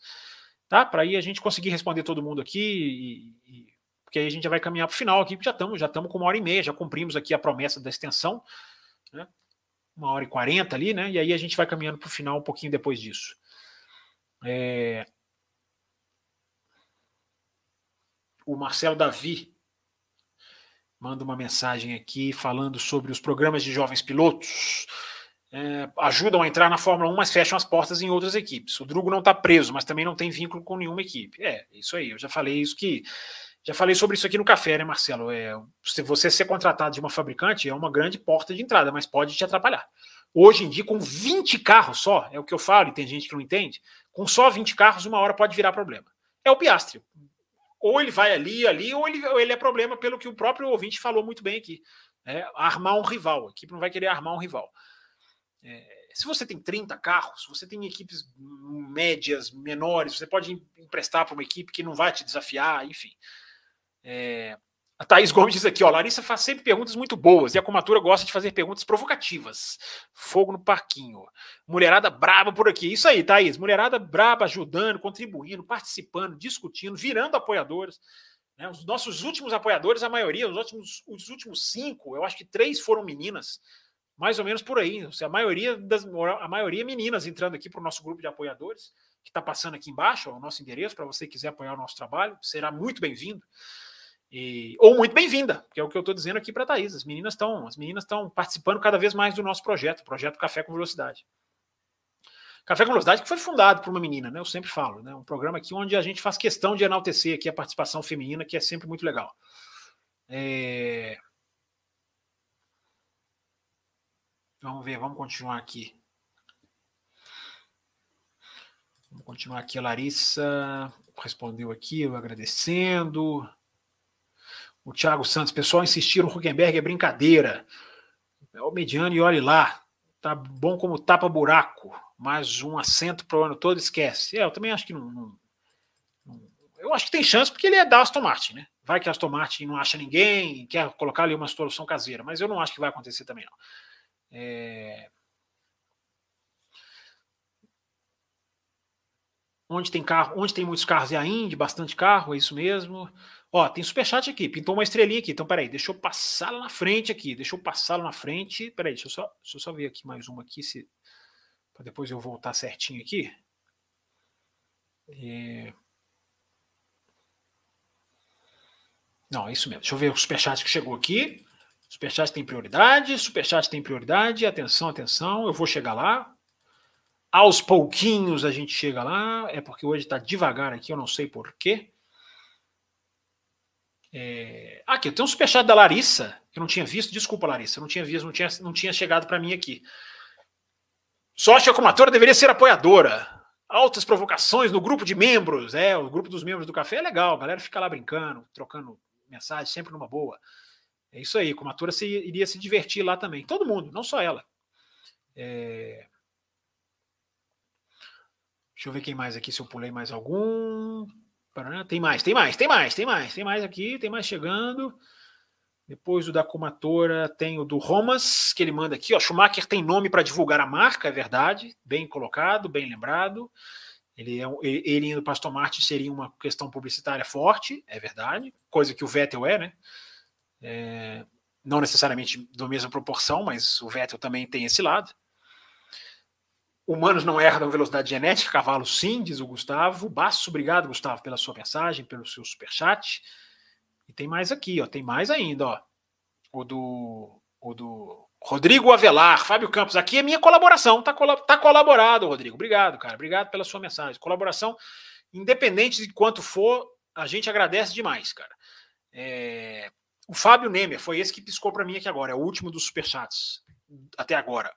tá? Para aí a gente conseguir responder todo mundo aqui e, e porque aí a gente já vai caminhar para o final aqui, já estamos já estamos com uma hora e meia, já cumprimos aqui a promessa da extensão, né? Uma hora e quarenta ali, né? E aí a gente vai caminhando para o final um pouquinho depois disso. É... O Marcelo Davi manda uma mensagem aqui falando sobre os programas de jovens pilotos. É, ajudam a entrar na Fórmula 1, mas fecham as portas em outras equipes. O Drugo não está preso, mas também não tem vínculo com nenhuma equipe. É, isso aí. Eu já falei isso que já falei sobre isso aqui no café, né, Marcelo? É, se você ser contratado de uma fabricante é uma grande porta de entrada, mas pode te atrapalhar. Hoje em dia, com 20 carros só, é o que eu falo, e tem gente que não entende, com só 20 carros, uma hora pode virar problema. É o Piastri. Ou ele vai ali, ali, ou ele, ou ele é problema, pelo que o próprio ouvinte falou muito bem aqui. É, armar um rival. A equipe não vai querer armar um rival. É, se você tem 30 carros, você tem equipes médias, menores, você pode emprestar para uma equipe que não vai te desafiar, enfim. É, a Thaís Gomes diz aqui, ó, Larissa faz sempre perguntas muito boas e a comatura gosta de fazer perguntas provocativas. Fogo no parquinho. Mulherada braba por aqui. Isso aí, Thaís. Mulherada braba ajudando, contribuindo, participando, discutindo, virando apoiadores. Né? Os nossos últimos apoiadores, a maioria, os últimos, os últimos cinco, eu acho que três foram meninas. Mais ou menos por aí. A maioria, das, a maioria meninas entrando aqui para o nosso grupo de apoiadores, que está passando aqui embaixo, ó, o nosso endereço, para você quiser apoiar o nosso trabalho, será muito bem-vindo. E, ou muito bem-vinda, que é o que eu estou dizendo aqui para a Thaís. As meninas estão as meninas estão participando cada vez mais do nosso projeto, o projeto Café com Velocidade. Café com Velocidade que foi fundado por uma menina, né? Eu sempre falo, né? Um programa aqui onde a gente faz questão de enaltecer aqui a participação feminina, que é sempre muito legal. É... Vamos ver, vamos continuar aqui. Vamos continuar aqui. A Larissa respondeu aqui, eu agradecendo. O Thiago Santos, pessoal, insistiram, o Huckenberg é brincadeira. É o mediano e olhe lá. Tá bom como tapa-buraco. Mais um assento para o ano todo, esquece. É, eu também acho que não, não, não, Eu acho que tem chance porque ele é da Aston Martin, né? Vai que a Aston Martin não acha ninguém, quer colocar ali uma solução caseira, mas eu não acho que vai acontecer também, não. É... Onde tem carro, onde tem muitos carros é a Indy, bastante carro, é isso mesmo. Ó, tem superchat aqui, pintou uma estrelinha aqui. Então, peraí, deixa eu passar lá na frente aqui. Deixa eu passar lá na frente. Peraí, deixa eu só, deixa eu só ver aqui mais uma aqui, se para depois eu voltar certinho aqui. É... Não, é isso mesmo. Deixa eu ver o superchat que chegou aqui. Superchat tem prioridade, superchat tem prioridade. Atenção, atenção, eu vou chegar lá. Aos pouquinhos a gente chega lá. É porque hoje está devagar aqui, eu não sei porquê. É... Aqui, eu tenho um superchat da Larissa, que eu não tinha visto. Desculpa, Larissa, eu não tinha visto, não tinha, não tinha chegado para mim aqui. Sócia comatora deveria ser apoiadora. Altas provocações no grupo de membros. É, o grupo dos membros do café é legal. A galera fica lá brincando, trocando mensagem, sempre numa boa. É isso aí, a comatora se, iria se divertir lá também. Todo mundo, não só ela. É... Deixa eu ver quem mais aqui, se eu pulei mais algum. Tem mais, tem mais, tem mais, tem mais, tem mais aqui, tem mais chegando. Depois o da Comatora tem o do Romas, que ele manda aqui. Ó, Schumacher tem nome para divulgar a marca, é verdade. Bem colocado, bem lembrado. Ele, é, ele indo para Aston Martin seria uma questão publicitária forte, é verdade. Coisa que o Vettel é, né? É, não necessariamente da mesma proporção, mas o Vettel também tem esse lado. Humanos não erram velocidade genética, cavalo sim, diz o Gustavo. Baço, obrigado, Gustavo, pela sua mensagem, pelo seu superchat. E tem mais aqui, ó, tem mais ainda, ó. O do, o do Rodrigo Avelar, Fábio Campos, aqui é minha colaboração, tá, tá colaborado, Rodrigo. Obrigado, cara, obrigado pela sua mensagem. Colaboração, independente de quanto for, a gente agradece demais, cara. É... O Fábio Nemer foi esse que piscou para mim aqui agora, é o último dos superchats até agora.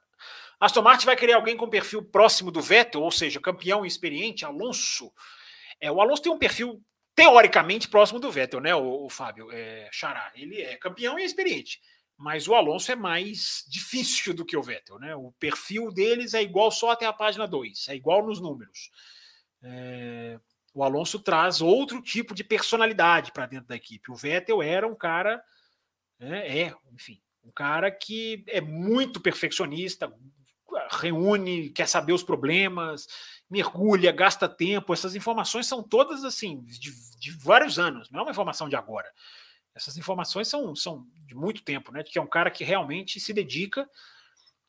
Aston Martin vai querer alguém com perfil próximo do Vettel, ou seja, campeão experiente, Alonso. É, o Alonso tem um perfil teoricamente próximo do Vettel, né, o, o Fábio é, Xará. Ele é campeão e experiente, mas o Alonso é mais difícil do que o Vettel, né? O perfil deles é igual só até a página 2, é igual nos números. É, o Alonso traz outro tipo de personalidade para dentro da equipe. O Vettel era um cara, é, é, enfim, um cara que é muito perfeccionista, reúne, quer saber os problemas, mergulha, gasta tempo. Essas informações são todas assim, de, de, vários anos, não é uma informação de agora. Essas informações são, são de muito tempo, né? Que é um cara que realmente se dedica.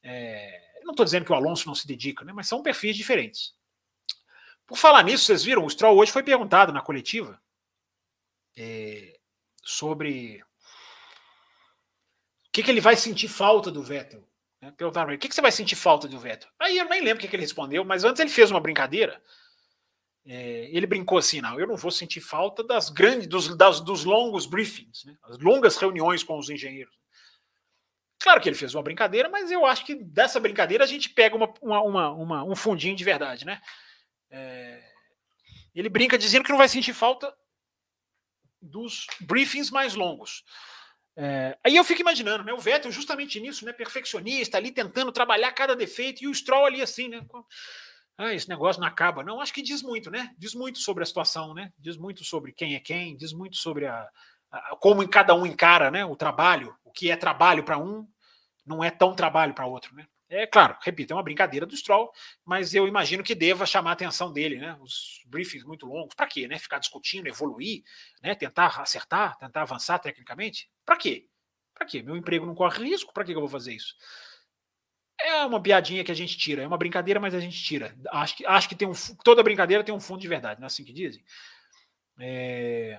É, não estou dizendo que o Alonso não se dedica, né? Mas são perfis diferentes. Por falar nisso, vocês viram, o Stroll hoje foi perguntado na coletiva é, sobre que, que ele vai sentir falta do Vettel? Perguntaram para ele, o que, que você vai sentir falta do Vettel? Aí eu nem lembro o que, que ele respondeu, mas antes ele fez uma brincadeira. É, ele brincou assim, não, eu não vou sentir falta das grandes, dos, das, dos longos briefings, né? as longas reuniões com os engenheiros. Claro que ele fez uma brincadeira, mas eu acho que dessa brincadeira a gente pega uma, uma, uma, um fundinho de verdade, né? É, ele brinca dizendo que não vai sentir falta dos briefings mais longos. É, aí eu fico imaginando, né? O Vettel justamente nisso, né? Perfeccionista, ali tentando trabalhar cada defeito, e o Stroll ali assim, né? Ah, esse negócio não acaba. Não, acho que diz muito, né? Diz muito sobre a situação, né? Diz muito sobre quem é quem, diz muito sobre a, a como cada um encara né, o trabalho, o que é trabalho para um, não é tão trabalho para outro, né? É claro, repito, é uma brincadeira do Stroll, mas eu imagino que deva chamar a atenção dele, né? Os briefings muito longos, para quê, né? Ficar discutindo, evoluir, né? Tentar acertar, tentar avançar tecnicamente, para quê? Para quê? Meu emprego não corre risco, para que eu vou fazer isso? É uma piadinha que a gente tira, é uma brincadeira, mas a gente tira. Acho que, acho que tem um, toda brincadeira tem um fundo de verdade, não é assim que dizem? É...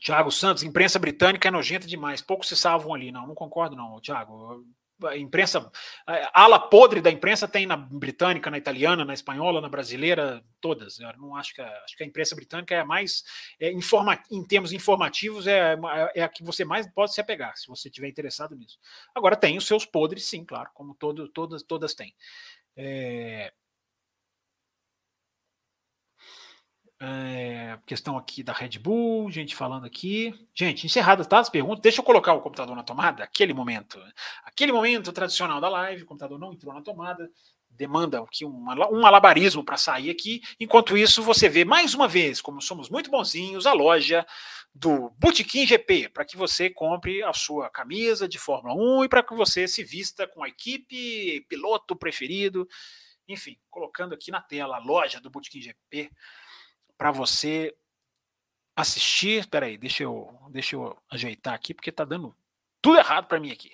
Tiago Santos, imprensa britânica é nojenta demais, poucos se salvam ali. Não, não concordo, não, Tiago. Imprensa, ala podre da imprensa tem na britânica, na italiana, na espanhola, na brasileira, todas. Eu não acho que a, acho que a imprensa britânica é a mais, é, informa, em termos informativos, é, é a que você mais pode se apegar, se você estiver interessado nisso. Agora tem os seus podres, sim, claro, como todo, todas, todas têm. É, É, questão aqui da Red Bull, gente falando aqui. Gente, encerradas tá, as perguntas. Deixa eu colocar o computador na tomada, aquele momento. Aquele momento tradicional da live, o computador não entrou na tomada, demanda aqui um, um alabarismo para sair aqui. Enquanto isso, você vê mais uma vez, como somos muito bonzinhos, a loja do Botequim GP, para que você compre a sua camisa de Fórmula 1 e para que você se vista com a equipe, piloto preferido. Enfim, colocando aqui na tela a loja do Botequim GP para você assistir. Espera aí, deixa eu, deixa eu ajeitar aqui, porque está dando tudo errado para mim aqui.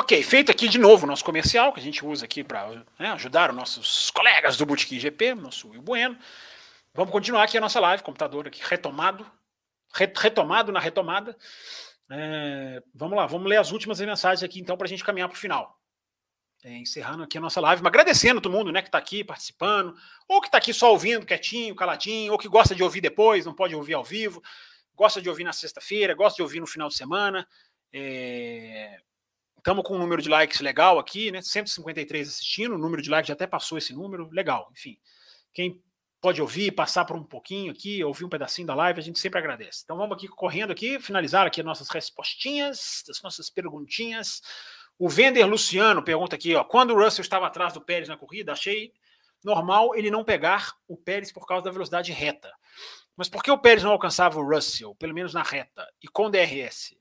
Ok, feito aqui de novo o nosso comercial, que a gente usa aqui para né, ajudar os nossos colegas do Boutique GP, nosso Will Bueno. Vamos continuar aqui a nossa live, computador aqui retomado, retomado na retomada. É, vamos lá, vamos ler as últimas mensagens aqui então para a gente caminhar para o final. É, encerrando aqui a nossa live, mas agradecendo todo mundo né, que está aqui participando, ou que está aqui só ouvindo quietinho, caladinho, ou que gosta de ouvir depois, não pode ouvir ao vivo, gosta de ouvir na sexta-feira, gosta de ouvir no final de semana. É, Estamos com um número de likes legal aqui, né? 153 assistindo, o número de likes já até passou esse número, legal. Enfim, quem pode ouvir, passar por um pouquinho aqui, ouvir um pedacinho da live, a gente sempre agradece. Então vamos aqui correndo aqui, finalizar aqui as nossas respostinhas, as nossas perguntinhas. O Vender Luciano pergunta aqui, ó, quando o Russell estava atrás do Pérez na corrida, achei normal ele não pegar o Pérez por causa da velocidade reta. Mas por que o Pérez não alcançava o Russell, pelo menos na reta, e com DRS?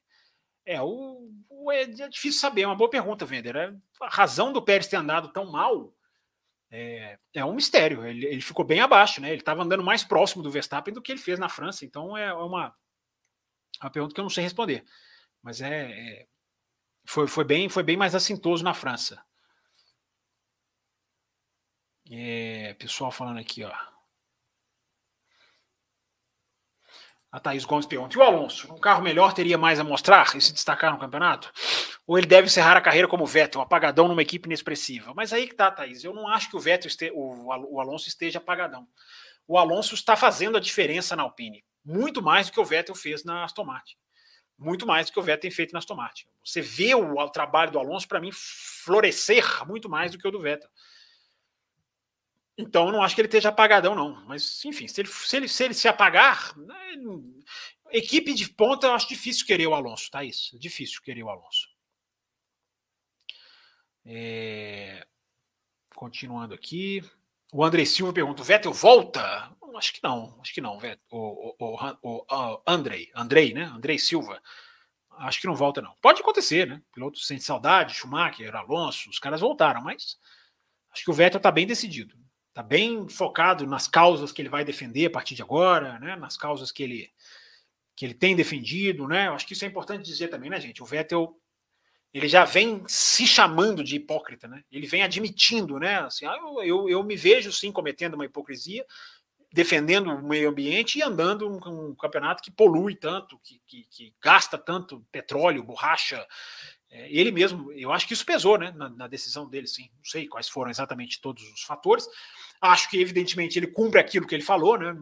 É, o, o, é, é difícil saber, é uma boa pergunta, Vender. É, a razão do Pérez ter andado tão mal é, é um mistério. Ele, ele, ficou bem abaixo, né? Ele estava andando mais próximo do Verstappen do que ele fez na França. Então é, é uma, uma pergunta que eu não sei responder. Mas é, é foi, foi, bem, foi bem mais assintoso na França. É, pessoal falando aqui, ó. A Thaís Gomes pergunta: e o Alonso? Um carro melhor teria mais a mostrar e se destacar no campeonato? Ou ele deve encerrar a carreira como Vettel, apagadão numa equipe inexpressiva? Mas aí que tá, Thaís. Eu não acho que o Vettel este... o Alonso esteja apagadão. O Alonso está fazendo a diferença na Alpine. Muito mais do que o Vettel fez na Aston Martin. Muito mais do que o Vettel tem feito na Aston Martin. Você vê o, o trabalho do Alonso, para mim, florescer muito mais do que o do Vettel. Então, eu não acho que ele esteja apagadão, não. Mas, enfim, se ele se, ele, se, ele se apagar, né, equipe de ponta, eu acho difícil querer o Alonso, tá? Isso, é difícil querer o Alonso. É... Continuando aqui. O André Silva pergunta: o Vettel volta? Acho que não, acho que não, Vettel. O, o, o, o Andrei, Andrei, né? Andrei Silva. Acho que não volta, não. Pode acontecer, né? Piloto sente saudade, Schumacher, Alonso, os caras voltaram, mas acho que o Vettel está bem decidido tá bem focado nas causas que ele vai defender a partir de agora, né? Nas causas que ele que ele tem defendido, né? Eu acho que isso é importante dizer também, né, gente? O Vettel ele já vem se chamando de hipócrita, né? Ele vem admitindo, né? Assim, ah, eu, eu, eu, me vejo sim cometendo uma hipocrisia, defendendo o meio ambiente e andando um, um campeonato que polui tanto, que, que, que, gasta tanto petróleo, borracha. É, ele mesmo, eu acho que isso pesou, né? Na, na, decisão dele, sim. Não sei quais foram exatamente todos os fatores. Acho que, evidentemente, ele cumpre aquilo que ele falou, né?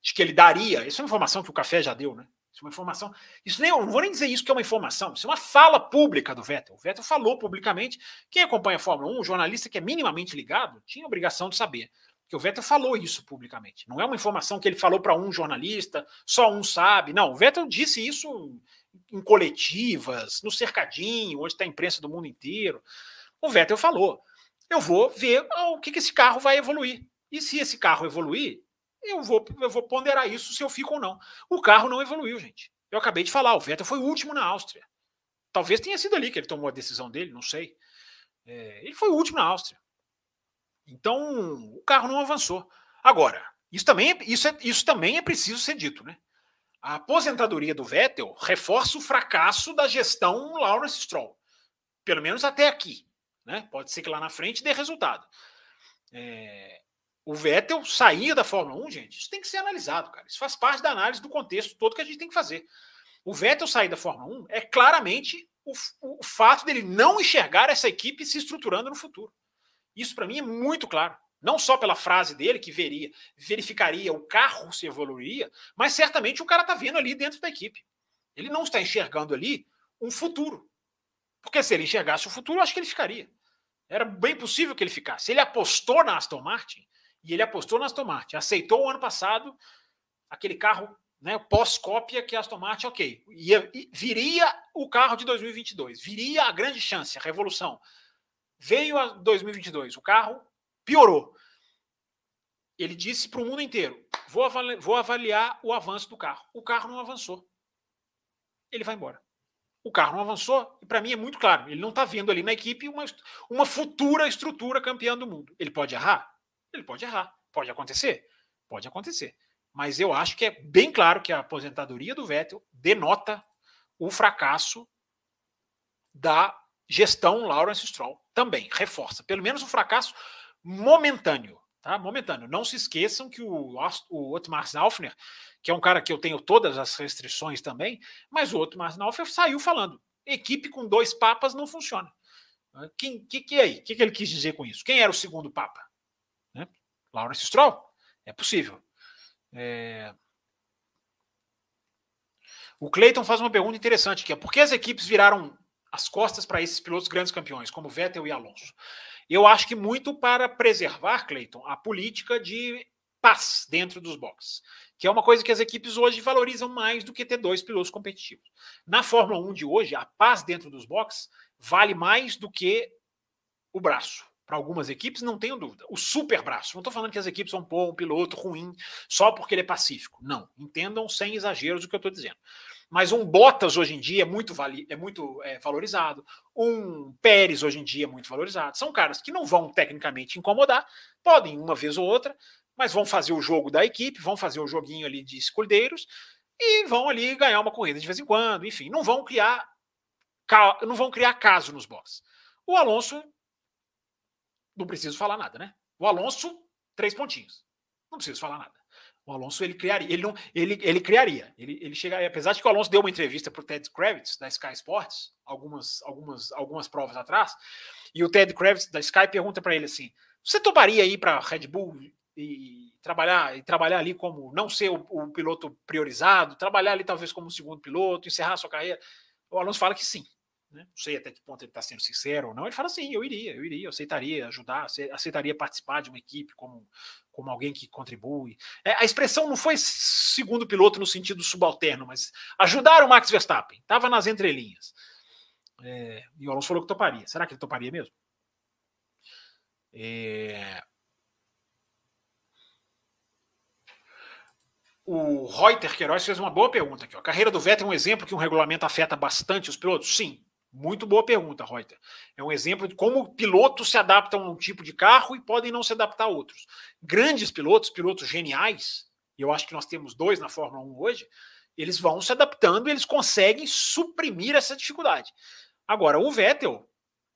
De que ele daria. Isso é uma informação que o café já deu, né? Isso é uma informação. Isso nem, eu não vou nem dizer isso que é uma informação, isso é uma fala pública do Vettel. O Vettel falou publicamente. Quem acompanha a Fórmula 1, um jornalista que é minimamente ligado, tinha obrigação de saber. Que o Vettel falou isso publicamente. Não é uma informação que ele falou para um jornalista, só um sabe. Não, o Vettel disse isso em coletivas, no cercadinho, onde está a imprensa do mundo inteiro. O Vettel falou: eu vou ver o que, que esse carro vai evoluir. E se esse carro evoluir, eu vou, eu vou ponderar isso se eu fico ou não. O carro não evoluiu, gente. Eu acabei de falar, o Vettel foi o último na Áustria. Talvez tenha sido ali que ele tomou a decisão dele, não sei. É, ele foi o último na Áustria. Então, o carro não avançou. Agora, isso também, é, isso, é, isso também é preciso ser dito, né? A aposentadoria do Vettel reforça o fracasso da gestão Lawrence Stroll. Pelo menos até aqui. Né? Pode ser que lá na frente dê resultado. É, o Vettel saía da Fórmula 1, gente, isso tem que ser analisado, cara. Isso faz parte da análise do contexto todo que a gente tem que fazer. O Vettel sair da Fórmula 1 é claramente o, o fato dele não enxergar essa equipe se estruturando no futuro. Isso para mim é muito claro. Não só pela frase dele, que veria, verificaria o carro se evoluiria, mas certamente o cara está vendo ali dentro da equipe. Ele não está enxergando ali um futuro. Porque se ele enxergasse o futuro, eu acho que ele ficaria. Era bem possível que ele ficasse. Ele apostou na Aston Martin, e ele apostou na Aston Martin. Aceitou o ano passado aquele carro né, pós-cópia que a Aston Martin, ok, ia, viria o carro de 2022, viria a grande chance, a revolução. Veio a 2022, o carro piorou. Ele disse para o mundo inteiro: vou avaliar, vou avaliar o avanço do carro. O carro não avançou. Ele vai embora. O carro não avançou, e para mim é muito claro: ele não está vendo ali na equipe uma, uma futura estrutura campeã do mundo. Ele pode errar? Ele pode errar. Pode acontecer? Pode acontecer. Mas eu acho que é bem claro que a aposentadoria do Vettel denota o fracasso da gestão Lawrence Stroll. Também reforça, pelo menos o fracasso momentâneo. Tá? Momentâneo. Não se esqueçam que o, o Otmar Zaufner, que é um cara que eu tenho todas as restrições também, mas o Otmar Zaufner saiu falando: equipe com dois papas não funciona. Quem que, que aí? O que, que ele quis dizer com isso? Quem era o segundo papa? Lawrence Stroll? É possível. É... O Clayton faz uma pergunta interessante que é por que as equipes viraram as costas para esses pilotos grandes campeões, como Vettel e Alonso? Eu acho que muito para preservar, Clayton, a política de paz dentro dos boxes, que é uma coisa que as equipes hoje valorizam mais do que ter dois pilotos competitivos. Na Fórmula 1 de hoje, a paz dentro dos boxes vale mais do que o braço para algumas equipes, não tenho dúvida. O super braço. Não estou falando que as equipes vão pôr um piloto ruim só porque ele é pacífico. Não. Entendam sem exageros o que eu estou dizendo. Mas um Bottas hoje em dia é muito, vali é muito é, valorizado. Um Pérez hoje em dia é muito valorizado. São caras que não vão tecnicamente incomodar, podem uma vez ou outra, mas vão fazer o jogo da equipe, vão fazer o joguinho ali de escudeiros e vão ali ganhar uma corrida de vez em quando. Enfim, não vão criar não vão criar caso nos boxes. O Alonso não preciso falar nada, né? O Alonso, três pontinhos. Não preciso falar nada. O Alonso ele criaria, ele não, ele, ele criaria, ele, ele chegaria, apesar de que o Alonso deu uma entrevista para o Ted Kravitz da Sky Sports algumas, algumas, algumas provas atrás, e o Ted Kravitz da Sky pergunta para ele assim: você toparia ir para Red Bull e trabalhar e trabalhar ali como não ser o, o, piloto priorizado, trabalhar ali talvez como segundo piloto, encerrar sua carreira? O Alonso fala que sim. Né? Não sei até que ponto ele está sendo sincero ou não. Ele fala assim: eu iria, eu iria, eu aceitaria ajudar, aceitaria participar de uma equipe como, como alguém que contribui. É, a expressão não foi segundo piloto no sentido subalterno, mas ajudar o Max Verstappen. Estava nas entrelinhas. É, e o Alonso falou que toparia. Será que ele toparia mesmo? É... O Reuter Queiroz fez uma boa pergunta aqui. A carreira do Vettel é um exemplo que um regulamento afeta bastante os pilotos? Sim, Muito boa pergunta, Reuter. É um exemplo de como pilotos se adaptam a um tipo de carro e podem não se adaptar a outros. Grandes pilotos, pilotos geniais, e eu acho que nós temos dois na Fórmula 1 hoje, eles vão se adaptando e eles conseguem suprimir essa dificuldade. Agora, o Vettel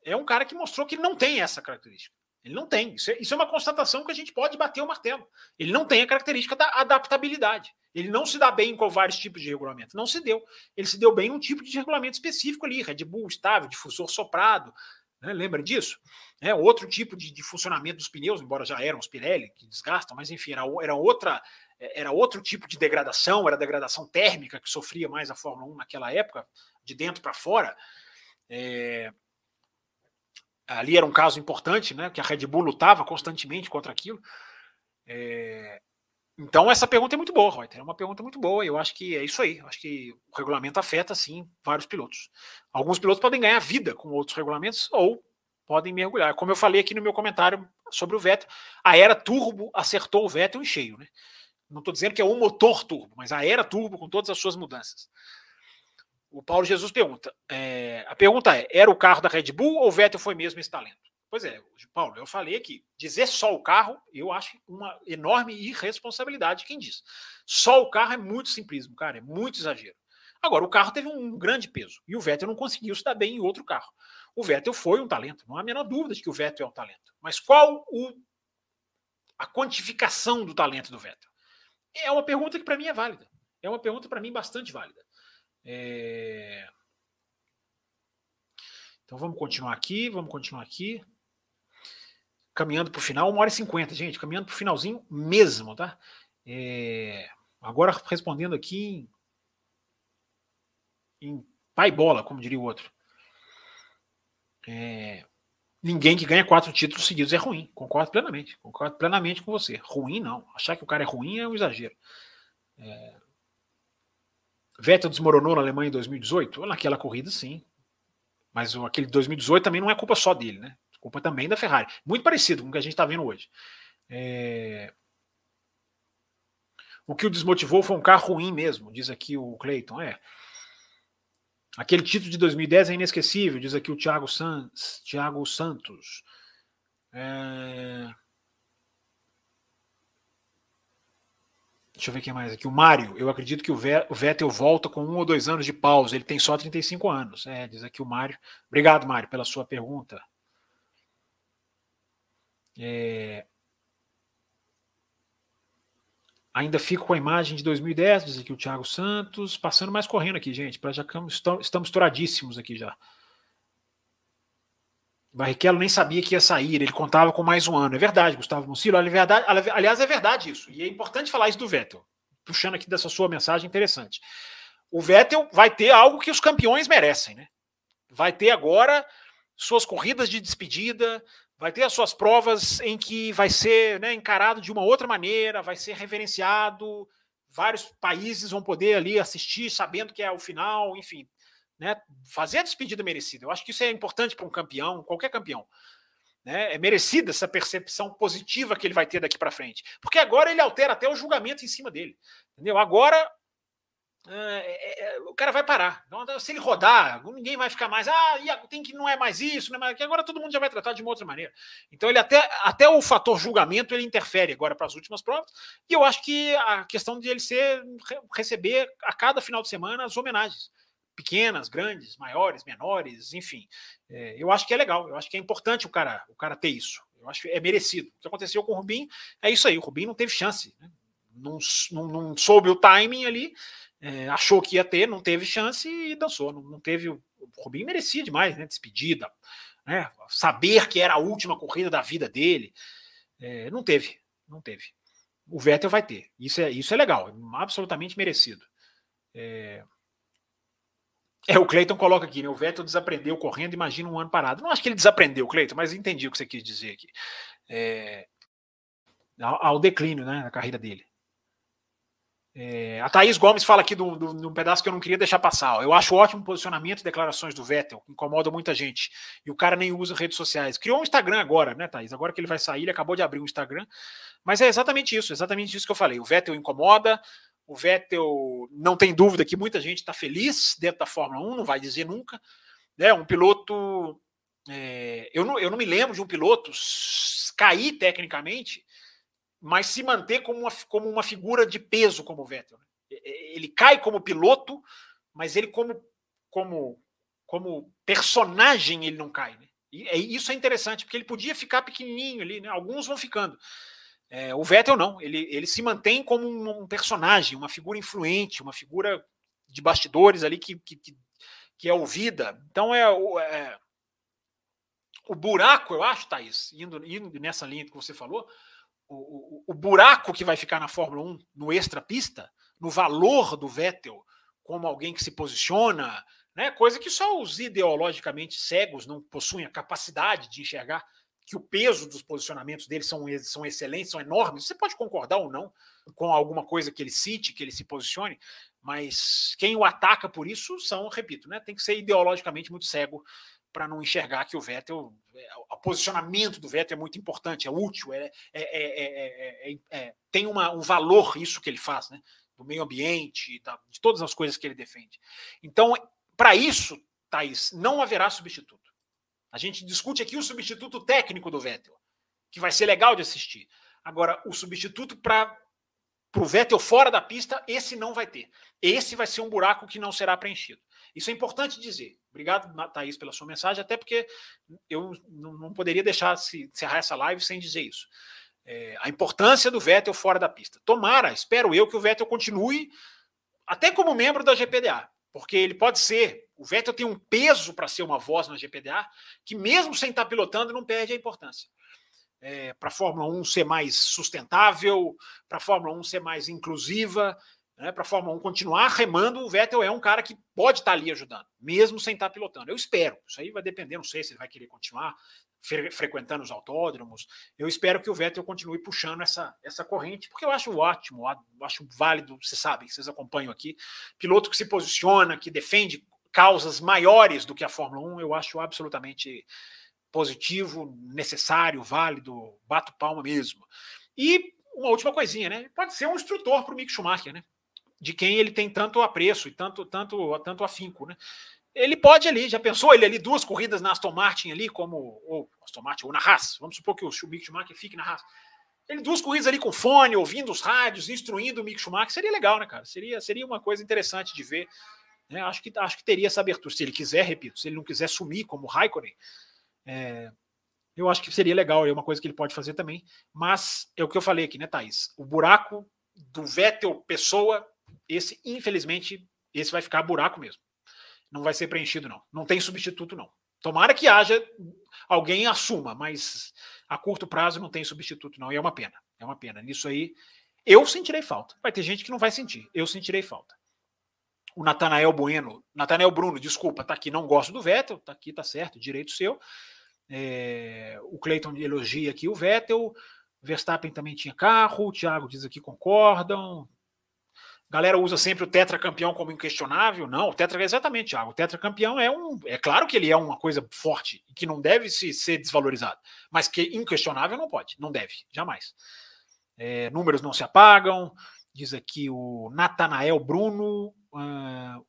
é um cara que mostrou que não tem essa característica. Ele não tem. Isso é, isso é uma constatação que a gente pode bater o martelo. Ele não tem a característica da adaptabilidade. Ele não se dá bem com vários tipos de regulamento. Não se deu. Ele se deu bem num tipo de regulamento específico ali, Red Bull estável, difusor soprado. Né? Lembra disso? É outro tipo de, de, funcionamento dos pneus, embora já eram os Pirelli que desgastam, mas enfim, era, era outra era outro tipo de degradação, era degradação térmica que sofria mais a Fórmula 1 naquela época, de dentro para fora. É, ali era um caso importante, né? Que a Red Bull lutava constantemente contra aquilo. É, então, essa pergunta é muito boa, Reuter. É uma pergunta muito boa. Eu acho que é isso aí. Eu acho que o regulamento afeta, sim, vários pilotos. Alguns pilotos podem ganhar vida com outros regulamentos ou podem mergulhar. Como eu falei aqui no meu comentário sobre o Vettel, a era turbo acertou o Vettel em cheio. Né? Não estou dizendo que é um motor turbo, mas a era turbo com todas as suas mudanças. O Paulo Jesus pergunta: é, a pergunta é: era o carro da Red Bull ou o Vettel foi mesmo esse talento? Pois é, Paulo, eu falei aqui, dizer só o carro, eu acho uma enorme irresponsabilidade quem diz. Só o carro é muito simplismo, cara, é muito exagero. Agora, o carro teve um grande peso e o Vettel não conseguiu se dar bem em outro carro. O Vettel foi um talento, não há a menor dúvida de que o Vettel é um talento. Mas qual o, a quantificação do talento do Vettel? É uma pergunta que para mim é válida. É uma pergunta para mim bastante válida. É... Então vamos continuar aqui, vamos continuar aqui caminhando para o final, uma hora e cinquenta, gente, caminhando para o finalzinho mesmo, tá? É, agora respondendo aqui em, em pai bola, como diria o outro. É, ninguém que ganha quatro títulos seguidos é ruim. Concordo plenamente. Concordo plenamente com você. Ruim não. Achar que o cara é ruim é um exagero. É, Vettel desmoronou na Alemanha em 2018? Naquela corrida, sim. Mas aquele 2018 também não é culpa só dele, né? Culpa também da Ferrari. Muito parecido com o que a gente está vendo hoje. É... O que o desmotivou foi um carro ruim mesmo, diz aqui o Clayton. É. Aquele título de 2010 é inesquecível, diz aqui o Thiago. Thiago Santos. É... Deixa eu ver quem mais aqui. O Mário, eu acredito que o Vettel volta com um ou dois anos de pausa. Ele tem só 35 anos. É, diz aqui o Mário. Obrigado, Mário, pela sua pergunta. É... Ainda fico com a imagem de 2010, diz aqui o Thiago Santos. Passando mais correndo aqui, gente. Para já estamos estouradíssimos aqui já. Barrichello nem sabia que ia sair, ele contava com mais um ano. É verdade, Gustavo Mucilo. Aliás, é verdade isso. E é importante falar isso do Vettel. Puxando aqui dessa sua mensagem interessante. O Vettel vai ter algo que os campeões merecem, né? Vai ter agora suas corridas de despedida, vai ter as suas provas em que vai ser né, encarado de uma outra maneira, vai ser reverenciado, vários países vão poder ali assistir sabendo que é o final, enfim, né, fazer a despedida merecida. Eu acho que isso é importante para um campeão, qualquer campeão. Né, é merecida essa percepção positiva que ele vai ter daqui para frente, porque agora ele altera até o julgamento em cima dele. Entendeu? Agora é, é, o cara vai parar. Então, se ele rodar, ninguém vai ficar mais. Ah, tem que não é mais isso, não é mais. Agora todo mundo já vai tratar de uma outra maneira. Então, ele até, até o fator julgamento ele interfere agora para as últimas provas. E eu acho que a questão de ele ser receber a cada final de semana as homenagens. Pequenas, grandes, maiores, menores, enfim. É, eu acho que é legal, eu acho que é importante o cara, o cara ter isso. Eu acho que é merecido. O que aconteceu com o Rubinho é isso aí. O Rubinho não teve chance. Né? Não, não, não soube o timing ali é, achou que ia ter, não teve chance e dançou. Não, não teve. O Rubinho merecia demais, né? Despedida, né? Saber que era a última corrida da vida dele. É, não teve, não teve. O Vettel vai ter. Isso é, isso é legal, absolutamente merecido. É, é, o Cleiton coloca aqui, né? O Vettel desaprendeu correndo, imagina um ano parado. Não acho que ele desaprendeu, Cleiton, mas entendi o que você quis dizer aqui. É, ao, ao declínio, né, na carreira dele. É, a Thaís Gomes fala aqui de um pedaço que eu não queria deixar passar. Eu acho ótimo o posicionamento e declarações do Vettel, incomoda muita gente. E o cara nem usa redes sociais. Criou um Instagram agora, né, Thaís? Agora que ele vai sair, ele acabou de abrir um Instagram. Mas é exatamente isso, exatamente isso que eu falei. O Vettel incomoda, o Vettel não tem dúvida que muita gente está feliz dentro da Fórmula 1, não vai dizer nunca. né, um piloto. É, eu, não, eu não me lembro de um piloto cair tecnicamente, mas se manter como uma, como uma figura de peso como o Vettel. Né? Ele cai como piloto, mas ele como, como, como personagem ele não cai. Né? E isso é interessante, porque ele podia ficar pequenininho ali, né? alguns vão ficando. É, o Vettel não, ele, ele se mantém como um, personagem, uma figura influente, uma figura de bastidores ali que, que, que é ouvida. Então é, é o buraco, eu acho, Thaís, indo, indo nessa linha que você falou, o, o, o, buraco que vai ficar na Fórmula 1 no extra-pista, no valor do Vettel como alguém que se posiciona, né, coisa que só os ideologicamente cegos não possuem a capacidade de enxergar que o peso dos posicionamentos dele são, são excelentes, são enormes. Você pode concordar ou não com alguma coisa que ele cite, que ele se posicione, mas quem o ataca por isso são, repito, né, tem que ser ideologicamente muito cego para não enxergar que o Vettel, o posicionamento do Vettel é muito importante, é útil, é, é, é, tem uma, um valor isso que ele faz, né? do meio ambiente, de todas as coisas que ele defende. Então, para isso, Thaís, não haverá substituto. A gente discute aqui o substituto técnico do Vettel, que vai ser legal de assistir. Agora, o substituto para o Vettel fora da pista, esse não vai ter. Esse vai ser um buraco que não será preenchido. Isso é importante dizer. Obrigado, Thaís, pela sua mensagem, até porque eu não poderia deixar se encerrar essa live sem dizer isso. É, a importância do Vettel fora da pista. Tomara, espero eu, que o Vettel continue até como membro da GPDA, porque ele pode ser. O Vettel tem um peso para ser uma voz na GPDA que, mesmo sem estar pilotando, não perde a importância. É, para a Fórmula 1 ser mais sustentável, para a Fórmula 1 ser mais inclusiva, né, para a Fórmula 1 continuar remando, o Vettel é um cara que pode estar tá ali ajudando, mesmo sem estar tá pilotando. Eu espero. Isso aí vai depender, não sei se ele vai querer continuar fre frequentando os autódromos. Eu espero que o Vettel continue puxando essa, essa corrente, porque eu acho ótimo, eu acho válido, vocês sabem, vocês acompanham aqui. Piloto que se posiciona, que defende causas maiores do que a Fórmula 1, eu acho absolutamente positivo, necessário, válido, bato palma mesmo. E uma última coisinha, né? Pode ser um instrutor para o Mick Schumacher, né? de quem ele tem tanto apreço e tanto, tanto, tanto afinco, né? Ele pode ali, já pensou ele ali duas corridas na Aston Martin ali, como ou Aston Martin ou na Haas. Vamos supor que o Mick Schumacher fique na Haas. Ele duas corridas ali com fone, ouvindo os rádios, instruindo o Mick Schumacher, seria legal, né, cara? Seria, seria uma coisa interessante de ver. Né? Acho, que, acho que teria essa abertura. Se ele quiser, repito, se ele não quiser sumir como Raikkonen, é, eu acho que seria legal, é uma coisa que ele pode fazer também. Mas é o que eu falei aqui, né, Thaís? O buraco do Vettel Pessoa esse, infelizmente, esse vai ficar buraco mesmo. Não vai ser preenchido, não. Não tem substituto, não. Tomara que haja alguém assuma, mas a curto prazo não tem substituto, não. E é uma pena. É uma pena. Nisso aí, eu sentirei falta. Vai ter gente que não vai sentir. Eu sentirei falta. O Natanael Bueno, Natanael Bruno, desculpa, tá aqui, não gosto do Vettel, tá aqui, tá certo, direito seu. É, o Cleiton elogia aqui o Vettel. Verstappen também tinha carro, o Thiago diz aqui concordam, galera usa sempre o tetracampeão como inquestionável. Não, o tetra exatamente, Thiago. O tetracampeão é um. É claro que ele é uma coisa forte e que não deve se, ser desvalorizado, mas que inquestionável não pode, não deve, jamais. É, números não se apagam. Diz aqui o Natanael Bruno. Uh,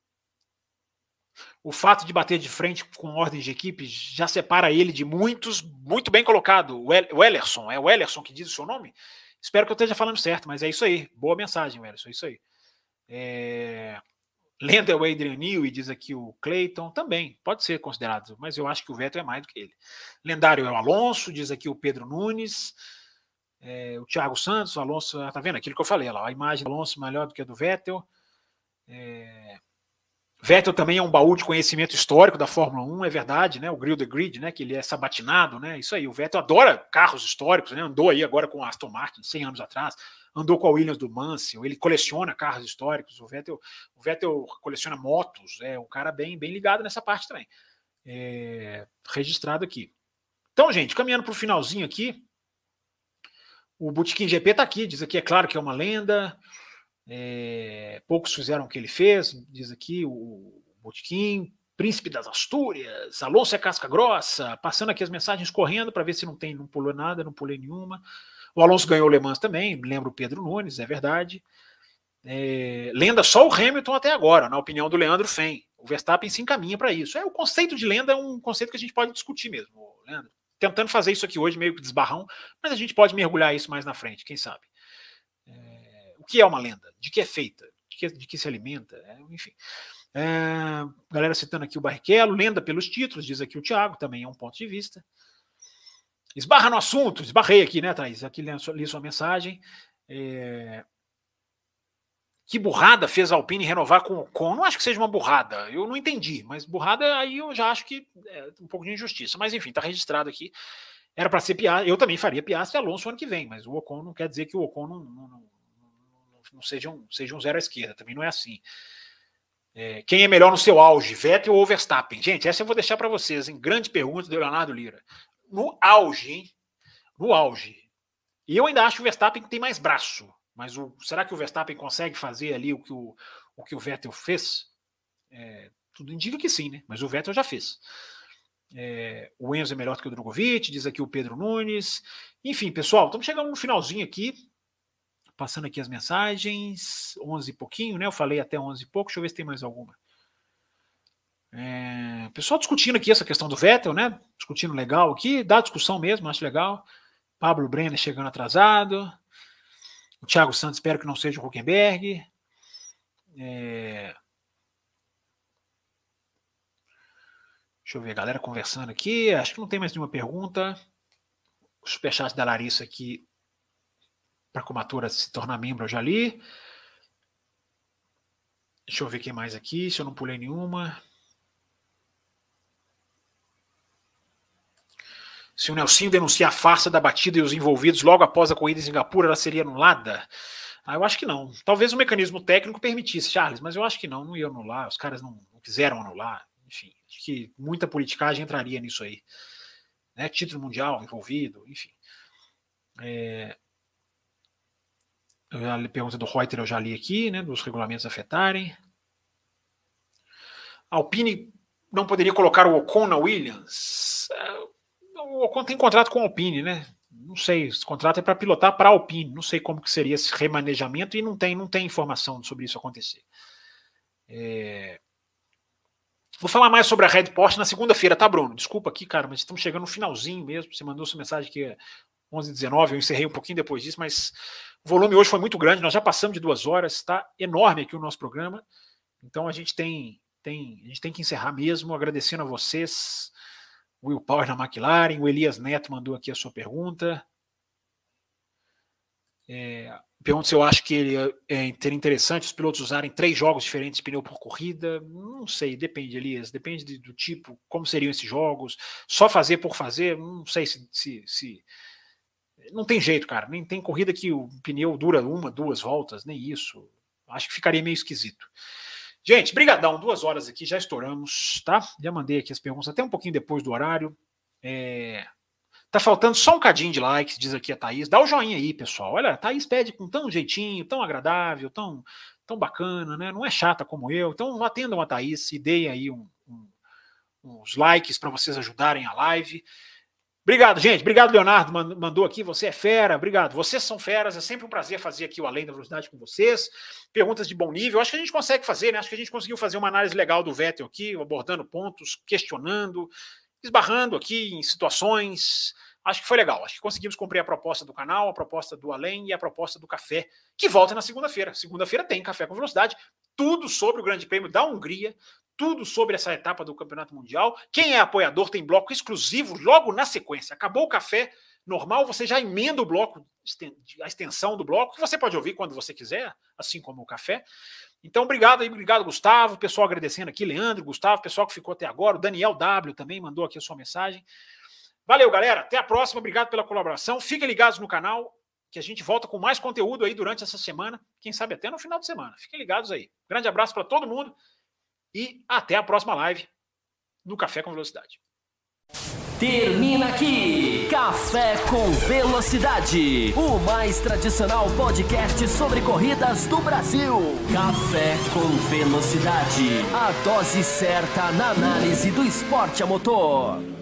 o fato de bater de frente com ordens de equipe já separa ele de muitos, muito bem colocado. O Ellerson, é o Ellerson que diz o seu nome? Espero que eu esteja falando certo, mas é isso aí. Boa mensagem, Ellerson, é isso aí. É... Lenda o Adrian New e diz aqui o Clayton também pode ser considerado, mas eu acho que o Vettel é mais do que ele. Lendário é o Alonso, diz aqui o Pedro Nunes, é, o Thiago Santos, o Alonso, tá vendo aquilo que eu falei lá, a imagem do Alonso melhor do que a do Vettel. É... Vettel também é um baú de conhecimento histórico da Fórmula 1, é verdade, né? O Grill the Grid, né? Que ele é sabatinado, né? Isso aí. O Vettel adora carros históricos, né? Andou aí agora com a Aston Martin 100 anos atrás andou com a Williams do Mansell, ele coleciona carros históricos, o Vettel, o Vettel coleciona motos, é um cara bem, bem ligado nessa parte também. É, registrado aqui. Então, gente, caminhando para o finalzinho aqui, o Botequim GP está aqui, diz aqui, é claro que é uma lenda, é, poucos fizeram o que ele fez, diz aqui o Botequim, Príncipe das Astúrias, Alonso é casca grossa, passando aqui as mensagens correndo para ver se não tem, não pulou nada, não pulei nenhuma. O Alonso ganhou o Le Mans também, lembro o Pedro Nunes, é verdade. É, lenda só o Hamilton até agora, na opinião do Leandro Fen. O Verstappen se encaminha para isso. É o conceito de lenda é um conceito que a gente pode discutir mesmo, Leandro. Tentando fazer isso aqui hoje meio que desbarrão, mas a gente pode mergulhar isso mais na frente, quem sabe. É, o que é uma lenda? De que é feita? De que, de que se alimenta? É, enfim. É, galera citando aqui o Barrichello, lenda pelos títulos, diz aqui o Thiago, também é um ponto de vista. Esbarra no assunto, esbarrei aqui, né, Thaís? Aqui li li sua mensagem. É... Que burrada fez a Alpine renovar com o Ocon? Não acho que seja uma burrada, eu não entendi, mas burrada aí eu já acho que é um pouco de injustiça. Mas enfim, está registrado aqui. Era para ser Piastri, eu também faria Piastri e Alonso ano que vem, mas o Ocon não quer dizer que o Ocon não, não, não, não seja, um, seja um zero à esquerda, também não é assim. É, quem é melhor no seu auge, Vettel ou Verstappen? Gente, essa eu vou deixar para vocês, em grande pergunta do Leonardo Lira. No auge, hein? No auge. E eu ainda acho que o Verstappen tem mais braço. Mas o, será que o Verstappen consegue fazer ali o que o, o, que o Vettel fez? É, tudo indica que sim, né? Mas o Vettel já fez. É, o Enzo é melhor do que o Drogovic, diz aqui o Pedro Nunes. Enfim, pessoal, estamos chegando no finalzinho aqui. Passando aqui as mensagens, 11 e pouquinho, né? Eu falei até 11 e pouco, deixa eu ver se tem mais alguma. É, pessoal discutindo aqui essa questão do Vettel, né? Discutindo legal aqui, dá discussão mesmo, acho legal. Pablo Brenner chegando atrasado. O Thiago Santos, espero que não seja o Huckenberg. É... Deixa eu ver, galera conversando aqui. Acho que não tem mais nenhuma pergunta. O superchat da Larissa aqui para a Comatura se tornar membro, eu já li. Deixa eu ver quem mais aqui, se eu não pulei nenhuma. Se o Nelsinho denunciar a farsa da batida e os envolvidos logo após a corrida em Singapura, ela seria anulada? Ah, eu acho que não. Talvez o mecanismo técnico permitisse, Charles, mas eu acho que não, não ia anular. Os caras não, não quiseram anular. Enfim, acho que muita politicagem entraria nisso aí. Né? Título mundial envolvido, enfim. É, a pergunta do Reuter eu já li aqui, né, dos regulamentos afetarem. Alpine não poderia colocar o Ocon na Williams? É, o Ocon tem contrato com a Alpine, né? Não sei, esse contrato é para pilotar para a Alpine. Não sei como que seria esse remanejamento e não tem, não tem informação sobre isso acontecer. É... Vou falar mais sobre a Red Porsche na segunda-feira, tá, Bruno? Desculpa aqui, cara, mas estamos chegando no finalzinho mesmo. Você mandou sua mensagem aqui 11h19, eu encerrei um pouquinho depois disso, mas o volume hoje foi muito grande, nós já passamos de duas horas, está enorme aqui o nosso programa. Então a gente tem, tem, a gente tem que encerrar mesmo, agradecendo a vocês. Will Power na McLaren, o Elias Neto mandou aqui a sua pergunta. É, pergunta se eu acho que ele é, interessante os pilotos usarem três jogos diferentes de pneu por corrida. Não sei, depende, Elias. Depende de, do tipo, como seriam esses jogos. Só fazer por fazer, não sei se, se, se não tem jeito, cara. Nem tem corrida que o pneu dura uma, duas voltas, nem isso. Acho que ficaria meio esquisito. Gente, brigadão, duas horas aqui, já estouramos, tá? Já mandei aqui as perguntas até um pouquinho depois do horário. É... Tá faltando só um cadinho de likes, diz aqui a Thaís. Dá o joinha aí, pessoal. Olha, a Thaís pede com tão jeitinho, tão agradável, tão, tão bacana, né? Não é chata como eu. Então atendam a Thaís e deem aí um, um, uns likes para vocês ajudarem a live. Obrigado, gente. Obrigado, Leonardo. Mandou aqui. Você é fera. Obrigado. Vocês são feras. É sempre um prazer fazer aqui o Além da Velocidade com vocês. Perguntas de bom nível. Acho que a gente consegue fazer, né? Acho que a gente conseguiu fazer uma análise legal do Vettel aqui, abordando pontos, questionando, esbarrando aqui em situações. Acho que foi legal. Acho que conseguimos cumprir a proposta do canal, a proposta do Além e a proposta do Café, que volta na segunda-feira. Segunda-feira tem Café com Velocidade. Tudo sobre o Grande Prêmio da Hungria tudo sobre essa etapa do Campeonato Mundial. Quem é apoiador tem bloco exclusivo logo na sequência. Acabou o café normal, você já emenda o bloco, a extensão do bloco, que você pode ouvir quando você quiser, assim como o café. Então, obrigado aí, obrigado, Gustavo. Pessoal agradecendo aqui, Leandro, Gustavo, pessoal que ficou até agora. O Daniel W também mandou aqui a sua mensagem. Valeu, galera. Até a próxima. Obrigado pela colaboração. Fiquem ligados no canal, que a gente volta com mais conteúdo aí durante essa semana. Quem sabe até no final de semana. Fiquem ligados aí. Grande abraço para todo mundo. E até a próxima live no Café com Velocidade. Termina aqui Café com Velocidade, o mais tradicional podcast sobre corridas do Brasil. Café com Velocidade, a dose certa na análise do esporte a motor.